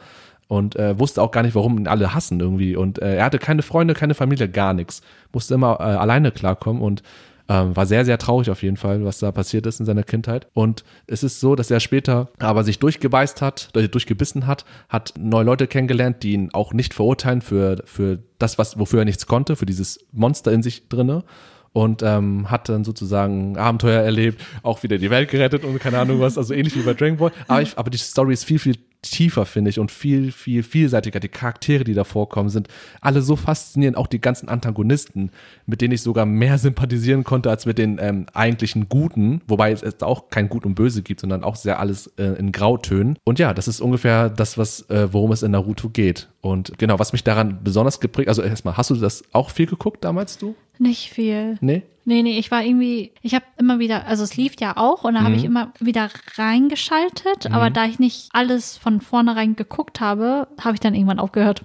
und äh, wusste auch gar nicht, warum ihn alle hassen irgendwie. Und äh, er hatte keine Freunde, keine Familie, gar nichts. Musste immer äh, alleine klarkommen und ähm, war sehr, sehr traurig auf jeden Fall, was da passiert ist in seiner Kindheit. Und es ist so, dass er später aber sich durchgebeißt hat, äh, durchgebissen hat, hat neue Leute kennengelernt, die ihn auch nicht verurteilen für, für das, was, wofür er nichts konnte, für dieses Monster in sich drinne. und ähm, hat dann sozusagen Abenteuer erlebt, auch wieder die Welt gerettet und keine Ahnung was, also ähnlich wie bei Dragon Ball. Aber, ich, aber die Story ist viel, viel tiefer, finde ich, und viel, viel vielseitiger. Die Charaktere, die da vorkommen, sind alle so faszinierend. Auch die ganzen Antagonisten, mit denen ich sogar mehr sympathisieren konnte als mit den ähm, eigentlichen Guten, wobei es, es auch kein Gut und Böse gibt, sondern auch sehr alles äh, in Grautönen. Und ja, das ist ungefähr das, was, äh, worum es in Naruto geht. Und genau, was mich daran besonders geprägt, also erstmal, hast du das auch viel geguckt damals, du? Nicht viel. Nee? Nee, nee, ich war irgendwie, ich habe immer wieder, also es lief ja auch und da habe ich immer wieder reingeschaltet, aber da ich nicht alles von vornherein geguckt habe, habe ich dann irgendwann aufgehört.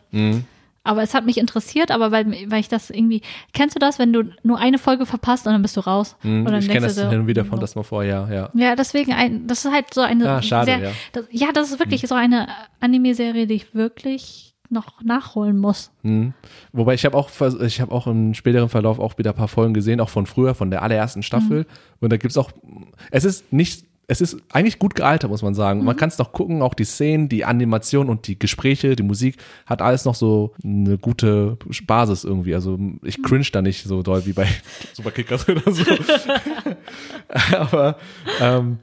Aber es hat mich interessiert, aber weil, weil ich das irgendwie, kennst du das, wenn du nur eine Folge verpasst und dann bist du raus? Dann ich kenne das hin und wieder von das mal vor, ja, ja. Ja, deswegen, ein, das ist halt so eine Ah, schade, sehr, ja. Das, ja, das ist wirklich so eine Anime-Serie, die ich wirklich noch nachholen muss. Mhm. Wobei ich habe auch, ich habe auch im späteren Verlauf auch wieder ein paar Folgen gesehen, auch von früher, von der allerersten Staffel. Und da gibt's auch, es ist nicht, es ist eigentlich gut gealtert, muss man sagen. Man kann es noch gucken, auch die Szenen, die Animation und die Gespräche, die Musik hat alles noch so eine gute Basis irgendwie. Also ich cringe da nicht so doll wie bei Superkickers oder so. Aber ähm,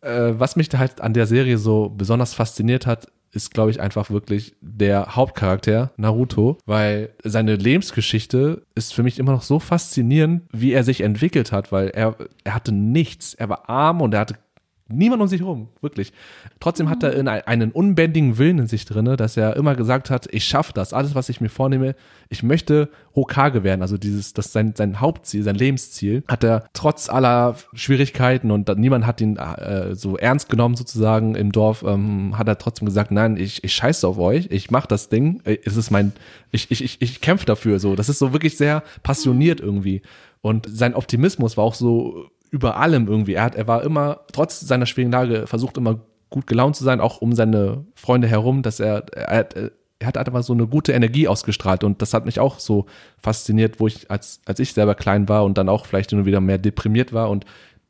äh, was mich da halt an der Serie so besonders fasziniert hat, ist, glaube ich, einfach wirklich der Hauptcharakter Naruto, weil seine Lebensgeschichte ist für mich immer noch so faszinierend, wie er sich entwickelt hat, weil er, er hatte nichts. Er war arm und er hatte niemand um sich herum, wirklich. Trotzdem hat er in ein- einen unbändigen Willen in sich drinne, dass er immer gesagt hat, ich schaffe das, alles, was ich mir vornehme, ich möchte Hokage werden, also dieses, das sein, sein Hauptziel, sein Lebensziel, hat er trotz aller Schwierigkeiten und niemand hat ihn äh, so ernst genommen sozusagen im Dorf, ähm, hat er trotzdem gesagt, nein, ich, ich scheiße auf euch, ich mach das Ding, äh, es ist mein, ich, ich, ich, ich kämpfe dafür, so, das ist so wirklich sehr passioniert irgendwie. Und sein Optimismus war auch so über allem irgendwie. Er, hat, er war immer, trotz seiner schwierigen Lage, versucht immer gut gelaunt zu sein, auch um seine Freunde herum, dass er, er, hat- er hat einfach so eine gute Energie ausgestrahlt und das hat mich auch so fasziniert, wo ich, als, als ich selber klein war und dann auch vielleicht nur wieder mehr deprimiert war und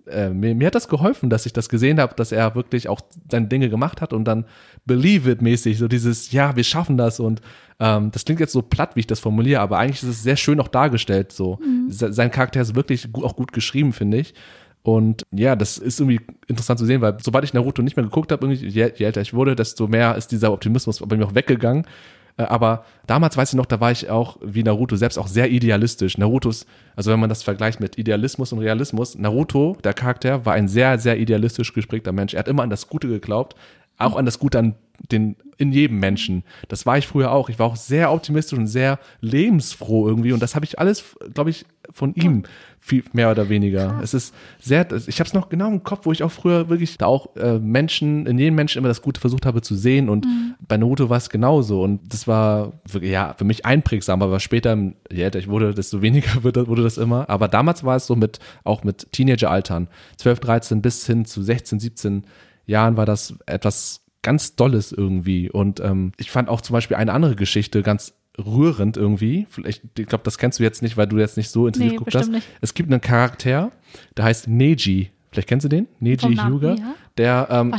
äh, mir, mir hat das geholfen, dass ich das gesehen habe, dass er wirklich auch seine Dinge gemacht hat und dann believe it mäßig, so dieses, ja, wir schaffen das und ähm, das klingt jetzt so platt, wie ich das formuliere, aber eigentlich ist es sehr schön auch dargestellt so. Se- Sein Charakter ist wirklich gut, auch gut geschrieben, finde ich. Und ja, das ist irgendwie interessant zu sehen, weil sobald ich Naruto nicht mehr geguckt habe, irgendwie, je, je älter ich wurde, desto mehr ist dieser Optimismus bei mir auch weggegangen. Äh, Aber damals weiß ich noch, da war ich auch wie Naruto selbst auch sehr idealistisch. Narutos, also wenn man das vergleicht mit Idealismus und Realismus, Naruto, der Charakter, war ein sehr, sehr idealistisch gesprägter Mensch. Er hat immer an das Gute geglaubt, auch an das Gute an den, in jedem Menschen. Das war ich früher auch. Ich war auch sehr optimistisch und sehr lebensfroh irgendwie. Und das habe ich alles, glaube ich, von ihm viel mehr oder weniger. Es ist sehr, ich habe es noch genau im Kopf, wo ich auch früher wirklich da auch äh, Menschen, in jedem Menschen immer das Gute versucht habe zu sehen. Und bei Naruto war es genauso. Und das war wirklich, ja, für mich einprägsam, aber später, je älter ich wurde, desto weniger wurde, wurde das immer. Aber damals war es so mit, auch mit Teenager-Altern, 12, 13 bis hin zu 16, 17 Jahren war das etwas ganz Dolles irgendwie. Und ähm, ich fand auch zum Beispiel eine andere Geschichte ganz rührend irgendwie. Vielleicht, ich glaube, das kennst du jetzt nicht, weil du jetzt nicht so intensiv Nee, geguckt hast. nicht. Es gibt einen Charakter, der heißt Neji. Vielleicht kennst du den? Neji Hyuga. ja. Der, ähm,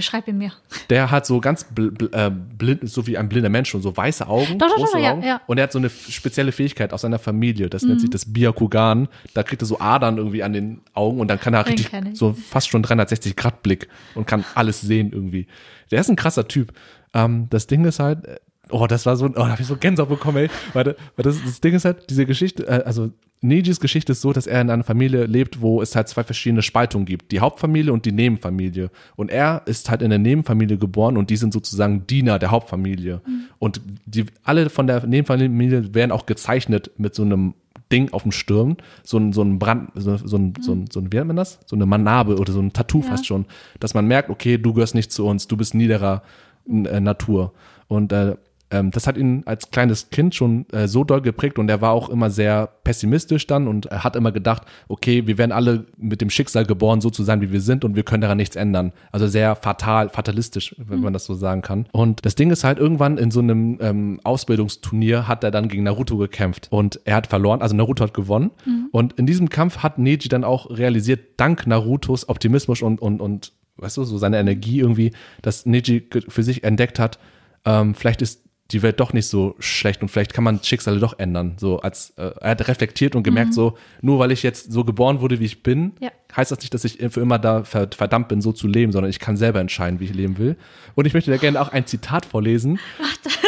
beschreib ihn mir. der hat so ganz bl bl äh, blind, so wie ein blinder Mensch schon, so weiße Augen, Doch, doch, große doch, ja, Augen. ja. Mhm. Und er hat so eine spezielle Fähigkeit aus seiner Familie. Das nennt sich das Byakugan. Da kriegt er so Adern irgendwie an den Augen und dann kann er Den richtig so fast schon 360 Grad Blick und kann alles sehen irgendwie. Der ist ein krasser Typ. Ähm, das Ding ist halt, äh, oh, das war so, oh, da habe ich so Gänsehaut bekommen, ey. Warte, weil das, das Ding ist halt, diese Geschichte, äh, also Nijis Geschichte ist so, dass er in einer Familie lebt, wo es halt zwei verschiedene Spaltungen gibt. Die Hauptfamilie und die Nebenfamilie. Und er ist halt in der Nebenfamilie geboren und die sind sozusagen Diener der Hauptfamilie. Und die, alle von der Nebenfamilie werden auch gezeichnet mit so einem Ding auf dem Stirn, so ein, so ein Brand, so, so ein, so ein, so ein, wie nennt man das? So eine Manabe oder so ein Tattoo fast schon, dass man merkt, okay, du gehörst nicht zu uns, du bist niederer äh, Natur. Und äh, ähm, das hat ihn als kleines Kind schon äh, so doll geprägt und er war auch immer sehr pessimistisch dann und er hat immer gedacht, okay, wir werden alle mit dem Schicksal geboren, so zu sein, wie wir sind und wir können daran nichts ändern. Also sehr fatal, fatalistisch, wenn man das so sagen kann. Und das Ding ist halt, irgendwann in so einem ähm, Ausbildungsturnier hat er dann gegen Naruto gekämpft und er hat verloren, also Naruto hat gewonnen. Und in diesem Kampf hat Neji dann auch realisiert, dank Narutos Optimismus und, und, und weißt du, so seine Energie irgendwie, dass Neji für sich entdeckt hat, ähm, vielleicht ist die Welt doch nicht so schlecht und vielleicht kann man Schicksale doch ändern. So als äh, er hat reflektiert und gemerkt, so nur weil ich jetzt so geboren wurde, wie ich bin, Ja. heißt das nicht, dass ich für immer da ver- verdammt bin, so zu leben, sondern ich kann selber entscheiden, wie ich leben will. Und ich möchte da gerne auch ein Zitat vorlesen,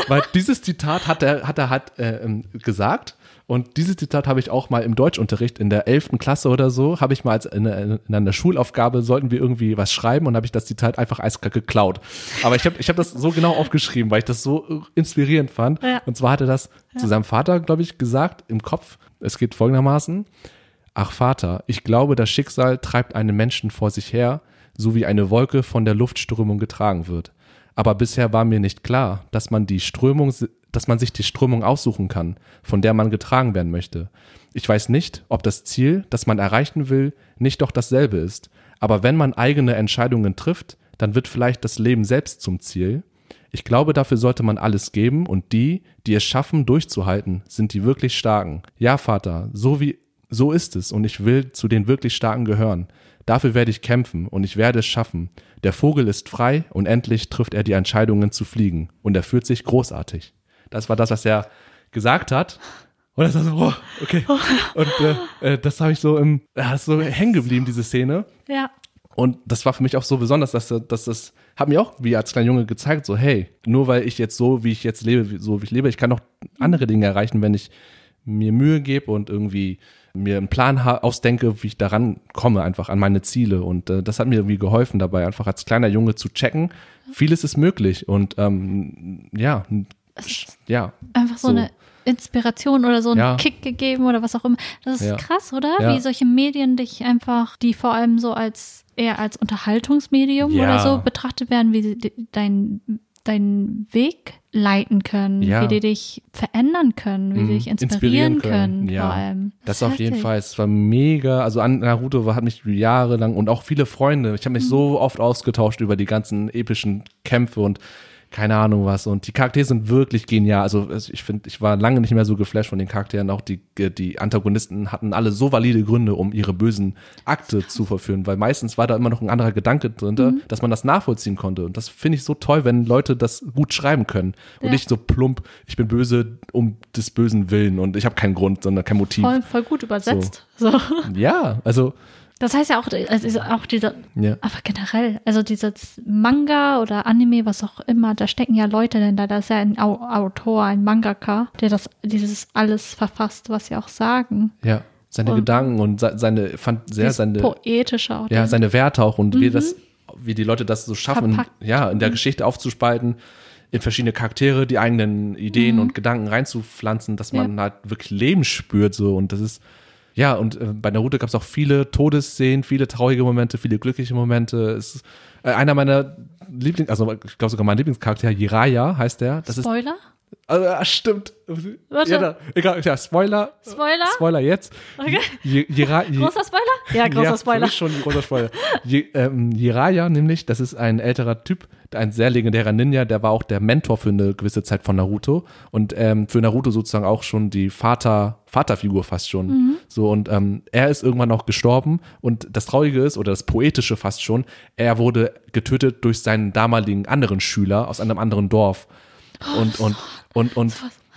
weil dieses Zitat hat er hat er halt äh, ähm, gesagt. Und dieses Zitat habe ich auch mal im Deutschunterricht in der 11. Klasse oder so, habe ich mal als in, einer- in einer Schulaufgabe, sollten wir irgendwie was schreiben und habe ich das Zitat einfach eiskalt geklaut. Aber ich habe ich hab das so genau aufgeschrieben, weil ich das so inspirierend fand. Ja. Und zwar hat er das zu seinem Vater, glaube ich, gesagt im Kopf. Es geht folgendermaßen. Ach Vater, ich glaube, das Schicksal treibt einen Menschen vor sich her, so wie eine Wolke von der Luftströmung getragen wird. Aber bisher war mir nicht klar, dass man die Strömung, dass man sich die Strömung aussuchen kann, von der man getragen werden möchte. Ich weiß nicht, ob das Ziel, das man erreichen will, nicht doch dasselbe ist. Aber wenn man eigene Entscheidungen trifft, dann wird vielleicht das Leben selbst zum Ziel. Ich glaube, dafür sollte man alles geben und die, die es schaffen, durchzuhalten, sind die wirklich Starken. Ja, Vater, so wie, so ist es und ich will zu den wirklich Starken gehören. Dafür werde ich kämpfen und ich werde es schaffen. Der Vogel ist frei und endlich trifft er die Entscheidungen zu fliegen und er fühlt sich großartig. Das war das, was er gesagt hat. Und das war so, oh, okay. Und äh, äh, das habe ich so im, ist so hängen geblieben, diese Szene. Ja. Und das war für mich auch so besonders, dass, dass das hat mir auch wie als kleiner Junge gezeigt, so hey, nur weil ich jetzt so, wie ich jetzt lebe, so wie ich lebe, ich kann noch andere Dinge erreichen, wenn ich mir Mühe gebe und irgendwie mir einen Plan ausdenke, wie ich daran komme, einfach an meine Ziele. Und äh, das hat mir irgendwie geholfen dabei, einfach als kleiner Junge zu checken, vieles ist möglich. Und ähm, ja, ja, Einfach so, So. eine Inspiration oder so einen Ja. Kick gegeben oder was auch immer. Das ist Ja. krass, oder? Ja. Wie solche Medien dich einfach, die vor allem so als eher als Unterhaltungsmedium oder so betrachtet werden, wie dein deinen Weg leiten können, Ja. wie die dich verändern können, wie Mhm. sie dich inspirieren, Inspirieren können, können, ja. vor allem. Das auf jeden. Fall. Es war mega. Also an Naruto hat mich jahrelang und auch viele Freunde. Ich habe mich so oft ausgetauscht über die ganzen epischen Kämpfe und keine Ahnung was. Und die Charaktere sind wirklich genial. Also ich finde, ich war lange nicht mehr so geflasht von den Charakteren. Auch die, die Antagonisten hatten alle so valide Gründe, um ihre bösen Akte zu verführen. Weil meistens war da immer noch ein anderer Gedanke drin, dass man das nachvollziehen konnte. Und das finde ich so toll, wenn Leute das gut schreiben können. Und Ja. nicht so plump, ich bin böse um des bösen Willen und ich habe keinen Grund, sondern kein Motiv. Voll, voll gut übersetzt. So. Ja, also, Das heißt ja auch, ist auch dieser, ja. aber generell, also dieses Manga oder Anime, was auch immer, da stecken ja Leute denn da, da ist ja ein Au Autor, ein Mangaka, der das, dieses alles verfasst, was sie auch sagen. Ja, seine Und- Gedanken und se- seine, fand sehr seine, poetische auch. ja, seine Werte auch und wie das, wie die Leute das so schaffen, Verpackt. ja, in der Geschichte aufzuspalten, in verschiedene Charaktere, die eigenen Ideen und Gedanken reinzupflanzen, dass man halt wirklich Leben spürt, so, und das ist, ja, und äh, bei Naruto gab es auch viele Todesszenen, viele traurige Momente, viele glückliche Momente. Es ist äh, einer meiner Lieblings, also ich glaube sogar mein Lieblingscharakter, Jiraiya heißt der. Das ist Spoiler? Also, stimmt. Warte. Ja, da, egal, ja, Spoiler. Spoiler? Spoiler jetzt. Okay. Je, Großer Spoiler? Ja, großer ja, Spoiler. Mich schon ein großer Spoiler. Je, ähm, nämlich, das ist ein älterer Typ, ein sehr legendärer Ninja, der war auch der Mentor für eine gewisse Zeit von Naruto und ähm, für Naruto sozusagen auch schon die Vater, Vaterfigur fast schon. Mhm. So und ähm, er ist irgendwann auch gestorben und das Traurige ist, oder das Poetische fast schon, er wurde getötet durch seinen damaligen anderen Schüler aus einem anderen Dorf. Und, und, und, und,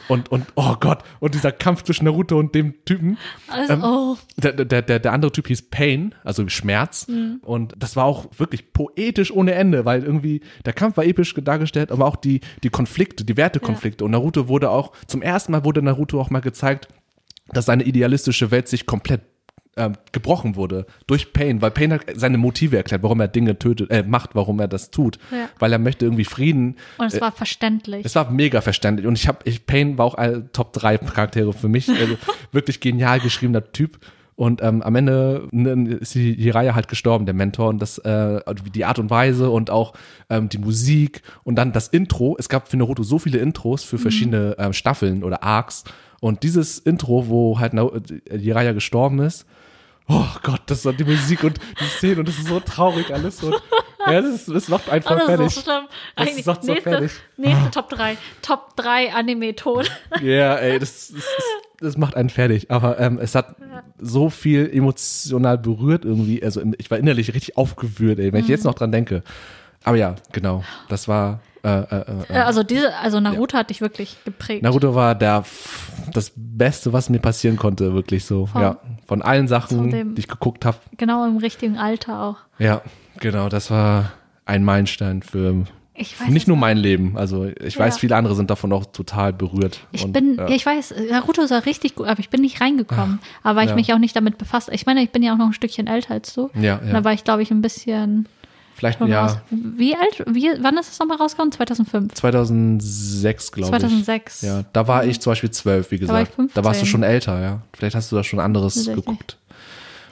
und, und, oh Gott, und dieser Kampf zwischen Naruto und dem Typen. Also, Ähm, oh, Der, der, der, der andere Typ hieß Pain, also Schmerz. Mhm. Und das war auch wirklich poetisch ohne Ende, weil irgendwie der Kampf war episch dargestellt, aber auch die, die Konflikte, die Wertekonflikte. Und Naruto wurde auch, zum ersten Mal wurde Naruto auch mal gezeigt, dass seine idealistische Welt sich komplett ähm, gebrochen wurde durch Pain, weil Pain hat seine Motive erklärt, warum er Dinge tötet, äh, macht, warum er das tut, Ja. weil er möchte irgendwie Frieden. und es war verständlich. Es war mega verständlich und ich habe, ich, Pain war auch ein Top 3 Charaktere für mich, also wirklich genial geschriebener Typ. Und ähm, am Ende ne, ist die Jiraiya halt gestorben, der Mentor, und das, äh, die Art und Weise und auch ähm, die Musik und dann das Intro. Es gab für Naruto so viele Intros für verschiedene ähm, Staffeln oder Arcs. Und dieses Intro, wo halt Jiraiya gestorben ist, oh Gott, das war die Musik und die Szene und das ist so traurig alles. Und, ja, das, ist, das macht einfach Oh, das ist fertig. so schlimm. Das Eigentlich macht so nächste, fertig. nächste Top 3. Top 3 Anime-Ton. Ja, ey, das, das, das macht einen fertig. Aber ähm, es hat so viel emotional berührt irgendwie. Also ich war innerlich richtig aufgewühlt, ey, wenn ich jetzt noch dran denke. Aber ja, genau. Das war Äh, äh, Äh, äh, Also diese, also Naruto hat dich wirklich geprägt. Naruto war der, das Beste, was mir passieren konnte, wirklich so. Von- ja, von allen von Sachen, dem- die ich geguckt habe. Genau im richtigen Alter auch. Ja, genau, das war ein Meilenstein für Ich weiß nicht nur mein Leben. Also ich weiß, Ja. viele andere sind davon auch total berührt. Ich Und, bin, ja. ja. ich weiß, Naruto ist ja richtig gut, aber ich bin nicht reingekommen. Aber weil Ja. ich mich auch nicht damit befasst. Ich meine, ich bin ja auch noch ein Stückchen älter als du. ja, Da ja. war ich, glaube ich, ein bisschen. Vielleicht schon ja raus. Wie alt? Wie, wann ist es nochmal rausgekommen? 2005. 2006, glaube ich. 2006. Ja, da war ich zum Beispiel zwölf, wie Da gesagt. Da, warst du 15. schon älter, ja. Vielleicht hast du da schon anderes geguckt.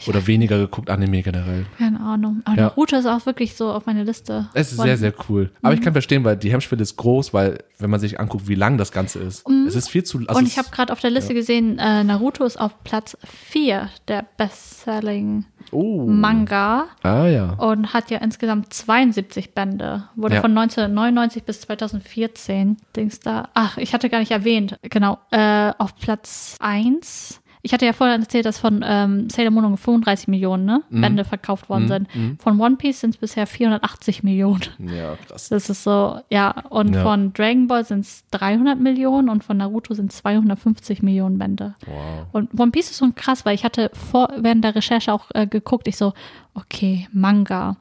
Oder weniger geguckt, Anime generell. Keine Ahnung. Aber Ja. Naruto ist auch wirklich so auf meiner Liste. Es ist sehr, sehr cool. Aber ich Mhm. kann verstehen, weil die Hemmschwelle ist groß, weil wenn man sich anguckt, wie lang das Ganze ist, es ist viel zu. Also Mhm. Und ich habe gerade auf der Liste gesehen, äh, Naruto ist auf Platz 4 der Bestselling oh. Manga Ah ja. und hat ja insgesamt 72 Bände. Wurde Ja. von 1999 bis 2014. Dings da. Ach, ich hatte gar nicht erwähnt. Genau. Äh, auf Platz 1. Ich hatte ja vorher erzählt, dass von ähm, Sailor Moon ungefähr 35 Millionen ne, Bände verkauft worden sind. Von One Piece sind es bisher 480 Millionen. Ja, krass. Das ist so, ja. Und Ja. von Dragon Ball sind es 300 Millionen und von Naruto sind 250 Millionen Bände. Wow. Und One Piece ist so krass, weil ich hatte vor, während der Recherche auch äh, geguckt, ich so, okay, Manga.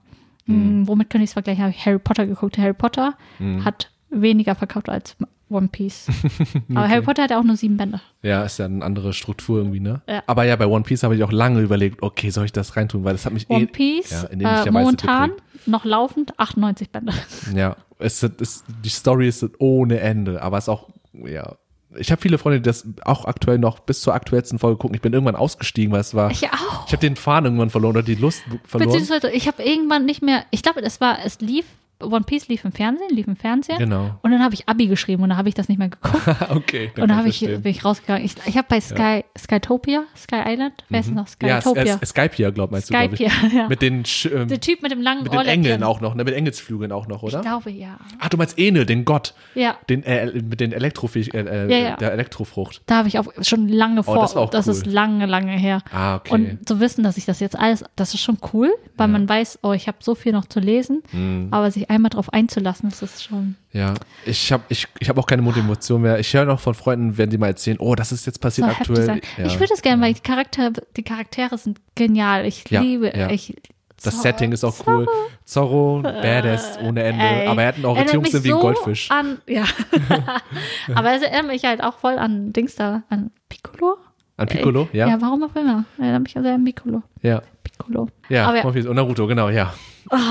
Hm, womit könnte ich es vergleichen? Habe ich Harry Potter geguckt. Harry Potter hat weniger verkauft als One Piece. Aber Harry Potter hat ja auch nur sieben Bände. Ja, ist ja eine andere Struktur irgendwie, ne? Ja. Aber ja, bei One Piece habe ich auch lange überlegt, okay, soll ich das reintun, weil das hat mich One eh. Piece, ja, in äh, momentan geprägt. noch laufend 98 Bände. Ja, es ist, die Story ist ohne Ende, aber es ist auch, ja. Ich habe viele Freunde, die das auch aktuell noch bis zur aktuellsten Folge gucken. Ich bin irgendwann ausgestiegen, weil es war. Ich auch. Ich habe den Faden irgendwann verloren oder die Lust verloren. Beziehungsweise, ich habe irgendwann nicht mehr, ich glaube, es war, es lief, One Piece lief im Fernsehen, lief im Fernsehen. Genau. Und dann habe ich Abi geschrieben und dann habe ich das nicht mehr geguckt. okay. und dann habe ich, bin ich rausgegangen. Ich, ich habe bei Sky, Skytopia, Sky Island, wer ist noch Mhm. Ja, es- Skytopia? meinst du, glaube ich. Skype, ja. Mit den, Sch- ähm, Der Typ mit dem langen mit den. Engeln auch noch, ne? Mit Engelsflügeln auch noch, Ich oder? glaube, ja. Ach, du meinst Enel, den Gott. Ja, Den, äh, mit den Elektrofähig, äh, äh, Ja, ja. der Elektrofrucht. da habe ich auch schon lange vor. Oh, das war auch cool. ist lange, lange her. Ah, okay. Und zu wissen, dass ich das jetzt alles, das ist schon cool, weil man weiß, oh, ich habe so viel noch zu lesen. Mhm. Aber sich einmal drauf einzulassen, das ist schon. Ja, ich habe ich, ich hab auch keine Motivation mehr. Ich höre noch von Freunden, wenn die mal erzählen, oh, das ist jetzt passiert so aktuell. Ja. Ich würde es gerne, weil die Charaktere, die Charaktere sind genial. Ich Ja, liebe, ja. ich. das Zorro- Setting ist auch cool. Zorro, Badass ohne Ende. Ey, aber er hat einen Orientierungssinn wie ein Goldfisch. An, ja. aber es erinnert mich halt auch voll an Dings da, an Piccolo. An Piccolo, ja. Ja, warum auch immer. Erinnert mich sehr an Piccolo. Ja, Piccolo. ja. Aber ja, Piece und Naruto, genau, ja.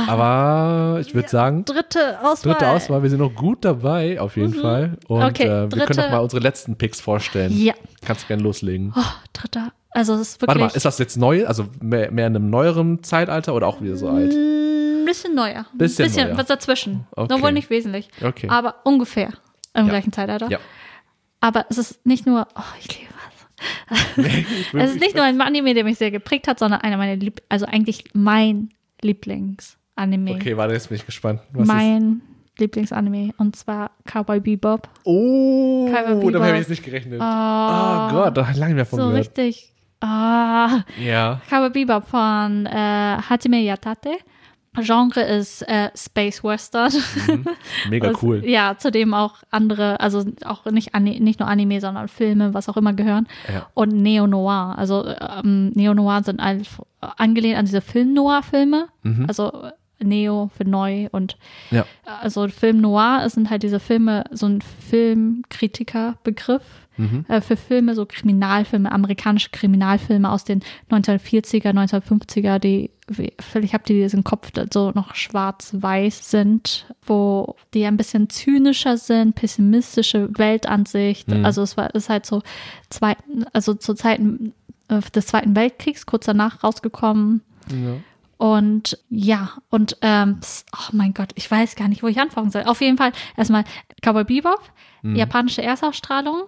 Aber ich würde sagen, dritte Auswahl. dritte Auswahl, wir sind noch gut dabei, auf jeden Fall. Und Mhm. Okay, äh, wir können noch mal unsere letzten Picks vorstellen. Ja. Kannst du gerne loslegen. Oh, dritter. Also es ist Warte wirklich mal, ist das jetzt neu? Also mehr, mehr in einem neueren Zeitalter oder auch wieder so alt? ein bisschen neuer. Bisschen bisschen neuer. was dazwischen. Okay. Nur wohl nicht wesentlich. Okay. Aber ungefähr im Ja. gleichen Zeitalter. Ja. Aber es ist nicht nur, oh, ich liebe es. Ist nicht nur ein Anime, der mich sehr geprägt hat, sondern einer meiner Lieb also eigentlich mein Lieblingsanime. Okay, warte, jetzt bin ich gespannt. Was ist? mein Lieblingsanime. Und zwar Cowboy Bebop. Oh, Cowboy damit Bebop. habe ich jetzt nicht gerechnet. Oh, Oh Gott, da lange mehr von so gehört. richtig. Ah. Ja. Cowboy Bebop von äh, Hajime Yatate. Genre ist äh, Space Western. Mega Was- cool. Ja, zudem auch andere, also auch nicht, nicht nur Anime, sondern Filme, was auch immer gehören. Ja. Und Neo-Noir. Also ähm, Neo-Noir sind all, angelehnt an diese Film-Noir-Filme. Mhm. Also Neo für neu und Ja. also Film Noir sind halt diese Filme, so ein Filmkritiker-Begriff Mhm. äh, für Filme, so Kriminalfilme, amerikanische Kriminalfilme aus den 1940er, 1950er, die, vielleicht habt ihr diesen Kopf, so noch schwarz-weiß sind, wo die ein bisschen zynischer sind, pessimistische Weltansicht. Mhm. Also es war, ist halt so zwei, also zu Zeiten äh, des Zweiten Weltkriegs, kurz danach rausgekommen. Ja. Und ja, und ähm, oh mein Gott, ich weiß gar nicht, wo ich anfangen soll. Auf jeden Fall erstmal Cowboy Bebop, japanische Erstausstrahlung.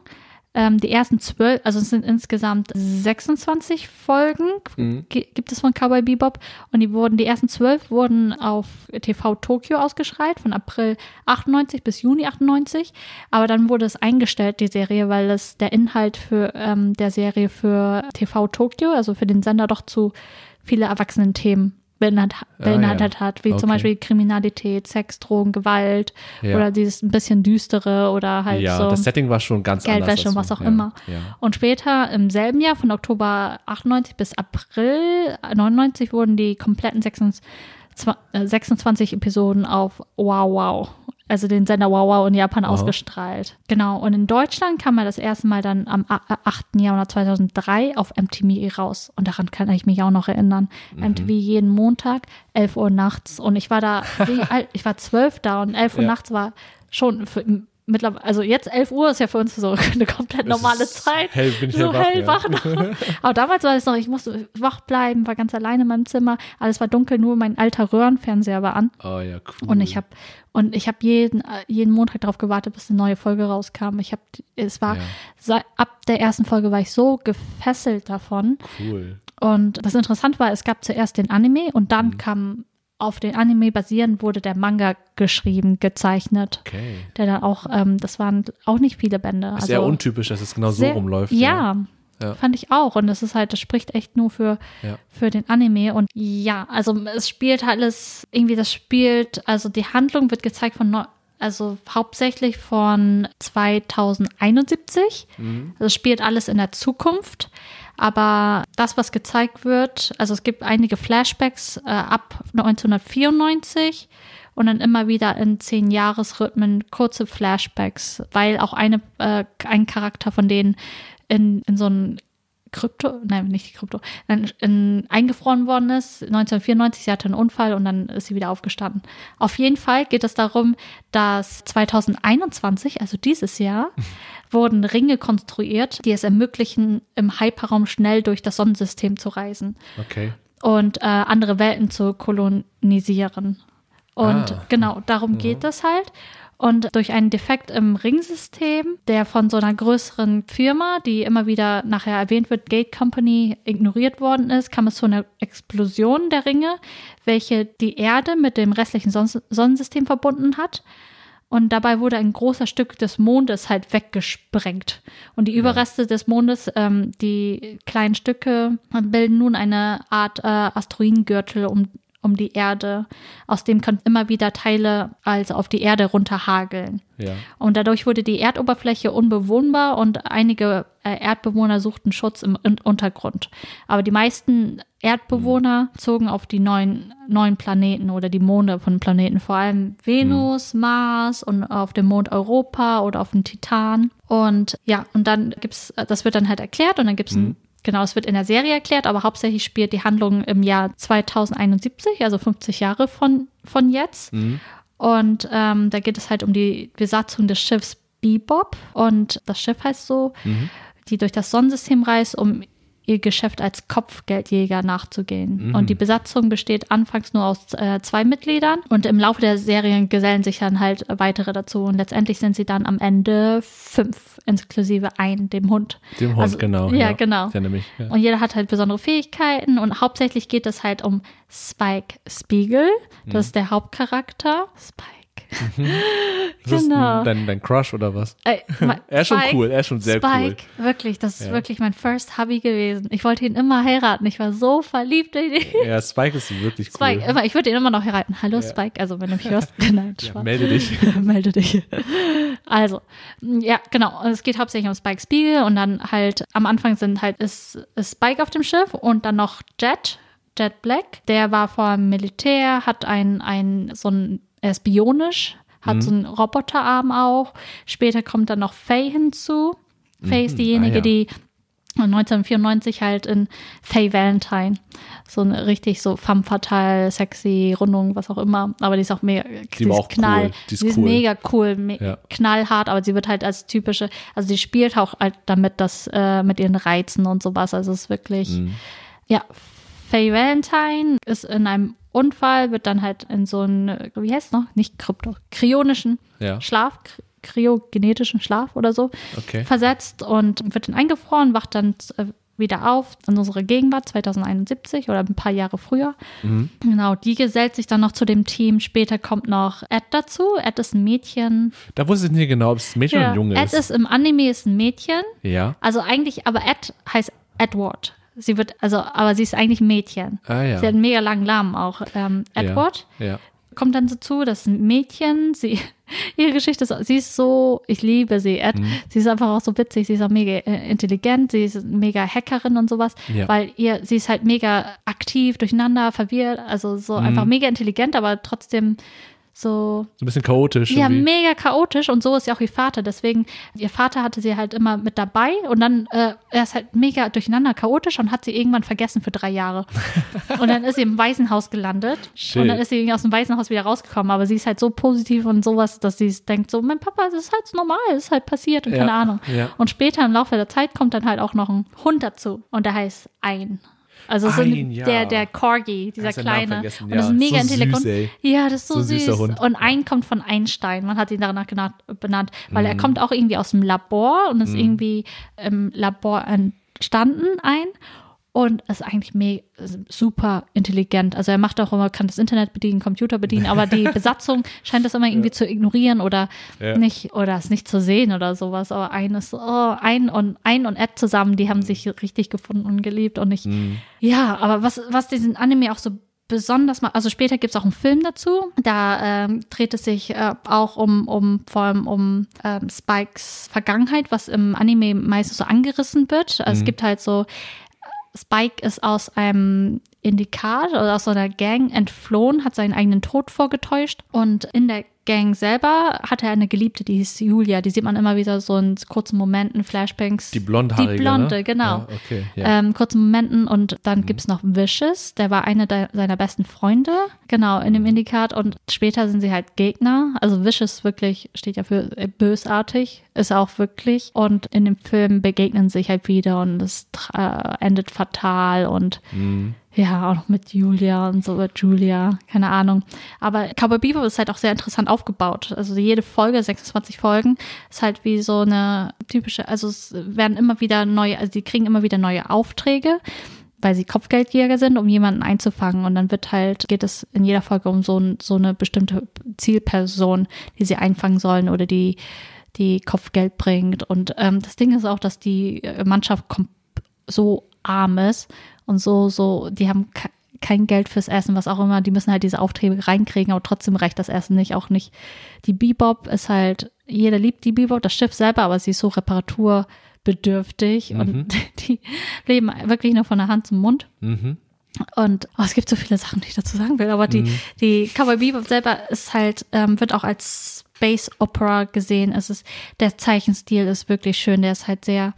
Ähm, die ersten zwölf, also es sind insgesamt 26 Folgen, Mhm. gi- gibt es von Cowboy Bebop. Und die wurden, die ersten zwölf wurden auf TV Tokio ausgestrahlt, von April 98 bis Juni 98. Aber dann wurde es eingestellt, die Serie, weil es der Inhalt für ähm, der Serie für TV Tokio, also für den Sender, doch zu viele Erwachsenen-Themen beinhaltet, beinhaltet hat, wie zum Okay. Beispiel Kriminalität, Sex, Drogen, Gewalt Ja. oder dieses ein bisschen düstere oder halt ja, so. das Setting war schon ganz anders. Geldwäsche als und was auch ja, immer. Ja. Und später im selben Jahr, von Oktober 98 bis April 99, wurden die kompletten 26, äh, 26 Episoden auf Wow Wow, also den Sender Wow Wow in Japan ausgestrahlt. Genau. Und in Deutschland kam er das erste Mal dann am a- äh, 8. Januar 2003 auf MTV raus. Und daran kann ich mich auch noch erinnern. Mhm. MTV jeden Montag, 11 Uhr nachts. Und ich war da? Ich war zwölf da und 11 Uhr Ja. nachts war schon für, mittlerweile, also jetzt 11 Uhr ist ja für uns so eine komplett normale Zeit. hell- bin ich so hellwach, hellwach ja. Aber damals war es noch, ich musste wach bleiben, war ganz alleine in meinem Zimmer. Alles war dunkel, nur mein alter Röhrenfernseher war an. Oh ja, cool. Und ich habe und ich habe jeden jeden Montag darauf gewartet, bis eine neue Folge rauskam. Ich habe es war Ja. ab der ersten Folge war ich so gefesselt davon. Cool. Und das Interessante war, es gab zuerst den Anime und Mhm. dann kam auf den Anime basierend wurde der Manga geschrieben, gezeichnet. Okay. Der dann auch, ähm, das waren auch nicht viele Bände. Ist sehr untypisch, dass es genau so sehr- rumläuft. Ja, Ja. fand ich auch. Und das ist halt, das spricht echt nur für, Ja. für den Anime. Und ja, also es spielt alles, irgendwie das spielt, also die Handlung wird gezeigt von, neu- also hauptsächlich von 2071. Also es spielt alles in der Zukunft. Aber das, was gezeigt wird, also es gibt einige Flashbacks äh, ab 1994 und dann immer wieder in zehn Jahresrhythmen kurze Flashbacks, weil auch eine, äh, ein Charakter von denen in, in so ein Krypto, nein, nicht Krypto, in, in, eingefroren worden ist. 1994, sie hatte einen Unfall und dann ist sie wieder aufgestanden. Auf jeden Fall geht es darum, dass 2021, also dieses Jahr, wurden Ringe konstruiert, die es ermöglichen, im Hyperraum schnell durch das Sonnensystem zu reisen Okay. und äh, andere Welten zu kolonisieren. Und Ah. genau, darum geht es halt. Und durch einen Defekt im Ringsystem, der von so einer größeren Firma, die immer wieder nachher erwähnt wird, Gate Company, ignoriert worden ist, kam es zu einer Explosion der Ringe, welche die Erde mit dem restlichen Son Sonnensystem verbunden hat. Und dabei wurde ein großer Stück des Mondes halt weggesprengt. Und die Überreste des Mondes, ähm, die kleinen Stücke, bilden nun eine Art äh, Asteroidengürtel um, um die Erde. Aus dem können immer wieder Teile also auf die Erde runterhageln. Ja. Und dadurch wurde die Erdoberfläche unbewohnbar und einige äh, Erdbewohner suchten Schutz im Un- Untergrund. Aber die meisten Erdbewohner zogen auf die neuen, neuen Planeten oder die Monde von Planeten, vor allem Venus, Mars und auf dem Mond Europa oder auf dem Titan. Und ja, und dann gibt's, äh, das wird dann halt erklärt und dann gibt's ein Genau, es wird in der Serie erklärt, aber hauptsächlich spielt die Handlung im Jahr 2071, also 50 Jahre von, von jetzt. Und ähm, da geht es halt um die Besatzung des Schiffs Bebop. Und das Schiff heißt so, die durch das Sonnensystem reist, um ihr Geschäft als Kopfgeldjäger nachzugehen. Und die Besatzung besteht anfangs nur aus äh, zwei Mitgliedern und im Laufe der Serien gesellen sich dann halt weitere dazu. Und letztendlich sind sie dann am Ende fünf, inklusive ein, dem Hund. Dem Hund, Also, genau. Ja, genau. Ich erinnere mich. Ja. Und jeder hat halt besondere Fähigkeiten und hauptsächlich geht es halt um Spike Spiegel. Das Mhm. ist der Hauptcharakter. Spike. Ist das genau. ein- dein, dein Crush oder was? Äh, Er ist schon Spike- cool, er ist schon sehr Spike, wirklich, das ist Ja. wirklich mein First Hobby gewesen. Ich wollte ihn immer heiraten. Ich war so verliebt in ihn. cool. Ja, Spike ist wirklich cool. Spike, immer, ich würde ihn immer noch heiraten. Hallo Ja. Spike, also wenn du mich hörst, nein, ja, Spaß. melde dich. Melde dich. Also, ja, genau. Es geht hauptsächlich um Spike Spiegel und dann halt am Anfang sind halt ist, ist Spike auf dem Schiff und dann noch Jet, Jet Black. Der war vor dem Militär, hat ein, ein so ein, er ist bionisch, hat so einen Roboterarm auch. Später kommt dann noch Faye hinzu. Faye ist diejenige, Ah, ja. die 1994 halt in Faye Valentine. So eine richtig so femme fatale, sexy Rundung, was auch immer. Aber die ist auch mega, Die war auch knall, cool. Die ist sie ist cool. mega cool, me Ja. knallhart, aber sie wird halt als typische, also sie spielt auch halt damit, das äh, mit ihren Reizen und sowas. Also es ist wirklich, Mhm. ja, Faye Valentine ist in einem Unfall, wird dann halt in so einen, wie heißt es noch? Nicht krypto, kryonischen Ja. Schlaf, kry- kryogenetischen Schlaf oder so Okay. versetzt und wird dann eingefroren, wacht dann äh, wieder auf in unsere Gegenwart 2071 oder ein paar Jahre früher. Mhm. Genau, die gesellt sich dann noch zu dem Team. Später kommt noch Ed dazu. Ed ist ein Mädchen. Da wusste ich nicht genau, ob es ein Mädchen oder ein Junge Ed ist. ist im Anime ist ein Mädchen. Ja. Also eigentlich, aber Ed heißt Edward. Sie wird, also, aber sie ist eigentlich ein Mädchen. Ah ja. Sie hat einen mega langen Namen auch. Ähm, Edward Ja. ja. kommt dann dazu, das ist ein Mädchen. Sie, ihre Geschichte ist, sie ist so, ich liebe sie, Ed. Mhm. Sie ist einfach auch so witzig. Sie ist auch mega äh, intelligent. Sie ist mega Hackerin und sowas, weil ihr, sie ist halt mega aktiv, durcheinander, verwirrt, also so Mhm. einfach mega intelligent, aber trotzdem so So ein bisschen chaotisch. ja, irgendwie. mega chaotisch und so ist ja auch ihr Vater. Deswegen, ihr Vater hatte sie halt immer mit dabei und dann, äh, er ist halt mega durcheinander chaotisch und hat sie irgendwann vergessen für drei Jahre. und dann ist sie im Waisenhaus gelandet Shit. und dann ist sie irgendwie aus dem Waisenhaus wieder rausgekommen. Aber sie ist halt so positiv und sowas, dass sie denkt so, mein Papa, das ist halt normal, das ist halt passiert und Ja, keine Ahnung. ja. Und später im Laufe der Zeit kommt dann halt auch noch ein Hund dazu und der heißt Ein. Also es Ein, ja. der, der Corgi, dieser Hast kleine. vergessen, Und ja. das ist mega So intelligent. Ja, das ist so, So süß. Und ein kommt von Einstein. Man hat ihn danach genannt, benannt, weil Mhm. er kommt auch irgendwie aus dem Labor und ist irgendwie im Labor entstanden ein und ist eigentlich me super intelligent. Also er macht auch immer, kann das Internet bedienen, Computer bedienen, aber die Besatzung scheint das immer irgendwie zu ignorieren oder Ja. nicht oder es nicht zu sehen oder sowas. Aber ein ist oh, ein und ein und Ed zusammen, die haben Mhm. sich richtig gefunden und geliebt und ich ja, aber was, was diesen Anime auch so besonders macht, also später gibt es auch einen Film dazu, da ähm, dreht es sich äh, auch um, um vor allem um ähm, Spikes Vergangenheit, was im Anime meistens so angerissen wird. Also Es gibt halt so, Spike ist aus einem Indikat oder aus so einer Gang entflohen, hat seinen eigenen Tod vorgetäuscht. Und in der Gang selber hat er eine Geliebte, die hieß Julia. Die sieht man immer wieder so in kurzen Momenten, Flashbangs. Die blondhaarige, Die Blonde, ne? genau Ja, okay, ja. ähm, kurzen Momenten und dann gibt's noch Vicious, der war einer seiner besten Freunde, genau, in dem Indikat und später sind sie halt Gegner, also Vicious wirklich steht ja für bösartig, ist auch wirklich und in dem Film begegnen sie sich halt wieder und es äh, endet fatal und Mhm. Ja, auch noch mit Julia und so, mit Julia, keine Ahnung. Aber Cowboy Bebop ist halt auch sehr interessant aufgebaut. Also jede Folge, 26 Folgen, ist halt wie so eine typische, also es werden immer wieder neue, also die kriegen immer wieder neue Aufträge, weil sie Kopfgeldjäger sind, um jemanden einzufangen. Und dann wird halt, geht es in jeder Folge um so, so eine bestimmte Zielperson, die sie einfangen sollen oder die, die Kopfgeld bringt. Und ähm, das Ding ist auch, dass die Mannschaft so arm ist und so, so, die haben ke- kein Geld fürs Essen, was auch immer, die müssen halt diese Aufträge reinkriegen, aber trotzdem reicht das Essen nicht, auch nicht. Die Bebop ist halt, jeder liebt die Bebop, das Schiff selber, aber sie ist so reparaturbedürftig und die leben wirklich nur von der Hand zum Mund. Mhm. Und oh, es gibt so viele Sachen, die ich dazu sagen will, aber die, die Cowboy Bebop selber ist halt, ähm, wird auch als Space Opera gesehen. Es ist, der Zeichenstil ist wirklich schön, der ist halt sehr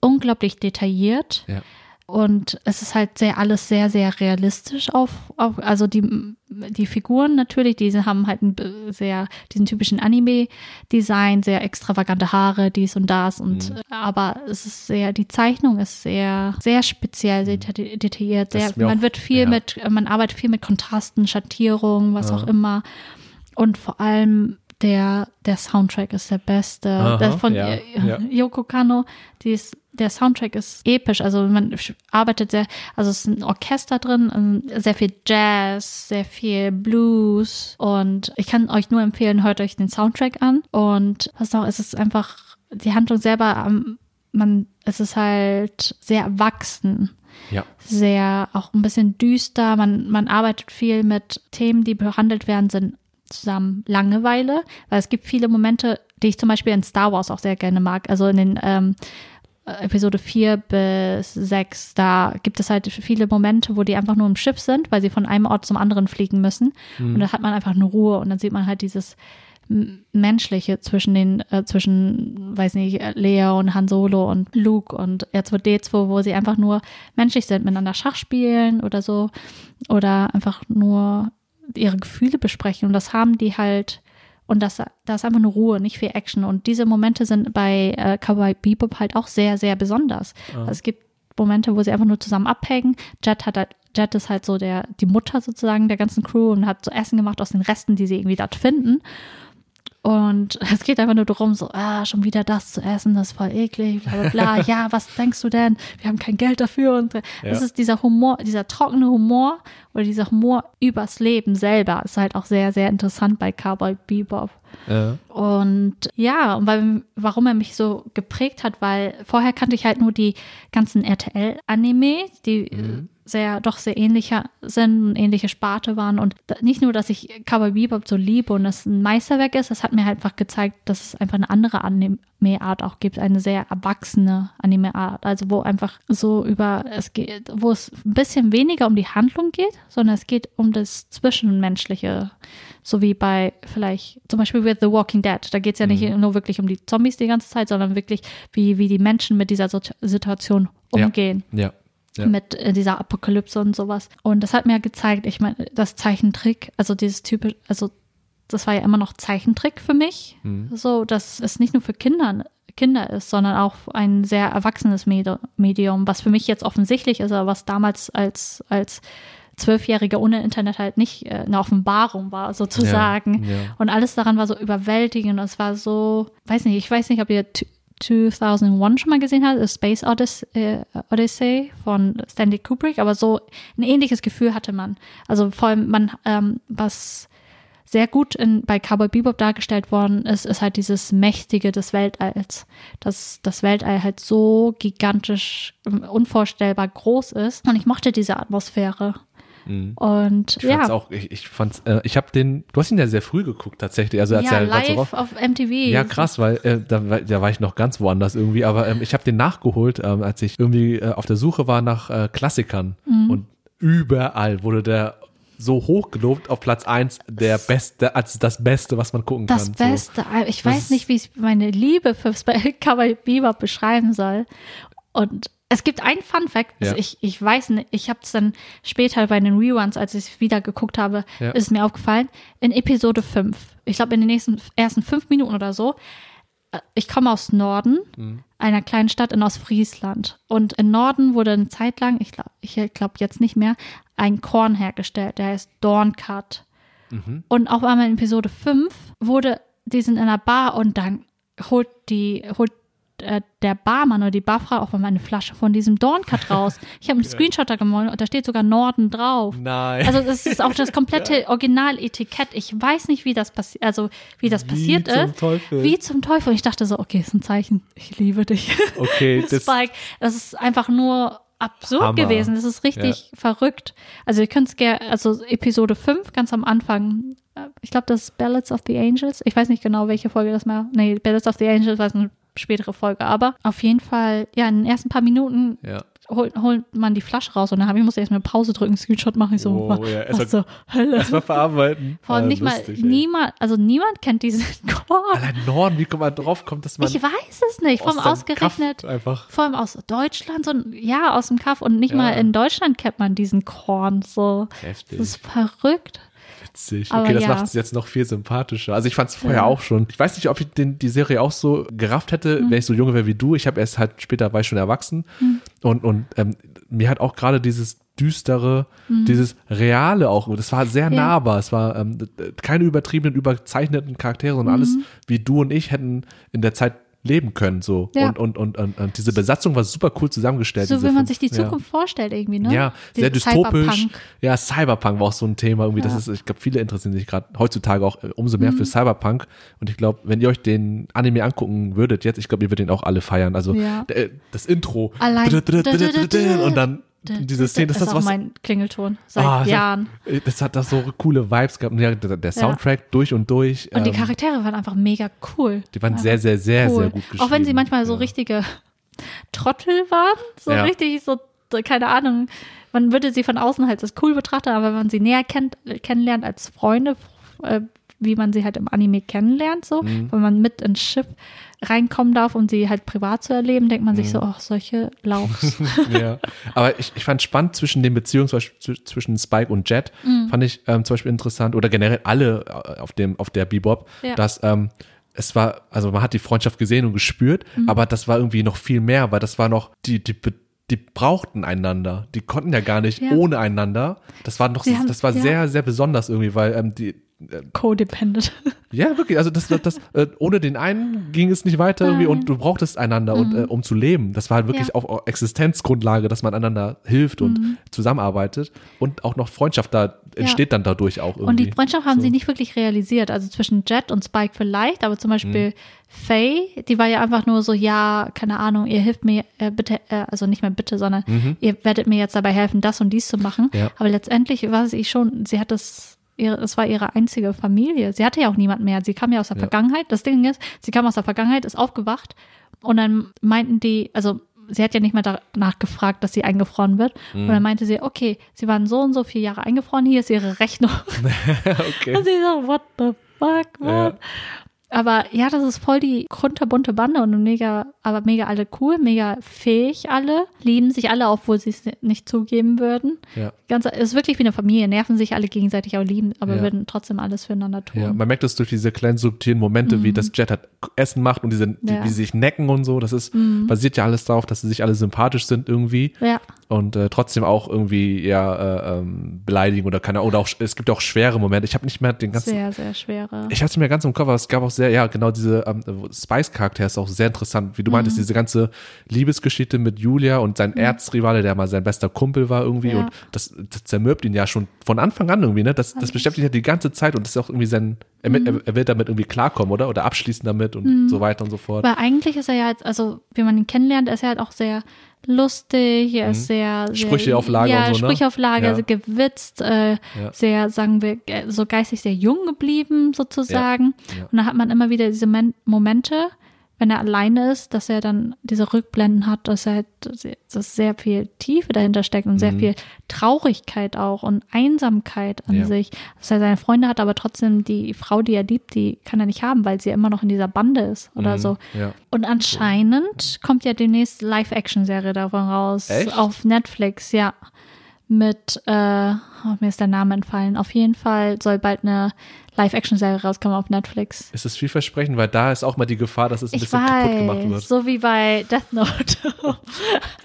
unglaublich detailliert. Ja. Und es ist halt sehr, alles sehr, sehr realistisch auf, auf also die, die Figuren natürlich, diese haben halt ein sehr, diesen typischen Anime-Design, sehr extravagante Haare, dies und das und, Mhm. aber es ist sehr, die Zeichnung ist sehr, sehr speziell, sehr deta- detailliert, sehr, man auch- wird viel ja. mit, man arbeitet viel mit Kontrasten, Schattierungen, was auch immer. Und vor allem der, der Soundtrack ist der beste. Aha, der von ja, ja. Yoko Kano, die ist, der Soundtrack ist episch. Also man arbeitet sehr, also es ist ein Orchester drin, ähm, sehr viel Jazz, sehr viel Blues und ich kann euch nur empfehlen, hört euch den Soundtrack an und was noch, es ist einfach die Handlung selber, man, es ist halt sehr erwachsen Ja. sehr auch ein bisschen düster. Man, man arbeitet viel mit Themen, die behandelt werden, sind zusammen Langeweile, weil es gibt viele Momente, die ich zum Beispiel in Star Wars auch sehr gerne mag. Also in den ähm, Episode 4 bis 6, da gibt es halt viele Momente, wo die einfach nur im Schiff sind, weil sie von einem Ort zum anderen fliegen müssen. Und da hat man einfach eine Ruhe und dann sieht man halt dieses Menschliche zwischen den, äh, zwischen, weiß nicht, Lea und Han Solo und Luke und R2D2, wo sie einfach nur menschlich sind, miteinander Schach spielen oder so. Oder einfach nur ihre Gefühle besprechen. Und das haben die halt, und das, da ist einfach nur Ruhe, nicht viel Action. Und diese Momente sind bei äh, Cowboy Bebop halt auch sehr, sehr besonders. Es gibt Momente, wo sie einfach nur zusammen abhängen. Jet hat halt, Jet ist halt so der, die Mutter sozusagen der ganzen Crew und hat so Essen gemacht aus den Resten, die sie irgendwie dort finden. Und es geht einfach nur darum, so, ah, schon wieder das zu essen, das ist voll eklig, bla bla bla. ja, was denkst du denn? Wir haben kein Geld dafür. Und es ist dieser Humor, dieser trockene Humor oder dieser Humor übers Leben selber ist halt auch sehr, sehr interessant bei Cowboy Bebop. Äh, Und ja, und weil, warum er mich so geprägt hat, weil vorher kannte ich halt nur die ganzen RTL-Anime, die Mhm. Sehr, doch sehr ähnlicher sind und ähnliche Sparte waren. Und nicht nur, dass ich Cowboy Bebop so liebe und das ein Meisterwerk ist, das hat mir halt einfach gezeigt, dass es einfach eine andere Anime-Art auch gibt, eine sehr erwachsene Anime-Art. Also wo einfach so über, es geht, wo es ein bisschen weniger um die Handlung geht, sondern es geht um das Zwischenmenschliche. So wie bei vielleicht zum Beispiel with The Walking Dead. Da geht es ja nicht nur wirklich um die Zombies die ganze Zeit, sondern wirklich, wie, wie die Menschen mit dieser so Situation umgehen Ja. Ja. Mit äh, dieser Apokalypse und sowas. Und das hat mir gezeigt, ich meine, das Zeichentrick, also dieses typische, also das war ja immer noch Zeichentrick für mich. So, dass es nicht nur für Kinder, Kinder ist, sondern auch ein sehr erwachsenes Medi- Medium, was für mich jetzt offensichtlich ist, aber was damals als, als Zwölfjährige ohne Internet halt nicht äh, eine Offenbarung war, sozusagen. Ja, ja. Und alles daran war so überwältigend. Es war so, weiß nicht, ich weiß nicht, ob ihr 2001 schon mal gesehen habt, A Space Odyssey, äh, Odyssey von Stanley Kubrick, aber so ein ähnliches Gefühl hatte man. Also vor allem, man, ähm, was sehr gut in, bei Cowboy Bebop dargestellt worden ist, ist halt dieses Mächtige des Weltalls. Dass das Weltall halt so gigantisch, ähm, unvorstellbar groß ist. Und ich mochte diese Atmosphäre. Und Ich fand's ja, auch, ich, ich fand's, äh, ich habe den, du hast ihn ja sehr früh geguckt tatsächlich, also als ja er grad so live raus, auf MTV. Ja, krass, weil äh, da, war- da war ich noch ganz woanders irgendwie, aber ähm, ich habe den nachgeholt, ähm, als ich irgendwie äh, auf der Suche war nach äh, Klassikern Mhm. und überall wurde der so hoch gelobt auf Platz 1 der beste, als das Beste, was man gucken Das kann. So. Beste. Ich Das weiß nicht, wie ich meine Liebe für Cowboy Bebop beschreiben soll. Und es gibt ein Fun Fact, Ja. also ich, ich weiß nicht, ich habe es dann später bei den Reruns, als ich es wieder geguckt habe, Ja. ist es mir aufgefallen, in Episode 5, ich glaube in den nächsten ersten fünf Minuten oder so, äh, ich komme aus Norden, Mhm. einer kleinen Stadt in Ostfriesland. Und im Norden wurde eine Zeit lang, ich glaube ich glaub jetzt nicht mehr, ein Korn hergestellt, der heißt Dorncut. Mhm. Und auf einmal in Episode 5 wurde, die sind in einer Bar und dann holt die, holt äh, der Barmann oder die Barfrau auf einmal eine Flasche von diesem Dorncut raus. Ich habe einen Screenshot da gemacht und da steht sogar Norden drauf. Nein. Also das ist auch das komplette Originaletikett. Ich weiß nicht, wie das passiert, also wie das Wie passiert zum ist. Teufel. Wie zum Teufel. Und ich dachte so, okay, ist ein Zeichen. Ich liebe dich. okay, das, Spike. Das ist einfach nur absurd Hammer. gewesen. Das ist richtig verrückt. Also ihr könnt es gerne, also Episode 5, ganz am Anfang, äh, ich glaube, das ist Ballads of the Angels. Ich weiß nicht genau, welche Folge das war. Nee, Ballads of the Angels war eine spätere Folge, aber auf jeden Fall, ja, in den ersten paar Minuten ja. holt, holt man die Flasche raus und dann habe ich musste erstmal Pause drücken, Screenshot machen, ich so, Oh, was, ja, erst was zur Hölle. Erstmal verarbeiten. Vor allem Ah, nicht mal, lustig, ey. niemand, also niemand kennt diesen Chor. Allein Norden, wie kommt man drauf kommt, dass man Ich weiß es nicht, vor allem ausgerechnet. Kaff einfach vor allem aus Deutschland, so ein, ja, aus dem Kaff und nicht Ja. mal in Deutschland kennt man diesen Korn so. heftig. Das ist verrückt. Witzig. Aber Okay, das ja. macht es jetzt noch viel sympathischer. Also ich fand es vorher auch schon. Ich weiß nicht, ob ich den, die Serie auch so gerafft hätte, Mhm. wenn ich so jung wäre wie du. Ich habe erst halt später war ich schon erwachsen und und ähm, mir hat auch gerade dieses düstere, dieses reale auch. Das war sehr Mhm. Ja. nahbar. Es war ähm, keine übertriebenen, überzeichneten Charaktere, sondern alles wie du und ich hätten in der Zeit leben können so. Ja. und, und, und, und, und diese Besatzung war super cool zusammengestellt. So wie man sich die ja. Zukunft vorstellt irgendwie, ne? Ja, sehr Diese dystopisch. Cyberpunk. Ja, Cyberpunk war auch so ein Thema irgendwie. Das Ja. ist, ich glaube, viele interessieren sich gerade heutzutage auch äh, umso mehr Mhm. für Cyberpunk. Und ich glaube, wenn ihr euch den Anime angucken würdet jetzt, ich glaube, ihr würdet ihn auch alle feiern. Also Ja. äh, das Intro Allein- und dann diese Szene, das das ist das auch was. mein Klingelton seit Ah, Jahren. Das hat das so coole Vibes gehabt. Ja, der, der Soundtrack durch und durch. Und die ähm, Charaktere waren einfach mega cool. die waren sehr, sehr, sehr, cool. sehr gut geschrieben. Auch wenn sie manchmal so ja. richtige Trottel waren, so Ja. richtig so, keine Ahnung. Man würde sie von außen halt als cool betrachten, aber wenn man sie näher kennt, kennenlernt als Freunde, äh, wie man sie halt im Anime kennenlernt, so, Mhm. wenn man mit ins Schiff reinkommen darf, um sie halt privat zu erleben, denkt man sich Mhm. so, ach, solche Lauchs. ja. Aber ich, ich fand spannend zwischen den Beziehungen zum Beispiel zw- zwischen Spike und Jet, Mhm. fand ich ähm, zum Beispiel interessant oder generell alle äh, auf dem auf der Bebop, Ja. dass ähm, es war, also man hat die Freundschaft gesehen und gespürt, Mhm. aber das war irgendwie noch viel mehr, weil das war noch, die, die, die brauchten einander. Die konnten ja gar nicht Ja. ohne einander. Das war noch, haben- das war ja. sehr, sehr besonders irgendwie, weil ähm, die, Codependent. Ja, wirklich. Also das, das, das äh, ohne den einen ging es nicht weiter irgendwie und du brauchtest einander, und, äh, um zu leben. Das war halt wirklich Ja. auch Existenzgrundlage, dass man einander hilft und zusammenarbeitet und auch noch Freundschaft da entsteht dann dadurch auch irgendwie. Und die Freundschaft haben So. sie nicht wirklich realisiert. Also zwischen Jet und Spike vielleicht, aber zum Beispiel Mhm. Faye, die war ja einfach nur so, ja, keine Ahnung, ihr hilft mir äh, bitte, äh, also nicht mehr bitte, sondern ihr werdet mir jetzt dabei helfen, das und dies zu machen. Mhm. Ja. Aber letztendlich war sie schon, sie hat das, ihre, es war ihre einzige Familie. Sie hatte ja auch niemand mehr. Sie kam ja aus der Ja. Vergangenheit. Das Ding ist, sie kam aus der Vergangenheit, ist aufgewacht und dann meinten die, also sie hat ja nicht mehr danach gefragt, dass sie eingefroren wird. Und Mhm. dann meinte sie, okay, sie waren so und so viele Jahre eingefroren, hier ist ihre Rechnung. okay. Und sie so, what the fuck, Ja. Aber ja, das ist voll die kunterbunte Bande und mega, aber mega alle cool, mega fähig alle, lieben sich alle, obwohl sie es nicht zugeben würden. Ja. Ganz, es ist wirklich wie eine Familie, nerven sich alle gegenseitig auch lieben, aber Ja. würden trotzdem alles füreinander tun. Ja, man merkt es durch diese kleinen subtilen Momente, wie das Jet halt Essen macht und diese, die, Mhm. Ja. Mhm. wie sie sich necken und so. Das ist, basiert ja alles darauf, dass sie sich alle sympathisch sind irgendwie ja. und äh, trotzdem auch irgendwie ja äh, ähm, beleidigen oder keine oder auch es gibt auch schwere Momente. Ich habe nicht mehr den ganzen sehr, sehr schwere. ich hatte es mir ganz im Kopf, aber es gab auch sehr, ja, genau diese ähm, Spice-Charakter ist auch sehr interessant, wie du Mhm. meintest, diese ganze Liebesgeschichte mit Julia und sein Erzrivale, der mal sein bester Kumpel war irgendwie Ja. und das, das zermürbt ihn ja schon von Anfang an irgendwie, ne? Das, das beschäftigt ihn ja die ganze Zeit und das ist auch irgendwie sein, er, Mhm. er, er will damit irgendwie klarkommen, oder? Oder abschließen damit und so weiter und so fort. Weil eigentlich ist er ja jetzt, also wie man ihn kennenlernt, ist er halt auch sehr lustig, er ist sehr, sehr Mhm. Sprüche auf Lager ja, und so, ne? Sprüche auf Lager, Ja. sehr gewitzt, äh, sehr, sagen wir, so geistig sehr jung geblieben sozusagen. Ja. Und da hat man immer wieder diese Men Momente, wenn er alleine ist, dass er dann diese Rückblenden hat, dass er halt, dass sehr viel Tiefe dahinter steckt und sehr Mhm. viel Traurigkeit auch und Einsamkeit an Ja. sich. Dass er seine Freunde hat, aber trotzdem die Frau, die er liebt, die kann er nicht haben, weil sie ja immer noch in dieser Bande ist oder Mhm. so. Ja. Und anscheinend kommt ja demnächst Live-Action-Serie davon raus. Echt? Auf Netflix, ja. Mit, äh, oh, mir ist der Name entfallen. Auf jeden Fall soll bald eine Live-Action-Serie rauskommen auf Netflix. Es ist vielversprechend, weil da ist auch mal die Gefahr, dass es ein Ich bisschen kaputt gemacht weiß, wird. so wie bei Death Note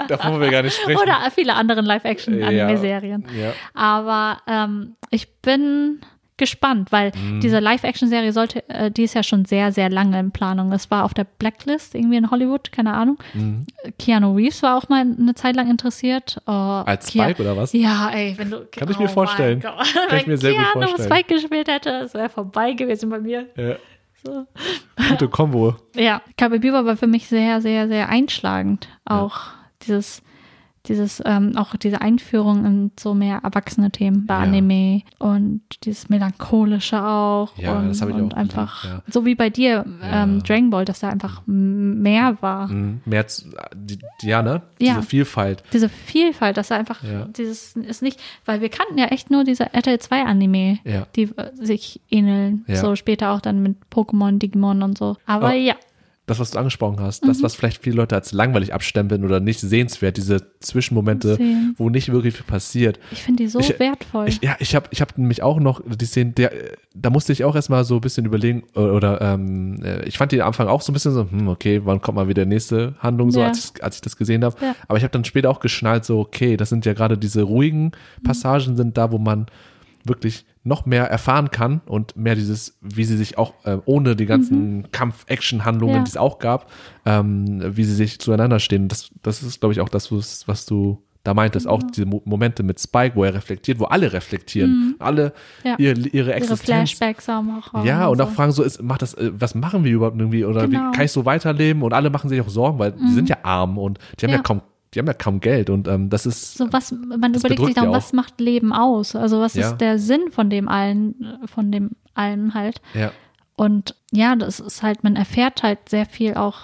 Davon wollen wir gar nicht sprechen. oder viele anderen Live-Action-Anime-Serien. Ja. Aber ähm, ich bin gespannt, weil Mhm. diese Live-Action-Serie sollte, äh, die ist ja schon sehr, sehr lange in Planung. Das war auf der Blacklist irgendwie in Hollywood, keine Ahnung. Mhm. Keanu Reeves war auch mal eine Zeit lang interessiert. Oh, Als Spike oder was? Ja, ey, wenn du. Kann ich mir oh vorstellen. Kann ich mir sehr gut Keanu vorstellen. Spike gespielt hätte, es wäre vorbei gewesen bei mir. Ja. So. Gute Kombo. Ja, Cowboy Bebop war für mich sehr, sehr, sehr einschlagend. Auch dieses, dieses, ähm, auch diese Einführung in so mehr erwachsene Themen bei Ja. Anime und dieses melancholische auch. Ja, und, das habe ich und auch einfach, geliebt, so wie bei dir, ähm, Ja. Dragon Ball, dass da einfach mehr war. Mhm. Mehr, zu- die, ja, ne? Ja. Diese Vielfalt. Diese Vielfalt, dass da einfach Ja. dieses ist nicht, weil wir kannten ja echt nur diese RTL 2 Anime, Ja. die äh, sich ähneln. Ja. So später auch dann mit Pokémon, Digimon und so. Aber Oh. ja, Das, was du angesprochen hast, Mhm. das, was vielleicht viele Leute als langweilig abstempeln oder nicht sehenswert, diese Zwischenmomente, Sehen. wo nicht wirklich viel passiert. ich finde die so Ich- wertvoll. Ich, ja, ich habe ich hab nämlich auch noch die Szene, der, da musste ich auch erstmal so ein bisschen überlegen, äh, oder ähm, äh, ich fand die am Anfang auch so ein bisschen so, hm, okay, wann kommt mal wieder die nächste Handlung, so Ja. als, ich, als ich das gesehen habe. Ja. Aber ich habe dann später auch geschnallt, so, okay, das sind ja gerade diese ruhigen Mhm. Passagen sind da, wo man wirklich noch mehr erfahren kann und mehr dieses, wie sie sich auch äh, ohne die ganzen Kampf-Action-Handlungen, Mhm. Ja. die es auch gab, ähm, wie sie sich zueinander stehen. Das, das ist, glaube ich, auch das, was du da meintest, auch Genau. diese Mo Momente mit Spike, wo er reflektiert, wo alle reflektieren, alle Mhm. Ja. ihre, ihre Ihre Existenz. Flashbacks haben auch. Ja, und so. auch fragen so, ist, macht das, äh, was machen wir überhaupt irgendwie oder Genau. Mhm. wie kann ich so weiterleben? Und alle machen sich auch Sorgen, weil die sind ja arm und die haben ja, Ja. kaum, die haben ja kaum Geld und ähm, das ist So was, man überlegt sich dann, was macht Leben aus? Also was Ja. ist der Sinn von dem allen, von dem allen halt? ja, Und ja, das ist halt, man erfährt halt sehr viel auch.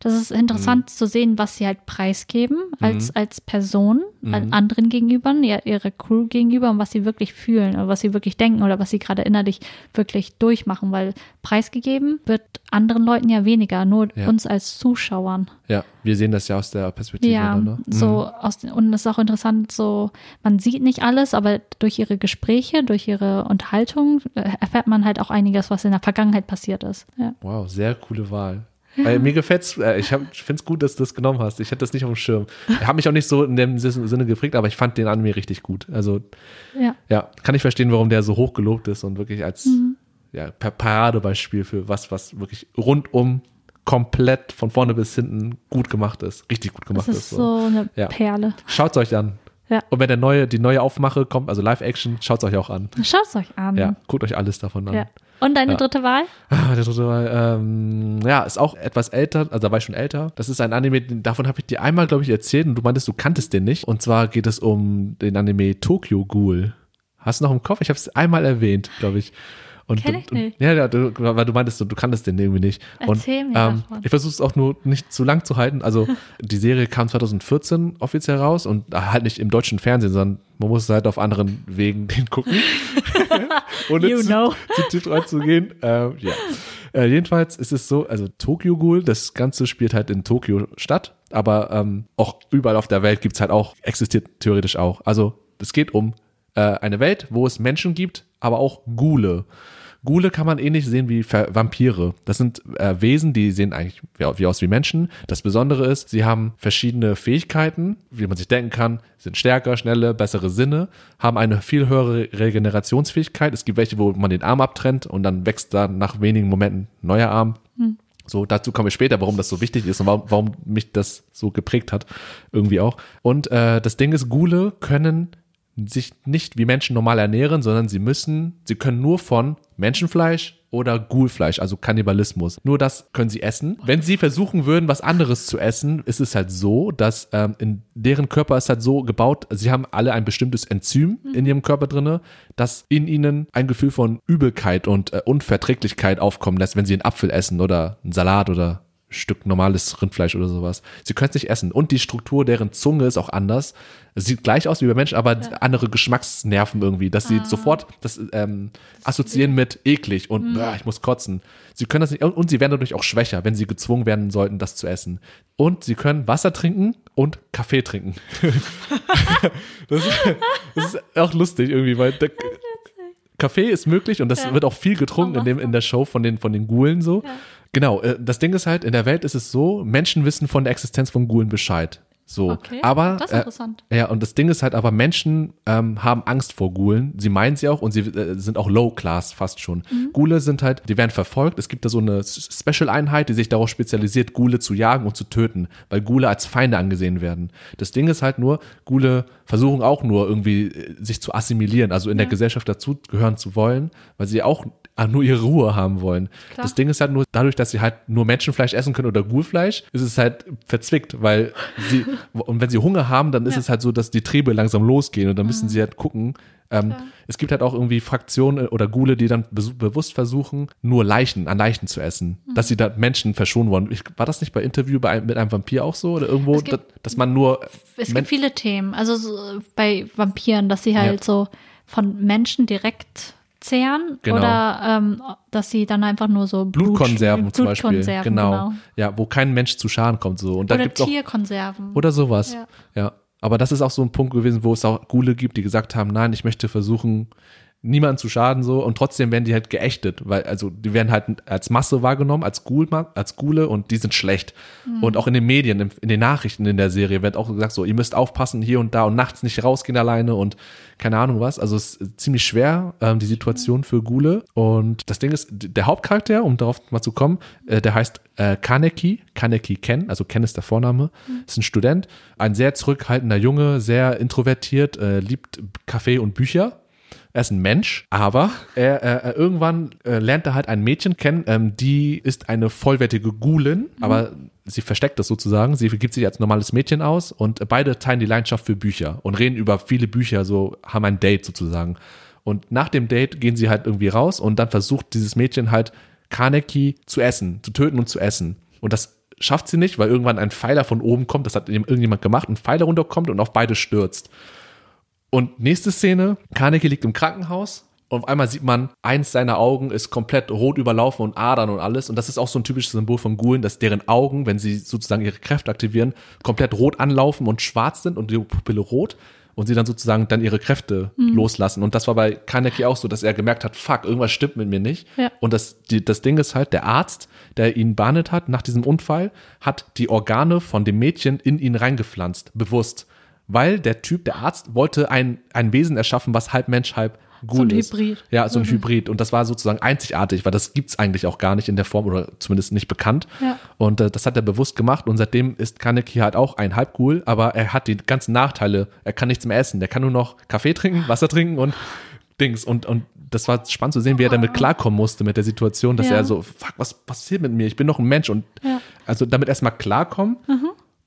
Das ist interessant zu sehen, was sie halt preisgeben als, als Person, an anderen gegenüber, ihre Crew gegenüber und was sie wirklich fühlen oder was sie wirklich denken oder was sie gerade innerlich wirklich durchmachen, weil preisgegeben wird anderen Leuten ja weniger, nur Ja. uns als Zuschauern. ja, wir sehen das ja aus der Perspektive. Ja, ne? Mhm. so aus den, und es ist auch interessant, so man sieht nicht alles, aber durch ihre Gespräche, durch ihre Unterhaltung äh, erfährt man halt auch einiges, was in der Vergangenheit passiert ist. Ja. Wow, sehr coole Wahl. Weil mir gefällt's, äh, ich, hab- ich finde es gut, dass du das genommen hast. Ich hätte das nicht auf dem Schirm. Hat mich auch nicht so in dem Sinne geprägt, aber ich fand den Anime richtig gut. Also ja. ja, kann ich verstehen, warum der so hoch gelobt ist und wirklich als, Mhm. ja, Paradebeispiel für was, was wirklich rundum komplett von vorne bis hinten gut gemacht ist. Richtig gut gemacht Das ist. ist so eine Ja. Perle. Schaut euch an. Ja. Und wenn der neue, die neue Aufmache kommt, also Live-Action, schaut euch auch an. Schaut es euch an. Ja, guckt euch alles davon an. Ja. Und deine Ja. dritte Wahl? Ah, der dritte Mal, ähm, ja, ist auch etwas älter, also da war ich schon älter. Das ist ein Anime, davon habe ich dir einmal, glaube ich, erzählt und du meintest, du kanntest den nicht. Und zwar geht es um den Anime Tokyo Ghoul. Hast du noch im Kopf? Ich habe es einmal erwähnt, glaube ich. Und, Kenn ich und, nicht. Ja, ja, du, weil du meintest, du, du kanntest den irgendwie nicht. Erzähl und, mir ähm, davon. Ich versuche es auch nur nicht zu lang zu halten. Also die Serie kam 2014 offiziell raus und halt nicht im deutschen Fernsehen, sondern man muss halt auf anderen Wegen den gucken. Ohne You zu, know. zu tief reinzugehen. Ähm, ja. Äh, jedenfalls ist es so, also Tokyo Ghoul, das Ganze spielt halt in Tokio statt, aber ähm, auch überall auf der Welt gibt's halt auch, existiert theoretisch auch. Also es geht um äh, eine Welt, wo es Menschen gibt, aber auch Ghule. Ghule kann man ähnlich sehen wie Ver Vampire. Das sind äh, Wesen, die sehen eigentlich wie, wie aus wie Menschen. Das Besondere ist, sie haben verschiedene Fähigkeiten, wie man sich denken kann, sind stärker, schneller, bessere Sinne, haben eine viel höhere Regenerationsfähigkeit. Es gibt welche, wo man den Arm abtrennt und dann wächst da nach wenigen Momenten ein neuer Arm. So, dazu komme ich später, warum das so wichtig ist und warum, warum mich das so geprägt hat. Irgendwie auch. Und äh, das Ding ist, Ghule können sich nicht wie Menschen normal ernähren, sondern sie müssen, sie können nur von Menschenfleisch oder Ghoulfleisch, also Kannibalismus. Nur das können sie essen. Wenn sie versuchen würden, was anderes zu essen, ist es halt so, dass ähm, in deren Körper ist halt so gebaut, sie haben alle ein bestimmtes Enzym in ihrem Körper drinne, das in ihnen ein Gefühl von Übelkeit und äh, Unverträglichkeit aufkommen lässt, wenn sie einen Apfel essen oder einen Salat oder Stück normales Rindfleisch oder sowas. Sie können es nicht essen. Und die Struktur deren Zunge ist auch anders. Es sieht gleich aus wie bei Menschen, aber andere Geschmacksnerven irgendwie, dass sie sofort das ähm, assoziieren mit eklig und "Bäh, ich muss kotzen. Sie können das nicht, und, sie werden dadurch auch schwächer, wenn sie gezwungen werden sollten, das zu essen. Und sie können Wasser trinken und Kaffee trinken. das, ist, das ist auch lustig irgendwie, weil der, Kaffee ist möglich und das Ja. wird auch viel getrunken in, dem, in der Show von den, von den Ghoulen so. Ja. Genau, äh, das Ding ist halt, in der Welt ist es so, Menschen wissen von der Existenz von Ghoulen Bescheid. So, Okay, aber das ist äh, interessant. ja, und das Ding ist halt, aber Menschen ähm, haben Angst vor Ghoulen. Sie meinen sie auch und sie äh, sind auch Low Class fast schon. Mhm. Ghule sind halt, die werden verfolgt. Es gibt da so eine S- Special-Einheit, die sich darauf spezialisiert, Ghule zu jagen und zu töten, weil Ghule als Feinde angesehen werden. Das Ding ist halt nur, Ghule versuchen auch nur irgendwie äh, sich zu assimilieren, also in der Ja. Gesellschaft dazugehören zu wollen, weil sie auch äh, nur ihre Ruhe haben wollen. Klar. Das Ding ist halt nur, dadurch, dass sie halt nur Menschenfleisch essen können oder Ghoulfleisch, ist es halt verzwickt, weil sie, und wenn sie Hunger haben, dann ist Ja. Mhm. es halt so, dass die Triebe langsam losgehen und dann müssen sie halt gucken. Ähm, es gibt halt auch irgendwie Fraktionen oder Ghule, die dann bewusst versuchen, nur Leichen, an Leichen zu essen, Mhm. dass sie da Menschen verschonen wollen. Ich, war das nicht bei Interview bei, einem- mit einem Vampir auch so oder irgendwo, gibt- dass, dass man nur Es gibt viele Themen. Also so bei Vampiren, dass sie halt Ja. so von Menschen direkt zehren Genau. oder ähm, dass sie dann einfach nur so Blut- Blutkonserven zum Beispiel, Blutkonserven, genau. Ja, wo kein Mensch zu Schaden kommt so. Und da Oder gibt's auch Tierkonserven. Oder sowas. Ja. Ja. Aber das ist auch so ein Punkt gewesen, wo es auch Ghule gibt, die gesagt haben, nein, ich möchte versuchen, niemanden zu schaden so und trotzdem werden die halt geächtet, weil also die werden halt als Masse wahrgenommen, als Ghoul, als Ghule und die sind schlecht. Und auch in den Medien, in, den Nachrichten in der Serie wird auch gesagt so, ihr müsst aufpassen hier und da und nachts nicht rausgehen alleine und keine Ahnung was. Also es ist ziemlich schwer, ähm, die Situation für Ghule. Und das Ding ist, der Hauptcharakter, um darauf mal zu kommen, äh, der heißt äh, Kaneki, Kaneki Ken, also Ken ist der Vorname, ist ein Student, ein sehr zurückhaltender Junge, sehr introvertiert, äh, liebt Kaffee und Bücher. Er ist ein Mensch, aber er, äh, irgendwann äh, lernt er halt ein Mädchen kennen, ähm, die ist eine vollwertige Ghulin, aber sie versteckt das sozusagen. Sie gibt sich als normales Mädchen aus und beide teilen die Leidenschaft für Bücher und reden über viele Bücher, so haben ein Date sozusagen. Und nach dem Date gehen sie halt irgendwie raus und dann versucht dieses Mädchen halt Kaneki zu essen, zu töten und zu essen. Und das schafft sie nicht, weil irgendwann ein Pfeiler von oben kommt, das hat irgendjemand gemacht, ein Pfeiler runterkommt und auf beide stürzt. Und nächste Szene, Kaneki liegt im Krankenhaus und auf einmal sieht man, eins seiner Augen ist komplett rot überlaufen und Adern und alles. Und das ist auch so ein typisches Symbol von Ghoulen, dass deren Augen, wenn sie sozusagen ihre Kräfte aktivieren, komplett rot anlaufen und schwarz sind und die Pupille rot. Und sie dann sozusagen dann ihre Kräfte loslassen. Und das war bei Kaneki auch so, dass er gemerkt hat, fuck, irgendwas stimmt mit mir nicht. Ja. Und das, die, das Ding ist halt, der Arzt, der ihn behandelt hat nach diesem Unfall, hat die Organe von dem Mädchen in ihn reingepflanzt, bewusst. Weil der Typ, der Arzt, wollte ein, ein Wesen erschaffen, was halb Mensch, halb Ghoul So ein ist. Hybrid. Ja, so ein Mhm. Hybrid. Und das war sozusagen einzigartig, weil das gibt's eigentlich auch gar nicht in der Form oder zumindest nicht bekannt. Ja. Und äh, das hat er bewusst gemacht und seitdem ist Kaneki halt auch ein Halbghoul, aber er hat die ganzen Nachteile. Er kann nichts mehr essen. Der kann nur noch Kaffee trinken, Wasser trinken und Dings. Und, und das war spannend zu sehen, wie er damit klarkommen musste mit der Situation, dass Ja. er so, fuck, was passiert mit mir? Ich bin noch ein Mensch und Ja. also damit erstmal klarkommen.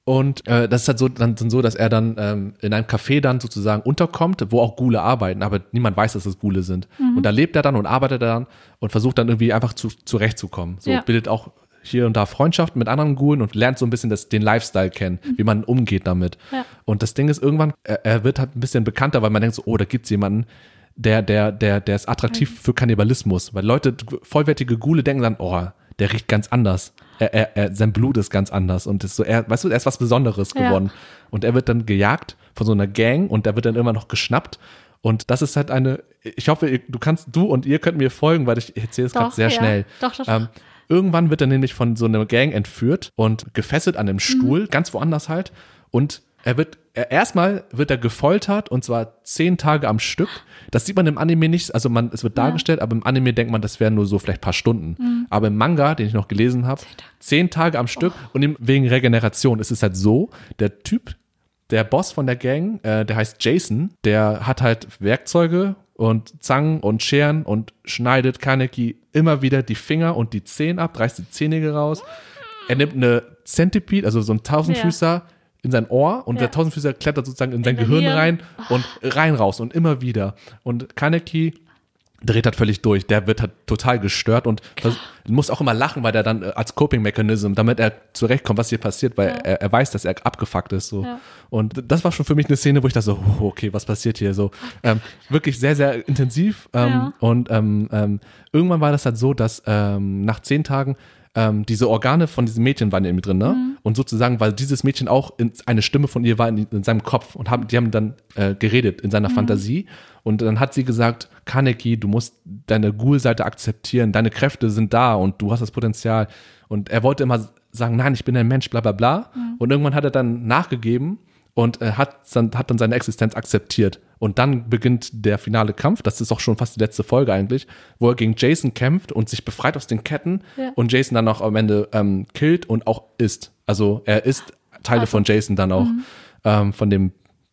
Und äh, das ist halt so dann, so, dass er dann ähm, in einem Café dann sozusagen unterkommt, wo auch Gule arbeiten, aber niemand weiß, dass es Gule sind. Und da lebt er dann und arbeitet er dann und versucht dann irgendwie einfach zu, zurechtzukommen. So Ja. bildet auch hier und da Freundschaften mit anderen Gulen und lernt so ein bisschen das, den Lifestyle kennen, wie man umgeht damit. Ja. Und das Ding ist irgendwann, er, er wird halt ein bisschen bekannter, weil man denkt so, oh, da gibt's jemanden, der, der, der, der ist attraktiv für Kannibalismus. Weil Leute, vollwertige Gule denken dann, oh, der riecht ganz anders. Er, er, er, sein Blut ist ganz anders und ist so, er, weißt du, er ist was Besonderes Ja. geworden. Und er wird dann gejagt von so einer Gang und der wird dann immer noch geschnappt. Und das ist halt eine, ich hoffe, du kannst, du und ihr könnt mir folgen, weil ich erzähle es gerade sehr ja. schnell. Doch, doch, doch. Ähm, irgendwann wird er nämlich von so einer Gang entführt und gefesselt an Mhm. einem Stuhl, ganz woanders halt. Und er wird, er, erstmal wird er gefoltert und zwar zehn Tage am Stück. Das sieht man im Anime nicht, also man, es wird dargestellt, aber im Anime denkt man, das wären nur so vielleicht ein paar Stunden. Mhm. Aber im Manga, den ich noch gelesen habe, zehn Tage am Stück Oh. und wegen Regeneration ist es halt so, der Typ, der Boss von der Gang, äh, der heißt Jason, der hat halt Werkzeuge und Zangen und Scheren und schneidet Kaneki immer wieder die Finger und die Zehen ab, reißt die Zähne raus. Er nimmt eine Centipede, also so ein Tausendfüßer, in sein Ohr und Ja. der Tausendfüßer klettert sozusagen in sein dein Gehirn Hirn. rein und rein raus und immer wieder. Und Kaneki dreht halt völlig durch. Der wird halt total gestört und muss auch immer lachen, weil der dann äh, als Coping Mechanism, damit er zurechtkommt, was hier passiert, weil er, er weiß, dass er abgefuckt ist. So. Ja. Und das war schon für mich eine Szene, wo ich dachte so, oh, okay, was passiert hier so? Ähm, wirklich sehr, sehr intensiv. Ähm, Ja. Und ähm, ähm, irgendwann war das halt so, dass ähm, nach zehn Tagen ähm, diese Organe von diesem Mädchen waren irgendwie drin, ne? Und sozusagen, weil dieses Mädchen auch in, eine Stimme von ihr war in, in seinem Kopf und haben, die haben dann äh, geredet in seiner Fantasie. Und dann hat sie gesagt, Kaneki, du musst deine Ghoul-Seite akzeptieren, deine Kräfte sind da und du hast das Potenzial. Und er wollte immer sagen, nein, ich bin ein Mensch, bla bla bla. Und irgendwann hat er dann nachgegeben und äh, hat, dann, hat dann seine Existenz akzeptiert. Und dann beginnt der finale Kampf, das ist auch schon fast die letzte Folge eigentlich, wo er gegen Jason kämpft und sich befreit aus den Ketten Ja. und Jason dann auch am Ende ähm, killt und auch isst. Also er isst Teile Also, von Jason dann auch, ähm, von dem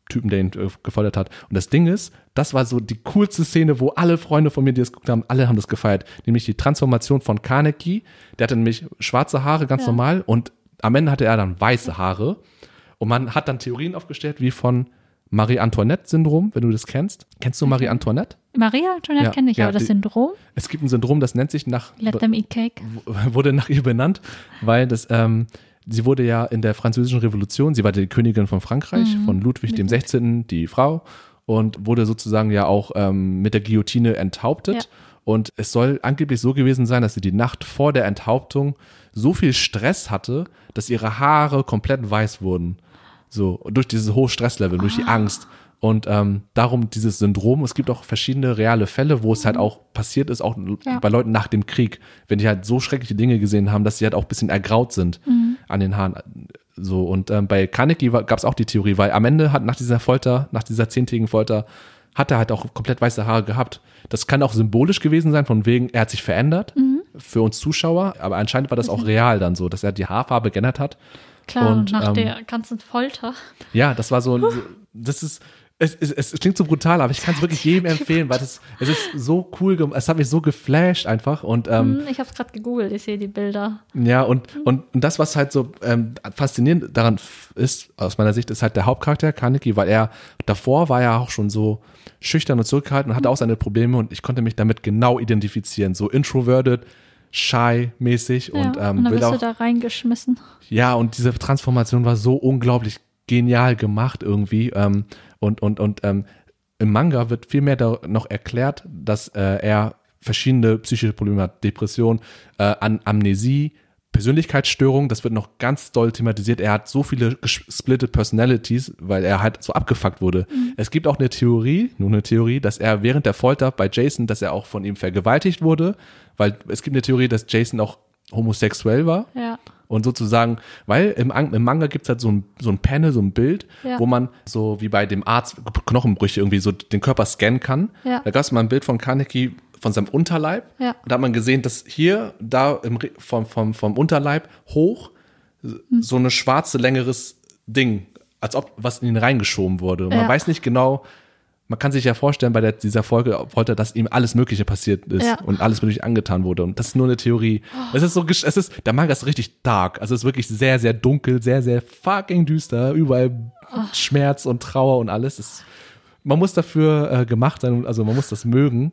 Typen, der ihn äh, gefoltert hat. Und das Ding ist, das war so die coolste Szene, wo alle Freunde von mir, die das geguckt haben, alle haben das gefeiert. Nämlich die Transformation von Kaneki. Der hatte nämlich schwarze Haare, ganz Ja. normal. Und am Ende hatte er dann weiße Haare. Und man hat dann Theorien aufgestellt, wie von Marie-Antoinette-Syndrom, wenn du das kennst. Kennst du Marie Antoinette? Maria Antoinette Ja, kenne ich, ja, aber das die- Syndrom, Es gibt ein Syndrom, das nennt sich nach, let them eat cake. wurde nach ihr benannt, weil das, ähm, sie wurde ja in der französischen Revolution, sie war die Königin von Frankreich, Mhm. von Ludwig dem 16., die Frau, und wurde sozusagen ja auch ähm, mit der Guillotine enthauptet. Ja. Und es soll angeblich so gewesen sein, dass sie die Nacht vor der Enthauptung so viel Stress hatte, dass ihre Haare komplett weiß wurden. So, durch dieses hohe Stresslevel, durch die Ah. Angst. Und ähm, darum dieses Syndrom, es gibt auch verschiedene reale Fälle, wo es halt auch passiert ist, auch Mhm. Ja. bei Leuten nach dem Krieg, wenn die halt so schreckliche Dinge gesehen haben, dass sie halt auch ein bisschen ergraut sind Mhm. an den Haaren. So, und ähm, bei Kaneki gab es auch die Theorie, weil am Ende hat nach dieser Folter, nach dieser zehntägigen Folter, hat er halt auch komplett weiße Haare gehabt. Das kann auch symbolisch gewesen sein, von wegen, er hat sich verändert Mhm. für uns Zuschauer, aber anscheinend war das auch real dann so, dass er die Haarfarbe geändert hat. Klar, Und, nach ähm, der ganzen Folter. Ja, das war so, ein- das ist, es, es, es klingt so brutal, aber ich kann es wirklich jedem empfehlen, weil das, es ist so cool, es hat mich so geflasht einfach und ähm, Hm, ich habe es gerade gegoogelt, ich sehe die Bilder. ja, und, und, und das, was halt so ähm, faszinierend daran ist, aus meiner Sicht, ist halt der Hauptcharakter, Kaneki, weil er davor war ja auch schon so schüchtern und zurückgehalten und hatte auch seine Probleme und ich konnte mich damit genau identifizieren. So introverted, shy-mäßig Ja, und, ähm, und dann will bist auch. du da reingeschmissen. Ja, und diese Transformation war so unglaublich genial gemacht irgendwie. Ähm, und und, und ähm, im Manga wird viel mehr noch erklärt, dass äh, er verschiedene psychische Probleme hat. Depression, äh, An Amnesie, Persönlichkeitsstörung, das wird noch ganz doll thematisiert. Er hat so viele gesplitted Personalities, weil er halt so abgefuckt wurde. Es gibt auch eine Theorie, nur eine Theorie, dass er während der Folter bei Jason, dass er auch von ihm vergewaltigt wurde, weil es gibt eine Theorie, dass Jason auch homosexuell war Ja. Und sozusagen, weil im, im Manga gibt es halt so ein, so ein Panel, so ein Bild, Ja. wo man so wie bei dem Arzt Knochenbrüche irgendwie so den Körper scannen kann. Ja. Da gab es mal ein Bild von Kaneki von seinem Unterleib. Ja. Und da hat man gesehen, dass hier, da im, vom, vom, vom Unterleib hoch so eine schwarze, längeres Ding, als ob was in ihn reingeschoben wurde. Und man Ja. weiß nicht genau, man kann sich ja vorstellen, bei der, dieser Folge wollte, er, dass ihm alles Mögliche passiert ist Ja. und alles Mögliche angetan wurde. Und das ist nur eine Theorie. Es ist so, es ist, der Manga ist richtig dark. Also es ist wirklich sehr, sehr dunkel, sehr, sehr fucking düster. Überall Schmerz und Trauer und alles. Es, man muss dafür äh, gemacht sein, also man muss das mögen.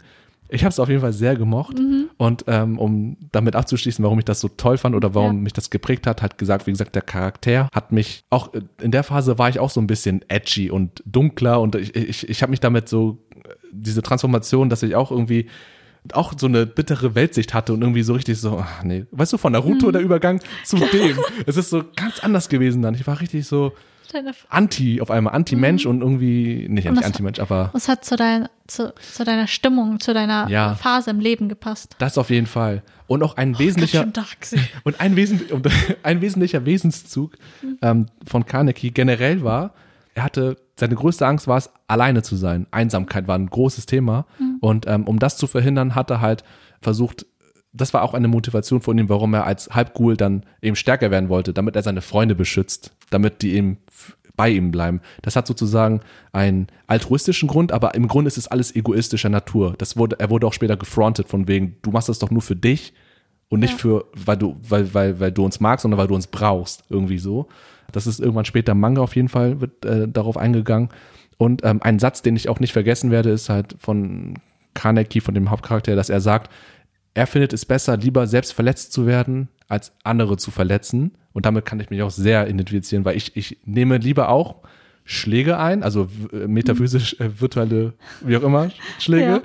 Ich habe es auf jeden Fall sehr gemocht. Und ähm, um damit abzuschließen, warum ich das so toll fand oder warum Ja. mich das geprägt hat, hat gesagt, wie gesagt, der Charakter hat mich auch äh, in der Phase war ich auch so ein bisschen edgy und dunkler und ich, ich, ich habe mich damit so äh, diese Transformation, dass ich auch irgendwie auch so eine bittere Weltsicht hatte und irgendwie so richtig so, ach nee, weißt du, von Naruto der Übergang zu dem. Es ist so ganz anders gewesen dann. Ich war richtig so anti, auf einmal anti-Mensch und irgendwie, nicht Und anti-Mensch, aber Es hat zu, dein, zu, zu deiner Stimmung, zu deiner Ja. Phase im Leben gepasst. das auf jeden Fall. Und auch ein wesentlicher, dark, sie. Und ein, Wesen, ein wesentlicher Wesenszug ähm, von Carnegie generell war, er hatte, seine größte Angst war es, alleine zu sein. Einsamkeit war ein großes Thema. Und ähm, um das zu verhindern, hat er halt versucht, das war auch eine Motivation von ihm, warum er als Halbghoul dann eben stärker werden wollte, damit er seine Freunde beschützt, damit die eben bei ihm bleiben. Das hat sozusagen einen altruistischen Grund, aber im Grunde ist es alles egoistischer Natur. Das wurde, er wurde auch später gefrontet von wegen, du machst das doch nur für dich und nicht Ja. für, weil du, weil, weil, weil du uns magst, sondern weil du uns brauchst, irgendwie so. Das ist irgendwann später im Manga auf jeden Fall, wird äh, darauf eingegangen. Und ähm, ein Satz, den ich auch nicht vergessen werde, ist halt von Kaneki, von dem Hauptcharakter, dass er sagt, er findet es besser, lieber selbst verletzt zu werden, als andere zu verletzen. Und damit kann ich mich auch sehr identifizieren, weil ich, ich nehme lieber auch Schläge ein, also w- metaphysisch, äh, virtuelle, wie auch immer, Schläge Ja.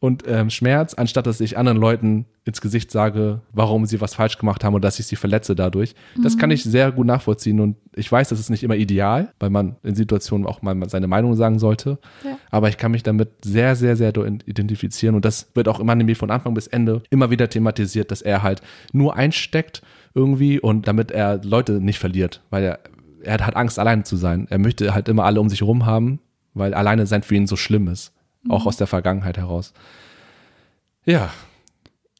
und ähm, Schmerz, anstatt dass ich anderen Leuten ins Gesicht sage, warum sie was falsch gemacht haben und dass ich sie verletze dadurch. Das kann ich sehr gut nachvollziehen und ich weiß, das ist nicht immer ideal, weil man in Situationen auch mal seine Meinung sagen sollte. Ja. Aber ich kann mich damit sehr, sehr, sehr identifizieren und das wird auch im Anime von Anfang bis Ende immer wieder thematisiert, dass er halt nur einsteckt irgendwie und damit er Leute nicht verliert, weil er, er hat Angst, alleine zu sein. Er möchte halt immer alle um sich herum haben, weil alleine sein für ihn so schlimm ist. Auch aus der Vergangenheit heraus. Ja.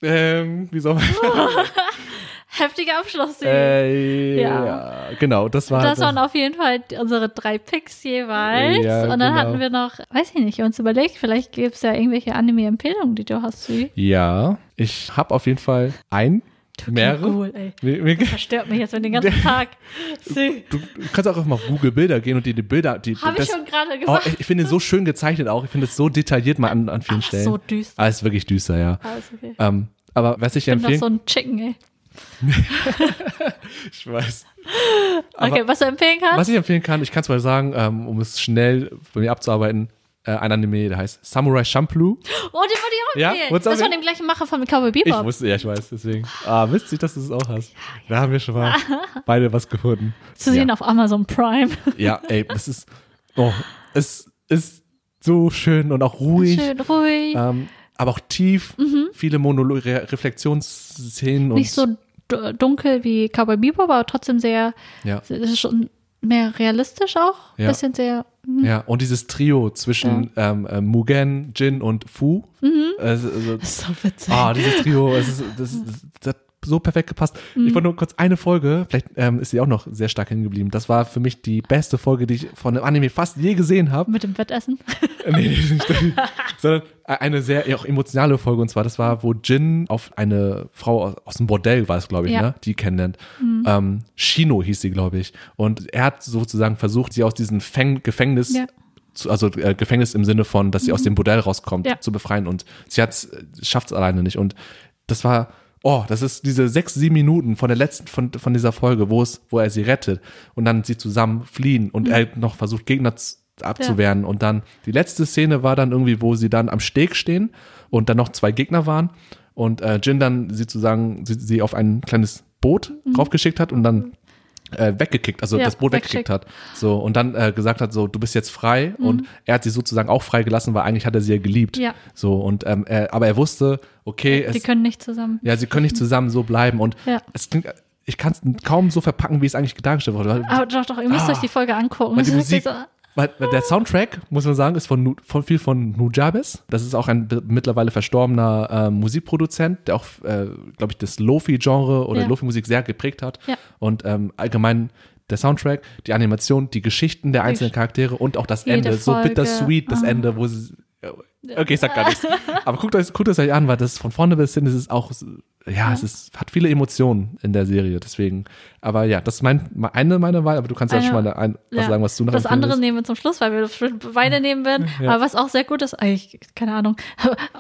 Ähm, wie soll man. Heftiger Abschluss. Äh, Ja. ja. Genau, das war. das waren auf jeden Fall unsere drei Picks jeweils. Ja, und dann genau. hatten wir noch, weiß ich nicht, uns überlegt, vielleicht gibt es ja irgendwelche Anime-Empfehlungen, die du hast. Sie. ja, ich habe auf jeden Fall ein, mehrere. Cool, ey. Mir, mir, Verstört mich jetzt den ganzen Tag. Du, du kannst auch einfach mal auf Google Bilder gehen und dir die Bilder. Die, Habe ich das- schon gerade Oh, gemacht. ich, ich finde es so schön gezeichnet auch. Ich finde es so detailliert mal an, an vielen Ach, Stellen. so düster. Ah, ist wirklich düster, ja. Alles okay. Ähm, aber was ich Ich bin doch so ein Chicken, ey. ich weiß. Okay, was du empfehlen kannst? Was ich empfehlen kann, ich kann es mal sagen, ähm, um es schnell bei mir abzuarbeiten, äh, ein Anime, der heißt Samurai Champloo. Oh, den würde ich Ja? auch empfehlen. Wolltest du das von erwähnen? dem gleichen Macher von Cowboy Ich Bebop. wusste, ja, ich weiß, deswegen. Ah, witzig, dass du es auch hast. Da haben wir schon mal beide was gefunden. Zu sehen ja. auf Amazon Prime. Ja, ey, das ist, oh, es ist so schön und auch ruhig. Schön ruhig. Ähm, aber auch tief, viele Monologe, Re Reflexionsszenen und Nicht so dunkel wie Cowboy Bebop, aber trotzdem sehr, ja, es ist schon mehr realistisch auch. Ja. Bisschen sehr, hm, ja. Und dieses Trio zwischen ähm, äh, Mugen, Jin und Fu. Also, also, so witzig. ah, dieses Trio, es ist, das, das, das so perfekt gepasst. Ich wollte nur kurz eine Folge, vielleicht ähm, ist sie auch noch sehr stark hängen geblieben. Das war für mich die beste Folge, die ich von einem Anime fast je gesehen habe. Mit dem Wettessen. nee, nicht, sondern eine sehr auch emotionale Folge und zwar das war, wo Jin auf eine Frau aus, aus dem Bordell war es, glaube ich, Ja. ne, die kennenlernt. Ähm, Shino hieß sie, glaube ich. Und er hat sozusagen versucht, sie aus diesem Fäng Gefängnis Ja. also äh, Gefängnis im Sinne von, dass sie aus dem Bordell rauskommt, Ja. zu befreien. Und sie hat schafft es alleine nicht. Und das war, oh, das ist diese sechs, sieben Minuten von der letzten, von, von dieser Folge, wo es, wo er sie rettet und dann sie zusammen fliehen und er noch versucht, Gegner abzuwehren. Und dann die letzte Szene war dann irgendwie, wo sie dann am Steg stehen und dann noch zwei Gegner waren und äh, Jin dann sie sozusagen sie, sie auf ein kleines Boot draufgeschickt hat und dann äh, weggekickt, also Ja, das Boot weggekickt hat. So, und dann äh, gesagt hat, so, du bist jetzt frei und er hat sie sozusagen auch frei gelassen, weil eigentlich hat er sie ja geliebt. Ja. So, und ähm, er, aber er wusste, okay, Die es, können nicht zusammen. ja, sie können nicht zusammen so bleiben und Ja. es klingt, ich kann es kaum so verpacken, wie es eigentlich dargestellt wurde. Aber doch, doch, ihr müsst Ah. euch die Folge angucken. Weil die Musik, weil, weil der Soundtrack, muss man sagen, ist von, von viel von Nujabes. Das ist auch ein mittlerweile verstorbener äh, Musikproduzent, der auch, äh, glaube ich, das Lofi-Genre oder Ja. Lofi-Musik sehr geprägt hat. Ja. Und ähm, allgemein der Soundtrack, die Animation, die Geschichten der einzelnen Charaktere und auch das Jede Ende, so Folge. bittersweet, das Ah. Ende, wo sie. Okay, ich sag gar nichts. Aber guckt euch, guckt es euch an, weil das von vorne bis hin, es ist auch, ja, es ist, hat viele Emotionen in der Serie, deswegen. Aber ja, das ist mein, eine meiner Wahl, aber du kannst ja schon mal ein, was Ja. sagen, was du noch Das andere nehmen wir zum Schluss, weil wir beide nehmen werden. Ja. Aber was auch sehr gut ist, eigentlich, keine Ahnung,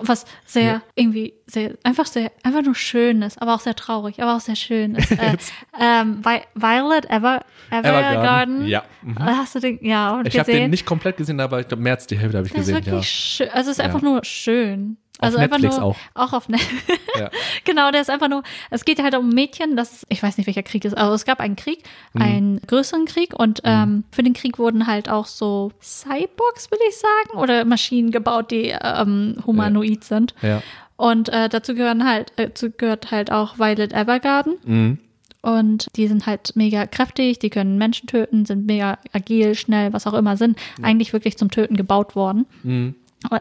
was sehr Ja. irgendwie sehr, einfach sehr, einfach nur schön ist, aber auch sehr traurig, aber auch sehr schön ist. Äh, ähm, Vi- Violet Ever, Evergarden. Ja. Mhm. Hast du den, ja, und Ich habe den nicht komplett gesehen, aber ich glaube, mehr als die Hälfte habe ich das ist gesehen, wirklich ja. schön. Also es ist Ja. einfach nur schön. Also Netflix einfach nur, auch. auf Netflix. ja. Genau, der ist einfach nur, es geht halt um Mädchen, das, ich weiß nicht, welcher Krieg ist, aber es gab einen Krieg, Mhm. einen größeren Krieg und ähm, für den Krieg wurden halt auch so Cyborgs, will ich sagen, oder Maschinen gebaut, die ähm, humanoid sind. Ja. Und äh, dazu gehören halt, äh, dazu gehört halt auch Violet Evergarden. Mhm. Und die sind halt mega kräftig, die können Menschen töten, sind mega agil, schnell, was auch immer, sind eigentlich wirklich zum Töten gebaut worden. Mhm.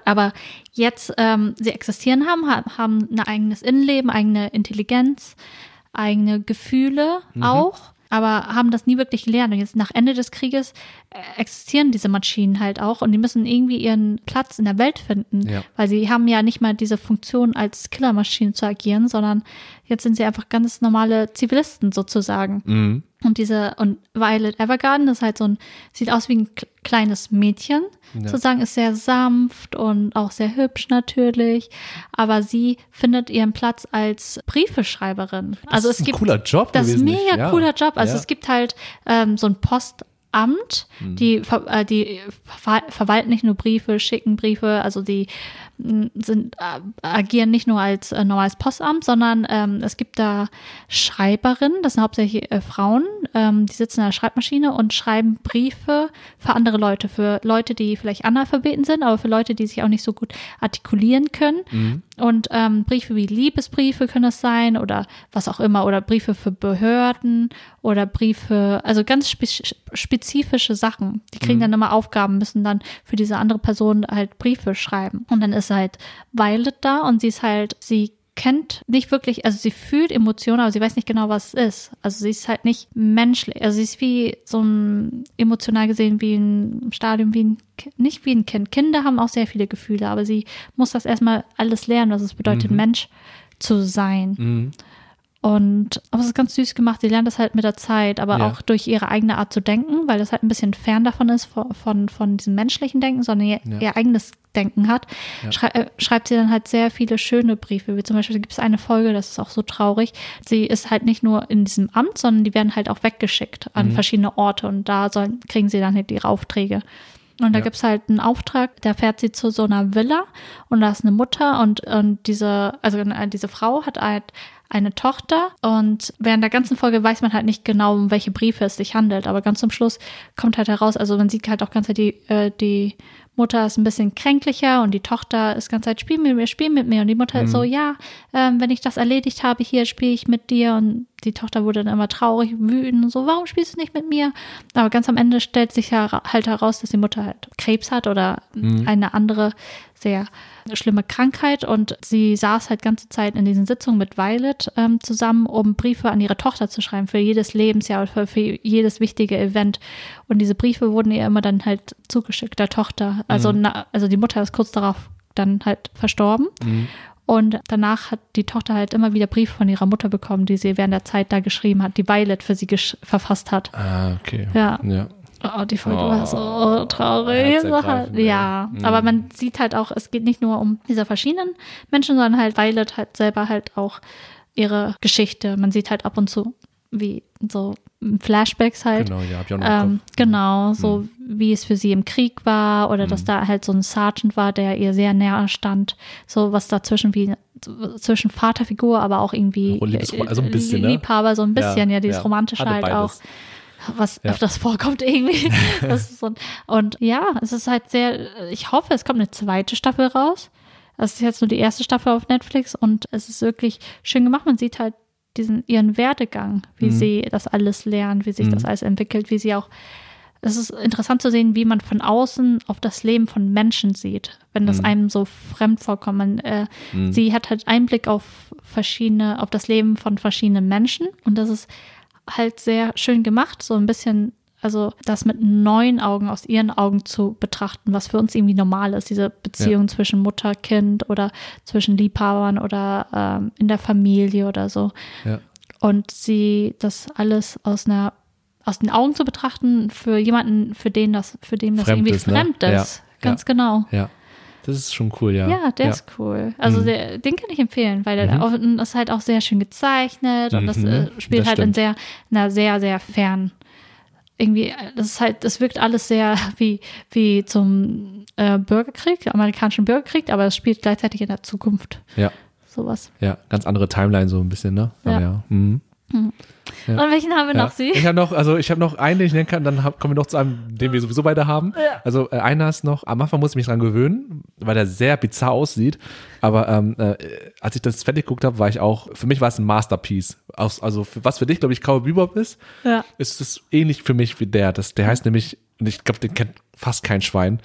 Aber jetzt ähm, sie existieren haben, ha- haben ein eigenes Innenleben, eigene Intelligenz, eigene Gefühle Mhm. auch, aber haben das nie wirklich gelernt. Und jetzt nach Ende des Krieges äh, existieren diese Maschinen halt auch und die müssen irgendwie ihren Platz in der Welt finden, Ja. weil sie haben ja nicht mal diese Funktion als Killermaschinen zu agieren, sondern jetzt sind sie einfach ganz normale Zivilisten sozusagen. Mhm. Und diese, und Violet Evergarden ist halt so ein, sieht aus wie ein kleines Mädchen. Ja. Sozusagen ist sehr sanft und auch sehr hübsch natürlich. Aber sie findet ihren Platz als Briefeschreiberin. also ist es ein gibt. cooler Job Das ist ein mega ja. cooler Job. Also Ja. es gibt halt ähm, so ein Postamt, Hm. die, äh, die ver verwalten nicht nur Briefe, schicken Briefe, also die mh, sind, äh, agieren nicht nur als äh, normales Postamt, sondern ähm, es gibt da Schreiberinnen, das sind hauptsächlich äh, Frauen, ähm, die sitzen an der Schreibmaschine und schreiben Briefe für andere Leute, für Leute, die vielleicht Analphabeten sind, aber für Leute, die sich auch nicht so gut artikulieren können. Mhm. Und ähm, Briefe wie Liebesbriefe können es sein oder was auch immer oder Briefe für Behörden oder Briefe, also ganz spe spezifische Sachen. Die kriegen dann immer Aufgaben, müssen dann für diese andere Person halt Briefe schreiben. Und dann ist halt Violet da und sie ist halt, sie kennt nicht wirklich, also sie fühlt Emotionen, aber sie weiß nicht genau, was es ist. Also sie ist halt nicht menschlich. Also sie ist wie so ein, emotional gesehen, wie ein Stadium, wie ein, nicht wie ein Kind. Kinder haben auch sehr viele Gefühle, aber sie muss das erstmal alles lernen, was es bedeutet, Mensch zu sein. Mhm. Und aber es ist ganz süß gemacht. Sie lernt das halt mit der Zeit, aber Ja. auch durch ihre eigene Art zu denken, weil das halt ein bisschen fern davon ist, von, von, von diesem menschlichen Denken, sondern ihr, Ja. ihr eigenes Denken hat. Ja. Schrei äh, schreibt sie dann halt sehr viele schöne Briefe. Wie zum Beispiel gibt es eine Folge, das ist auch so traurig. Sie ist halt nicht nur in diesem Amt, sondern die werden halt auch weggeschickt Mhm. an verschiedene Orte und da sollen, kriegen sie dann halt ihre Aufträge. Und da Ja. gibt's halt einen Auftrag, da fährt sie zu so einer Villa und da ist eine Mutter und, und diese, also äh, diese Frau hat halt eine Tochter. Und während der ganzen Folge weiß man halt nicht genau, um welche Briefe es sich handelt, aber ganz zum Schluss kommt halt heraus, also man sieht halt auch ganz die, äh, die Mutter ist ein bisschen kränklicher und die Tochter ist ganz Zeit, spiel mit mir, spiel mit mir. Und die Mutter ist so, ja, ähm, wenn ich das erledigt habe, hier spiele ich mit dir. Und die Tochter wurde dann immer traurig, wütend und so, warum spielst du nicht mit mir? Aber ganz am Ende stellt sich ja halt heraus, dass die Mutter halt Krebs hat oder eine andere sehr schlimme Krankheit und sie saß halt ganze Zeit in diesen Sitzungen mit Violet ähm, zusammen, um Briefe an ihre Tochter zu schreiben für jedes Lebensjahr oder für, für jedes wichtige Event. Und diese Briefe wurden ihr immer dann halt zugeschickt, der Tochter. Also, na, also die Mutter ist kurz darauf dann halt verstorben. Mhm. Und danach hat die Tochter halt immer wieder Briefe von ihrer Mutter bekommen, die sie während der Zeit da geschrieben hat, die Violet für sie verfasst hat. Ah, okay. Ja. ja. Oh, die Folge Oh, war so traurig. herzergreifend, ey. Ja, Mhm. aber man sieht halt auch, es geht nicht nur um diese verschiedenen Menschen, sondern halt Violet halt selber halt auch ihre Geschichte. Man sieht halt ab und zu, wie so Flashbacks halt. Genau, ja, hab ich auch noch Ähm, Kopf. Mhm. genau, so wie es für sie im Krieg war oder dass da halt so ein Sergeant war, der ihr sehr näher stand. So was dazwischen wie zwischen Vaterfigur, aber auch irgendwie Liebes- also ein bisschen, ne? Liebhaber, so ein bisschen, ja, dieses Romantische Hatte halt auch beides. was Ja. öfters vorkommt irgendwie. So, und ja, es ist halt sehr, ich hoffe, es kommt eine zweite Staffel raus. Das ist jetzt nur die erste Staffel auf Netflix und es ist wirklich schön gemacht. Man sieht halt diesen ihren Werdegang, wie Mhm. sie das alles lernt, wie sich Mhm. das alles entwickelt, wie sie auch. Es ist interessant zu sehen, wie man von außen auf das Leben von Menschen sieht, wenn das Mhm. einem so fremd vorkommt. Man, äh, Mhm. Sie hat halt Einblick auf verschiedene, auf das Leben von verschiedenen Menschen und das ist halt sehr schön gemacht, so ein bisschen, also das mit neuen Augen aus ihren Augen zu betrachten, was für uns irgendwie normal ist, diese Beziehung zwischen Mutter, Kind oder zwischen Liebhabern oder ähm, in der Familie oder so. Ja. Und sie das alles aus einer aus den Augen zu betrachten für jemanden, für den das, für den das Fremd irgendwie ist, ne? fremd Ja. ist. Ganz genau. Ja. Das ist schon cool, ja. Ja, der ja. ist cool. Also Mhm. der, den kann ich empfehlen, weil der Mhm. auch, ist halt auch sehr schön gezeichnet und das Mhm, äh, spielt das halt in stimmt. sehr, einer sehr, sehr fern. Irgendwie, das ist halt, das wirkt alles sehr wie, wie zum äh, Bürgerkrieg, amerikanischen Bürgerkrieg, aber es spielt gleichzeitig in der Zukunft. Ja. Sowas. Ja, ganz andere Timeline so ein bisschen, ne? Aber Ja. ja. Mhm. Ja. Und welchen haben wir Ja. noch, Sie? Ich habe noch, also ich habe noch einen, den ich nennen kann, dann hab, kommen wir noch zu einem, den wir sowieso beide haben. Ja. Also äh, einer ist noch, am Anfang muss ich mich dran gewöhnen, weil der sehr bizarr aussieht. Aber ähm, äh, als ich das fertig geguckt habe, war ich auch, für mich war es ein Masterpiece. Aus, also für, was für dich, glaube ich, Cowboy Bebop ist, Ja. ist es ähnlich für mich wie der. Das, der heißt nämlich, und ich glaube, den kennt fast kein Schwein.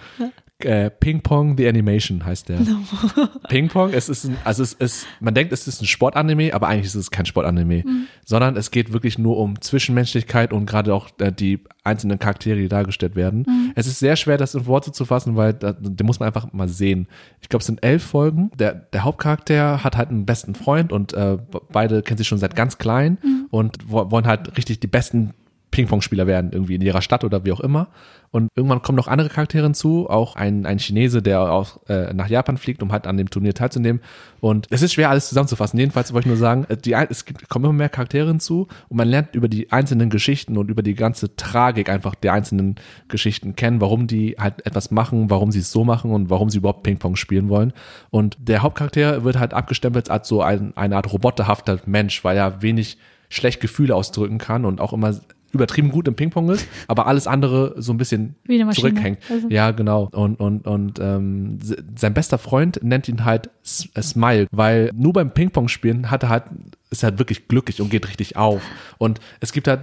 Äh, Ping Pong The Animation heißt der. Ping Pong, es ist ein, also es ist, man denkt, es ist ein Sportanime, aber eigentlich ist es kein Sportanime, sondern es geht wirklich nur um Zwischenmenschlichkeit und gerade auch äh, die einzelnen Charaktere, die dargestellt werden. Es ist sehr schwer, das in Worte zu fassen, weil da, den muss man einfach mal sehen. Ich glaube, es sind elf Folgen. Der, der Hauptcharakter hat halt einen besten Freund und äh, beide kennen sich schon seit ganz klein und wo, wollen halt richtig die besten Ping-Pong-Spieler werden, irgendwie in ihrer Stadt oder wie auch immer. Und irgendwann kommen noch andere Charaktere hinzu, auch ein, ein Chinese, der auch äh, nach Japan fliegt, um halt an dem Turnier teilzunehmen. Und es ist schwer, alles zusammenzufassen. Jedenfalls wollte ich nur sagen, äh, die, es gibt, kommen immer mehr Charaktere hinzu und man lernt über die einzelnen Geschichten und über die ganze Tragik einfach der einzelnen Geschichten kennen, warum die halt etwas machen, warum sie es so machen und warum sie überhaupt Ping-Pong spielen wollen. Und der Hauptcharakter wird halt abgestempelt als so ein, eine Art roboterhafter Mensch, weil er wenig schlecht Gefühle ausdrücken kann und auch immer übertrieben gut im Ping-Pong ist, aber alles andere so ein bisschen zurückhängt. Also- Ja, genau. Und, und, und ähm, se- sein bester Freund nennt ihn halt S äh, Smile, weil nur beim Ping-Pong spielen hat er halt, ist er halt wirklich glücklich und geht richtig auf. Und es gibt halt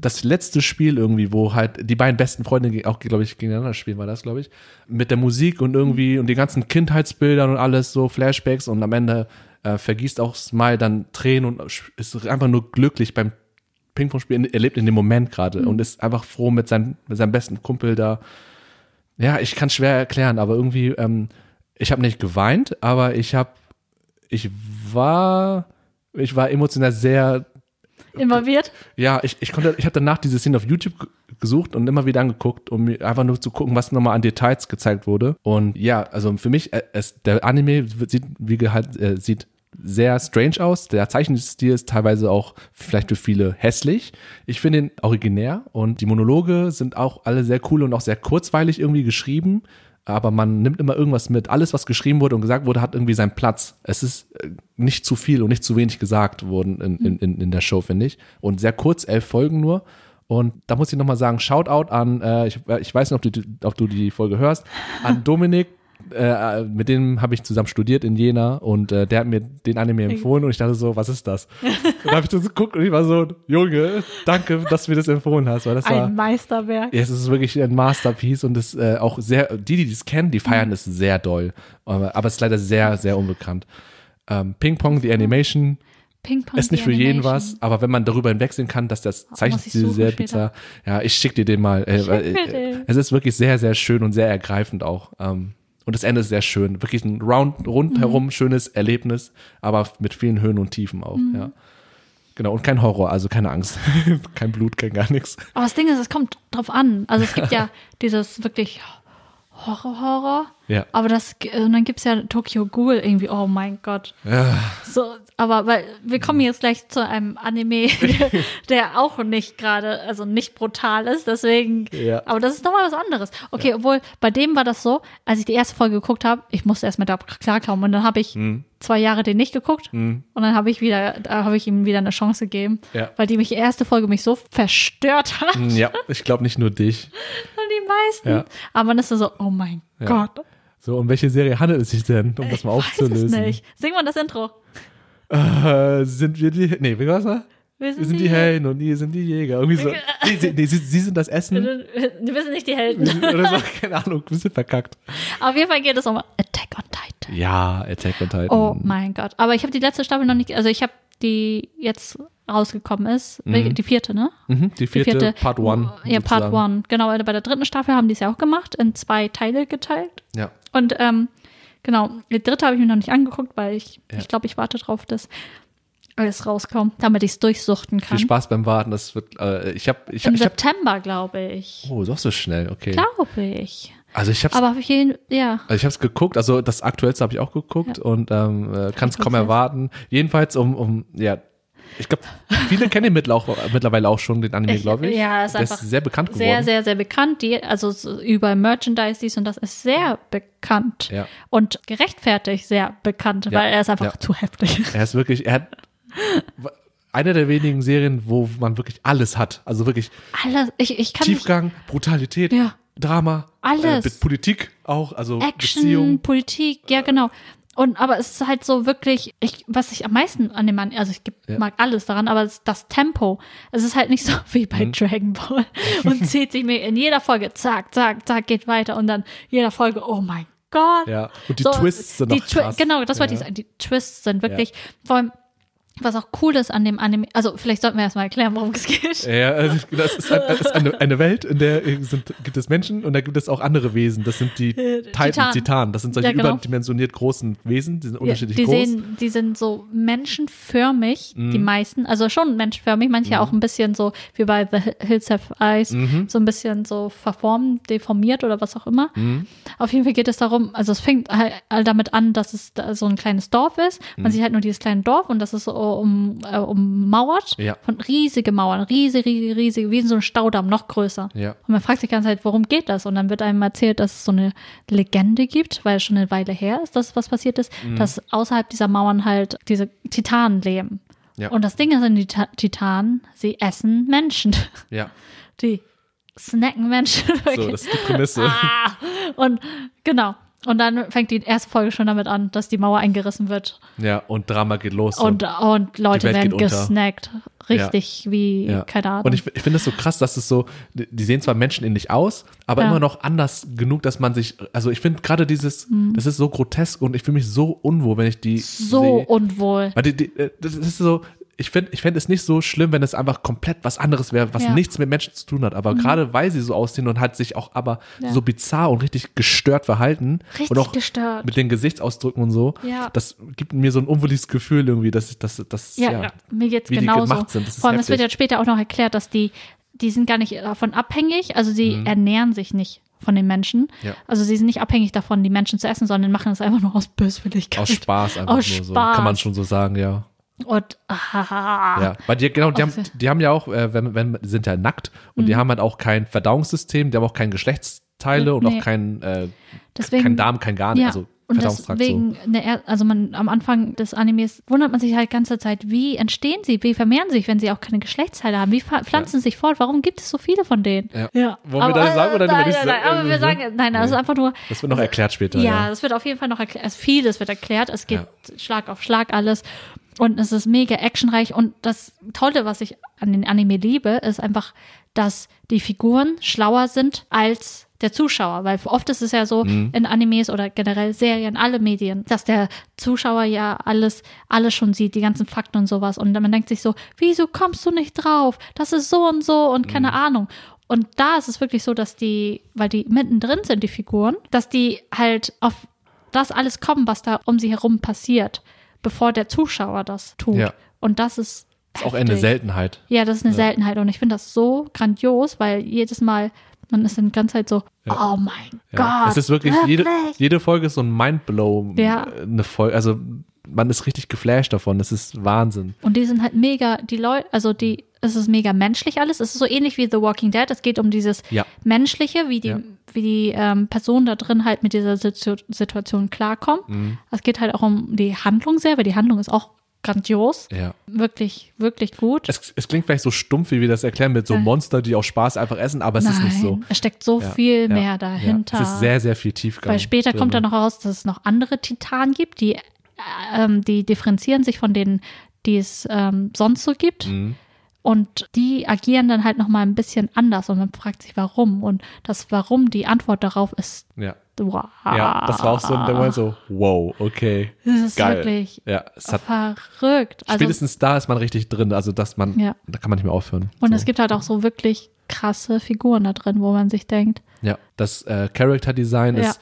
das letzte Spiel irgendwie, wo halt die beiden besten Freunde auch, glaube ich, gegeneinander spielen, war das, glaube ich, mit der Musik und irgendwie und die ganzen Kindheitsbildern und alles so, Flashbacks und am Ende äh, vergießt auch Smile dann Tränen und ist einfach nur glücklich beim Ping-Pong spielen. Er lebt in dem Moment gerade und ist einfach froh mit, seinem mit seinem besten Kumpel da. Ja, ich kann es schwer erklären, aber irgendwie, ähm, ich habe nicht geweint, aber ich habe, ich war, ich war emotional sehr, Involviert? ja, ich, ich konnte, ich habe danach diese Szene auf YouTube gesucht und immer wieder angeguckt, um einfach nur zu gucken, was nochmal an Details gezeigt wurde. Und ja, also für mich, äh, es, der Anime sieht, wie halt, äh, sieht sehr strange aus. Der Zeichenstil ist teilweise auch vielleicht für viele hässlich. Ich finde ihn originär und die Monologe sind auch alle sehr cool und auch sehr kurzweilig irgendwie geschrieben. Aber man nimmt immer irgendwas mit. Alles, was geschrieben wurde und gesagt wurde, hat irgendwie seinen Platz. Es ist äh, nicht zu viel und nicht zu wenig gesagt worden in, in, in, in der Show, finde ich. Und sehr kurz, elf Folgen nur. Und da muss ich nochmal sagen, Shoutout an, äh, ich, ich weiß nicht, ob du, ob du die Folge hörst, an Dominik, äh, mit dem habe ich zusammen studiert in Jena und äh, der hat mir den Anime empfohlen und ich dachte so, was ist das? und dann habe ich das geguckt und ich war so, Junge, danke, dass du mir das empfohlen hast, weil das war, Ein Meisterwerk. ja, es ist wirklich ein Masterpiece und es äh, auch sehr, die, die das kennen, die feiern es sehr doll. Aber, aber es ist leider sehr, sehr unbekannt. Ähm, Ping Pong, die Animation, Ping-Pong. ist nicht für jeden was, aber wenn man darüber hinwegsehen kann, dass das ich Zeichenstil sehr bizarr, ja, ich schick dir den mal. Äh, äh, es ist wirklich sehr, sehr schön und sehr ergreifend auch. Ähm, und das Ende ist sehr schön. Wirklich ein round, rundherum Mhm. schönes Erlebnis, aber mit vielen Höhen und Tiefen auch, Mhm. ja. Genau, und kein Horror, also keine Angst. kein Blut, kein gar nichts. Aber das Ding ist, es kommt drauf an. Also es gibt ja dieses wirklich Horror-Horror. Ja. Aber das, und dann gibt es ja Tokyo Ghoul irgendwie, oh mein Gott. Ja. So, aber weil wir kommen jetzt gleich zu einem Anime, der, der auch nicht gerade, also nicht brutal ist, deswegen, Ja. aber das ist nochmal was anderes. Okay, obwohl bei dem war das so, als ich die erste Folge geguckt habe, ich musste erstmal da klarkommen und dann habe ich Hm. zwei Jahre den nicht geguckt und dann habe ich wieder, da habe ich ihm wieder eine Chance gegeben, Ja. weil die mich erste Folge mich so verstört hat, Ja, ich glaube nicht nur dich. die meisten. Ja. Aber man ist so, oh mein Ja. Gott. So, um welche Serie handelt es sich denn, um das mal Ich weiß es aufzulösen? nicht. Sing mal das Intro. äh, sind wir die, nee, wie war's da? Wir Wir sind die Helden und die sind die Jäger. Irgendwie so. Nee, sie, nee, sie, sie sind das Essen. Wir sind nicht die Helden. Oder so, keine Ahnung, ein bisschen verkackt. Auf jeden Fall geht es um Attack on Titan. Ja, Attack on Titan. Oh mein Gott. Aber ich habe die letzte Staffel noch nicht, also ich habe die jetzt rausgekommen ist, die vierte, ne? Mhm, die, vierte, Die vierte Part One. Ja, Part sozusagen. One. Genau, bei der dritten Staffel haben die es ja auch gemacht, in zwei Teile geteilt. Ja. Und ähm, genau, die dritte habe ich mir noch nicht angeguckt, weil ich, Ja. ich glaube, ich warte drauf, dass alles rauskommt, damit ich es durchsuchten kann. Viel Spaß beim Warten. Das wird, äh, ich habe, ich Im ich hab, September, glaube ich. oh, doch so schnell, okay. Glaube ich. Also ich habe Aber auf jeden ja. Also ich habe es geguckt, also das aktuellste habe ich auch geguckt und ähm, äh, kann es kaum erwarten. Jedenfalls um, um ja, ich glaube, viele kennen mittler mittlerweile auch schon, den Anime, glaube ich. ja, ist Der einfach ist sehr bekannt geworden. Sehr, sehr, sehr bekannt. Die, also so über Merchandise, dies und das ist sehr bekannt. Ja. Und gerechtfertigt sehr bekannt, Ja, weil er ist einfach ja. zu heftig. Er ist wirklich, er hat eine der wenigen Serien, wo man wirklich alles hat. Also wirklich Alles, ich, ich kann nicht, Tiefgang, Brutalität, Ja. Drama, Alles. Äh, Politik auch, also Action, Beziehung. Politik, ja genau. Und aber es ist halt so wirklich, ich, was ich am meisten an dem Mann, also ich Ja. mag alles daran, aber das Tempo, es ist halt nicht so wie bei Mhm. Dragon Ball und zieht sich mir in jeder Folge, zack, zack, zack, geht weiter und dann jeder Folge, oh mein Gott. Ja, und die So, Twists sind die noch krass. Genau, das wollte Ja. ich sagen. Die Twists sind wirklich, vor allem, was auch cool ist an dem Anime, also vielleicht sollten wir erstmal erklären, worum es geht. Ja, also das ist, ein, das ist eine, eine Welt, in der sind, gibt es Menschen und da gibt es auch andere Wesen. Das sind die Titan, Titan. Titanen. Das sind solche Ja, genau. überdimensioniert großen Wesen, die sind Ja, unterschiedlich die groß. sehen, die sind so menschenförmig, die Mhm. meisten, also schon menschenförmig, manche auch ein bisschen so wie bei The Hills Have Eyes, Mhm. so ein bisschen so verformt, deformiert oder was auch immer. Mhm. Auf jeden Fall geht es darum, also es fängt halt damit an, dass es da so ein kleines Dorf ist. Mhm. Man sieht halt nur dieses kleine Dorf und das ist so um, äh, ummauert Ja. von riesige Mauern, riesige, riesige, riesige, wie in so ein Staudamm, noch größer. Ja. Und man fragt sich die ganze Zeit, worum geht das? Und dann wird einem erzählt, dass es so eine Legende gibt, weil es schon eine Weile her ist, dass was passiert ist, Mhm. dass außerhalb dieser Mauern halt diese Titanen leben. Ja. Und das Ding ist in die Ta Titanen, sie essen Menschen. Ja, Die snacken Menschen. so, das ist die Prämisse. ah, und genau. Und dann fängt die erste Folge schon damit an, dass die Mauer eingerissen wird. Ja, und Drama geht los. Und, und Leute werden gesnackt. Richtig wie, Ja. keine Ahnung. Und ich, ich finde es so krass, dass es so, die sehen zwar menschenähnlich aus, aber Ja. immer noch anders genug, dass man sich, also ich finde gerade dieses, das ist so grotesk und ich fühle mich so unwohl, wenn ich die Mhm. so sehe. unwohl. Weil die, die, äh, das ist so, ich finde ich fänd es nicht so schlimm, wenn es einfach komplett was anderes wäre, was Ja. Mhm. nichts mit Menschen zu tun hat. Aber gerade weil sie so aussehen und halt sich auch aber Ja. so bizarr und richtig gestört verhalten Richtig und auch gestört. mit den Gesichtsausdrücken und so, Ja. das gibt mir so ein unwohliges Gefühl irgendwie, dass das, das Ja, ja, mir geht's wie die genauso. gemacht sind, Vor allem, es wird heftig. ja später auch noch erklärt, dass die, die sind gar nicht davon abhängig, also sie ernähren sich nicht von den Menschen. Mhm. Ja. Also sie sind nicht abhängig davon, die Menschen zu essen, sondern machen es einfach nur aus Böswilligkeit. aus Spaß einfach Aus nur so, Spaß. kann man schon so sagen, ja. Und ah, Ja, weil die, genau, die, haben, die haben ja auch, äh, wenn, wenn, die sind ja nackt und Mhm. die haben halt auch kein Verdauungssystem, die haben auch kein Geschlechtsteile und Nee. auch kein, äh, Deswegen- kein Darm, kein Gar nicht, ja. also und Verdauungstrakt so. deswegen, ne, also man am Anfang des Animes wundert man sich halt ganze Zeit, wie entstehen sie, wie vermehren sie sich, wenn sie auch keine Geschlechtsteile haben, wie pflanzen sie sich fort, warum gibt es so viele von denen? Ja. Wollen wir das sagen oder nein, nein, nein, aber wir sagen, nein, das ist einfach nur, Das wird noch erklärt später. Ja, Ja, das wird auf jeden Fall noch erklärt. Also vieles wird erklärt. Es geht Schlag auf Schlag alles. Und es ist mega actionreich. Und das Tolle, was ich an den Anime liebe, ist einfach, dass die Figuren schlauer sind als der Zuschauer. Weil oft ist es ja so Mhm. in Animes oder generell Serien, alle Medien, dass der Zuschauer ja alles, alles schon sieht, die ganzen Fakten und sowas. Und man denkt sich so, wieso kommst du nicht drauf? Das ist so und so und keine Ahnung. Und da ist es wirklich so, dass die, weil die mittendrin sind, die Figuren, dass die halt auf das alles kommen, was da um sie herum passiert, bevor der Zuschauer das tut. Ja. Und das ist, ist auch eine. Seltenheit. Ja, das ist eine Seltenheit. Und ich finde das so grandios, weil jedes Mal, man ist dann die ganze Zeit so, oh mein Ja. Gott. es ist wirklich, Jede, jede Folge ist so ein Mindblow, Ja. eine Folge, also man ist richtig geflasht davon, das ist Wahnsinn. Und die sind halt mega, die Leute, also die, es ist mega menschlich alles. Es ist so ähnlich wie The Walking Dead. Es geht um dieses Ja. Menschliche, wie die, Ja. wie die ähm, Personen da drin halt mit dieser Situ Situation klarkommen. Mhm. Es geht halt auch um die Handlung sehr, weil die Handlung ist auch grandios. Ja. Wirklich, wirklich gut. Es, es klingt vielleicht so stumpf, wie wir das erklären, mit so Monster, die auch Spaß einfach essen, aber es ist nicht so. es steckt so Ja, viel ja, mehr dahinter. Es ist sehr, sehr viel Tiefgang. Weil später kommt drin. dann noch raus, dass es noch andere Titanen gibt, die ähm, die differenzieren sich von denen, die es ähm, sonst so gibt. Mhm. Und die agieren dann halt nochmal ein bisschen anders und man fragt sich, warum. Und das Warum, die Antwort darauf ist, Ja. wow. ja, das war auch so der Moment so, wow, okay. Das ist Geil. wirklich Ja, es hat verrückt. Also, spätestens da ist man richtig drin, also dass man, Ja. da kann man nicht mehr aufhören. und so. es gibt halt auch so wirklich krasse Figuren da drin, wo man sich denkt, Ja, das äh, Character Design Ja. Mhm. ist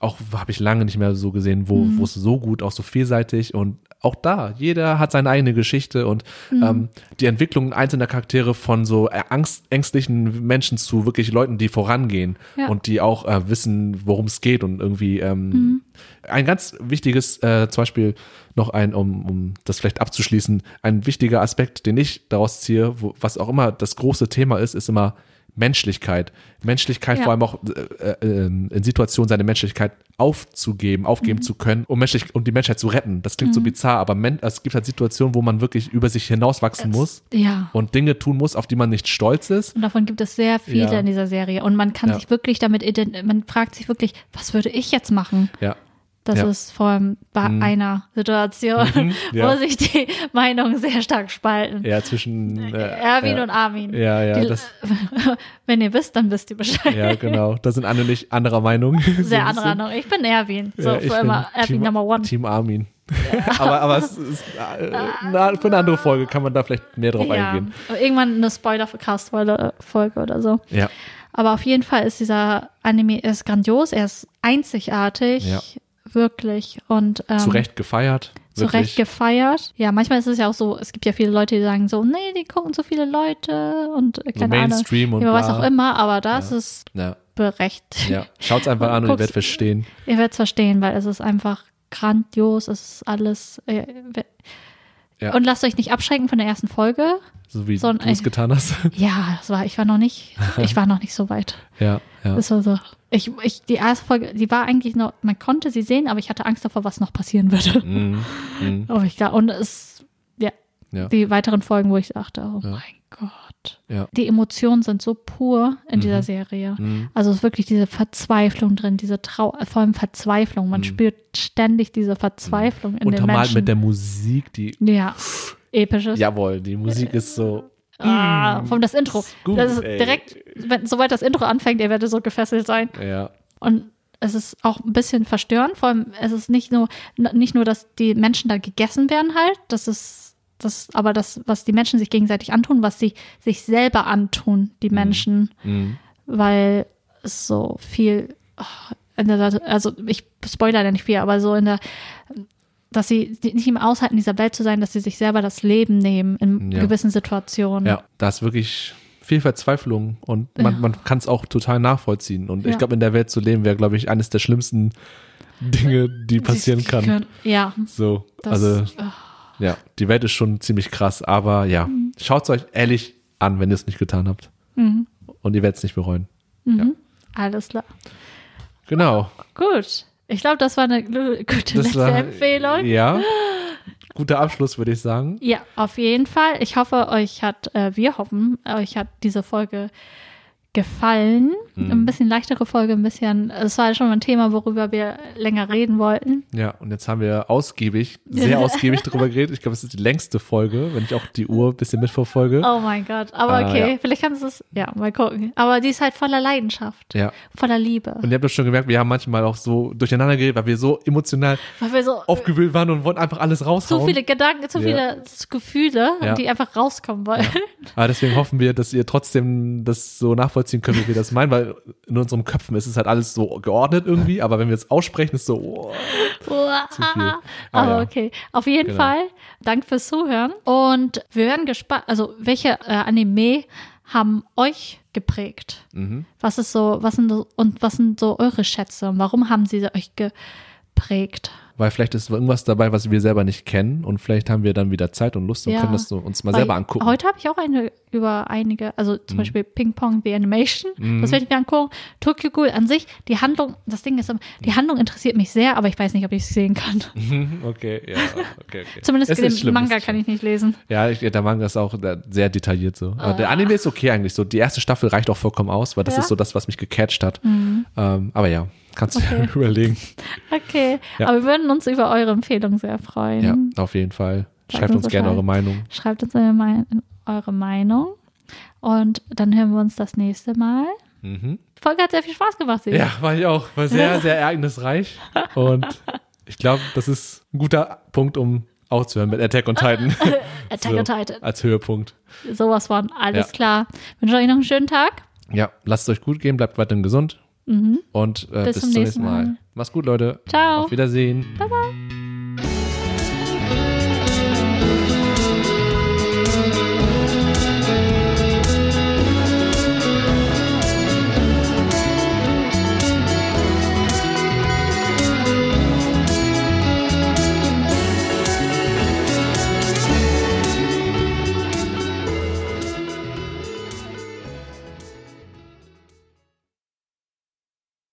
auch, habe ich lange nicht mehr so gesehen, wo wo es so gut, auch so vielseitig und auch da, jeder hat seine eigene Geschichte und Mhm. ähm, die Entwicklung einzelner Charaktere von so äh, Angst, ängstlichen Menschen zu wirklich Leuten, die vorangehen Ja. und die auch äh, wissen, worum es geht und irgendwie ähm, ein ganz wichtiges, äh, zum Beispiel noch ein, um, um das vielleicht abzuschließen, ein wichtiger Aspekt, den ich daraus ziehe, wo, was auch immer das große Thema ist, ist immer Menschlichkeit. Menschlichkeit Ja. vor allem auch äh, äh, in Situationen seine Menschlichkeit aufzugeben, aufgeben zu können, um, menschlich, um die Menschheit zu retten. Das klingt so bizarr, aber men es gibt halt Situationen, wo man wirklich über sich hinauswachsen muss ja. und Dinge tun muss, auf die man nicht stolz ist. Und davon gibt es sehr viele Ja. in dieser Serie. Und man kann sich wirklich damit, man fragt sich wirklich, was würde ich jetzt machen? Ja. Das Ja. ist vor allem bei einer Situation, Mhm, ja. wo sich die Meinungen sehr stark spalten. Ja, zwischen äh, Erwin ja. und Armin. Ja, ja, die, wenn ihr wisst, dann wisst ihr Bescheid. Ja, genau. Da sind Anne nicht anderer Meinung. Sehr So ein andere bisschen. Ahnung. Ich bin Erwin. So Ja, ich für bin immer Erwin Team, Number One. Team Armin. aber, aber es ist äh, na, für eine andere Folge kann man da vielleicht mehr drauf eingehen. Irgendwann eine Spoiler-Cast-Folge oder so. Ja. Aber auf jeden Fall ist dieser Anime ist grandios, er ist einzigartig, Ja. Wirklich und ähm, Zu Recht gefeiert. zu Wirklich. Recht gefeiert. Ja, manchmal ist es ja auch so, es gibt ja viele Leute, die sagen so, nee, die gucken so viele Leute und äh, keine Ahnung, Mainstream und ja, was auch immer, aber das ist Ja, berechtigt. ja. Schaut's einfach an und ihr werdet verstehen. Ihr werdet es verstehen, weil es ist einfach grandios, es ist alles äh, Ja. und lasst euch nicht abschrecken von der ersten Folge. So wie So du es getan hast. Ja, das war, ich war noch nicht, ich war noch nicht so weit. ja, ja. Das war so. Ich, ich, die erste Folge, die war eigentlich noch, man konnte sie sehen, aber ich hatte Angst davor, was noch passieren würde. Mhm. Mhm. Aber ich glaub, und es, ja, Ja. die weiteren Folgen, wo ich dachte, oh Ja. mein Gott. Ja. Die Emotionen sind so pur in dieser Serie. Mhm. Also es ist wirklich diese Verzweiflung drin, diese Trau äh, vor allem Verzweiflung. Man spürt ständig diese Verzweiflung in den Untermalt Menschen. Mhm. mit der Musik, die. ja, episches. Jawohl, die Musik ist so. Ah, vom das Intro. gut, das ist direkt, wenn, sobald das Intro anfängt, ihr werdet so gefesselt sein. Ja. Und es ist auch ein bisschen verstörend. Vor allem, es ist nicht nur, nicht nur, dass die Menschen da gegessen werden halt. Das ist, das, aber das, was die Menschen sich gegenseitig antun, was sie sich selber antun, die Menschen, Mhm. weil es so viel, oh, in der, also ich spoilere ja nicht viel, aber so in der, dass sie nicht mehr aushalten, in dieser Welt zu sein, dass sie sich selber das Leben nehmen in Ja. gewissen Situationen. Ja, da ist wirklich viel Verzweiflung und man, Ja. man kann es auch total nachvollziehen. Und ich Ja. glaube, in der Welt zu leben wäre, glaube ich, eines der schlimmsten Dinge, die passieren kann. Ja, So, das, also oh, ja, die Welt ist schon ziemlich krass, aber ja, Mhm. schaut es euch ehrlich an, wenn ihr es nicht getan habt. Mhm. Und ihr werdet es nicht bereuen. alles klar. Genau. Gut. Ich glaube, das war eine gute Das letzte war, Empfehlung. Ja. Guter Abschluss, würde ich sagen. Ja, auf jeden Fall. Ich hoffe, euch hat, äh, wir hoffen, euch hat diese Folge gefallen. Mhm. Ein bisschen leichtere Folge, ein bisschen, es war schon ein Thema, worüber wir länger reden wollten. Ja, und jetzt haben wir ausgiebig, sehr ausgiebig darüber geredet. Ich glaube, es ist die längste Folge, wenn ich auch die Uhr ein bisschen mitverfolge. Oh mein Gott. Aber Ah, okay, ja. vielleicht kannst du es, ja, mal gucken. Aber die ist halt voller Leidenschaft, Ja. voller Liebe. Und ihr habt das schon gemerkt, wir haben manchmal auch so durcheinander geredet, weil wir so emotional Weil wir so aufgewühlt waren und wollten einfach alles raushauen. zu viele Gedanken, zu Ja. viele Gefühle, die einfach rauskommen wollen. Aber deswegen hoffen wir, dass ihr trotzdem das so nachvollziehen könnt, wie wir das meinen, weil in unseren Köpfen ist es halt alles so geordnet irgendwie, aber wenn wir es aussprechen, ist so, oh, zu viel. Ah, Aber ja. okay, auf jeden Genau. Fall. Danke fürs Zuhören. Und wir werden gespannt, also welche äh, Anime haben euch geprägt? Mhm. Was ist so, was sind so, und was sind so eure Schätze? Und warum haben sie euch geprägt? Weil vielleicht ist irgendwas dabei, was wir selber nicht kennen und vielleicht haben wir dann wieder Zeit und Lust und Ja. können das so uns mal Weil selber angucken. Heute habe ich auch eine über einige, also zum Mhm. Beispiel Ping Pong The Animation. Das werde ich mir angucken. Tokyo Ghoul an sich, die Handlung, das Ding ist, die Handlung interessiert mich sehr, aber ich weiß nicht, ob ich es sehen kann. okay, ja, okay, okay. Zumindest den schlimm, Manga kann ich nicht lesen. Ja, ich, der Manga ist auch sehr detailliert so. Aber Ah. der Anime ist okay eigentlich so. Die erste Staffel reicht auch vollkommen aus, weil das Ja? Mhm. ist so das, was mich gecatcht hat. Ähm, aber ja, Kannst du Okay. überlegen. Okay, Ja. aber wir würden uns über eure Empfehlung sehr freuen. Ja, auf jeden Fall. Sagt Schreibt uns uns gerne eure Meinung. Schreibt uns eure Mein- eure Meinung und dann hören wir uns das nächste Mal. Mhm. Die Folge hat sehr viel Spaß gemacht. Silvia. Ja, war ich auch. War sehr, sehr ereignisreich. Und ich glaube, das ist ein guter Punkt, um aufzuhören mit Attack on Titan. Attack So. on Titan. Als Höhepunkt. Sowas von. Alles Ja. klar. wünsche euch noch einen schönen Tag. Ja, lasst es euch gut gehen, bleibt weiterhin gesund. Mhm. Und äh, Bis bis, zum nächsten Mal. Mal. Macht's gut, Leute. Ciao. Auf Wiedersehen. Bye bye.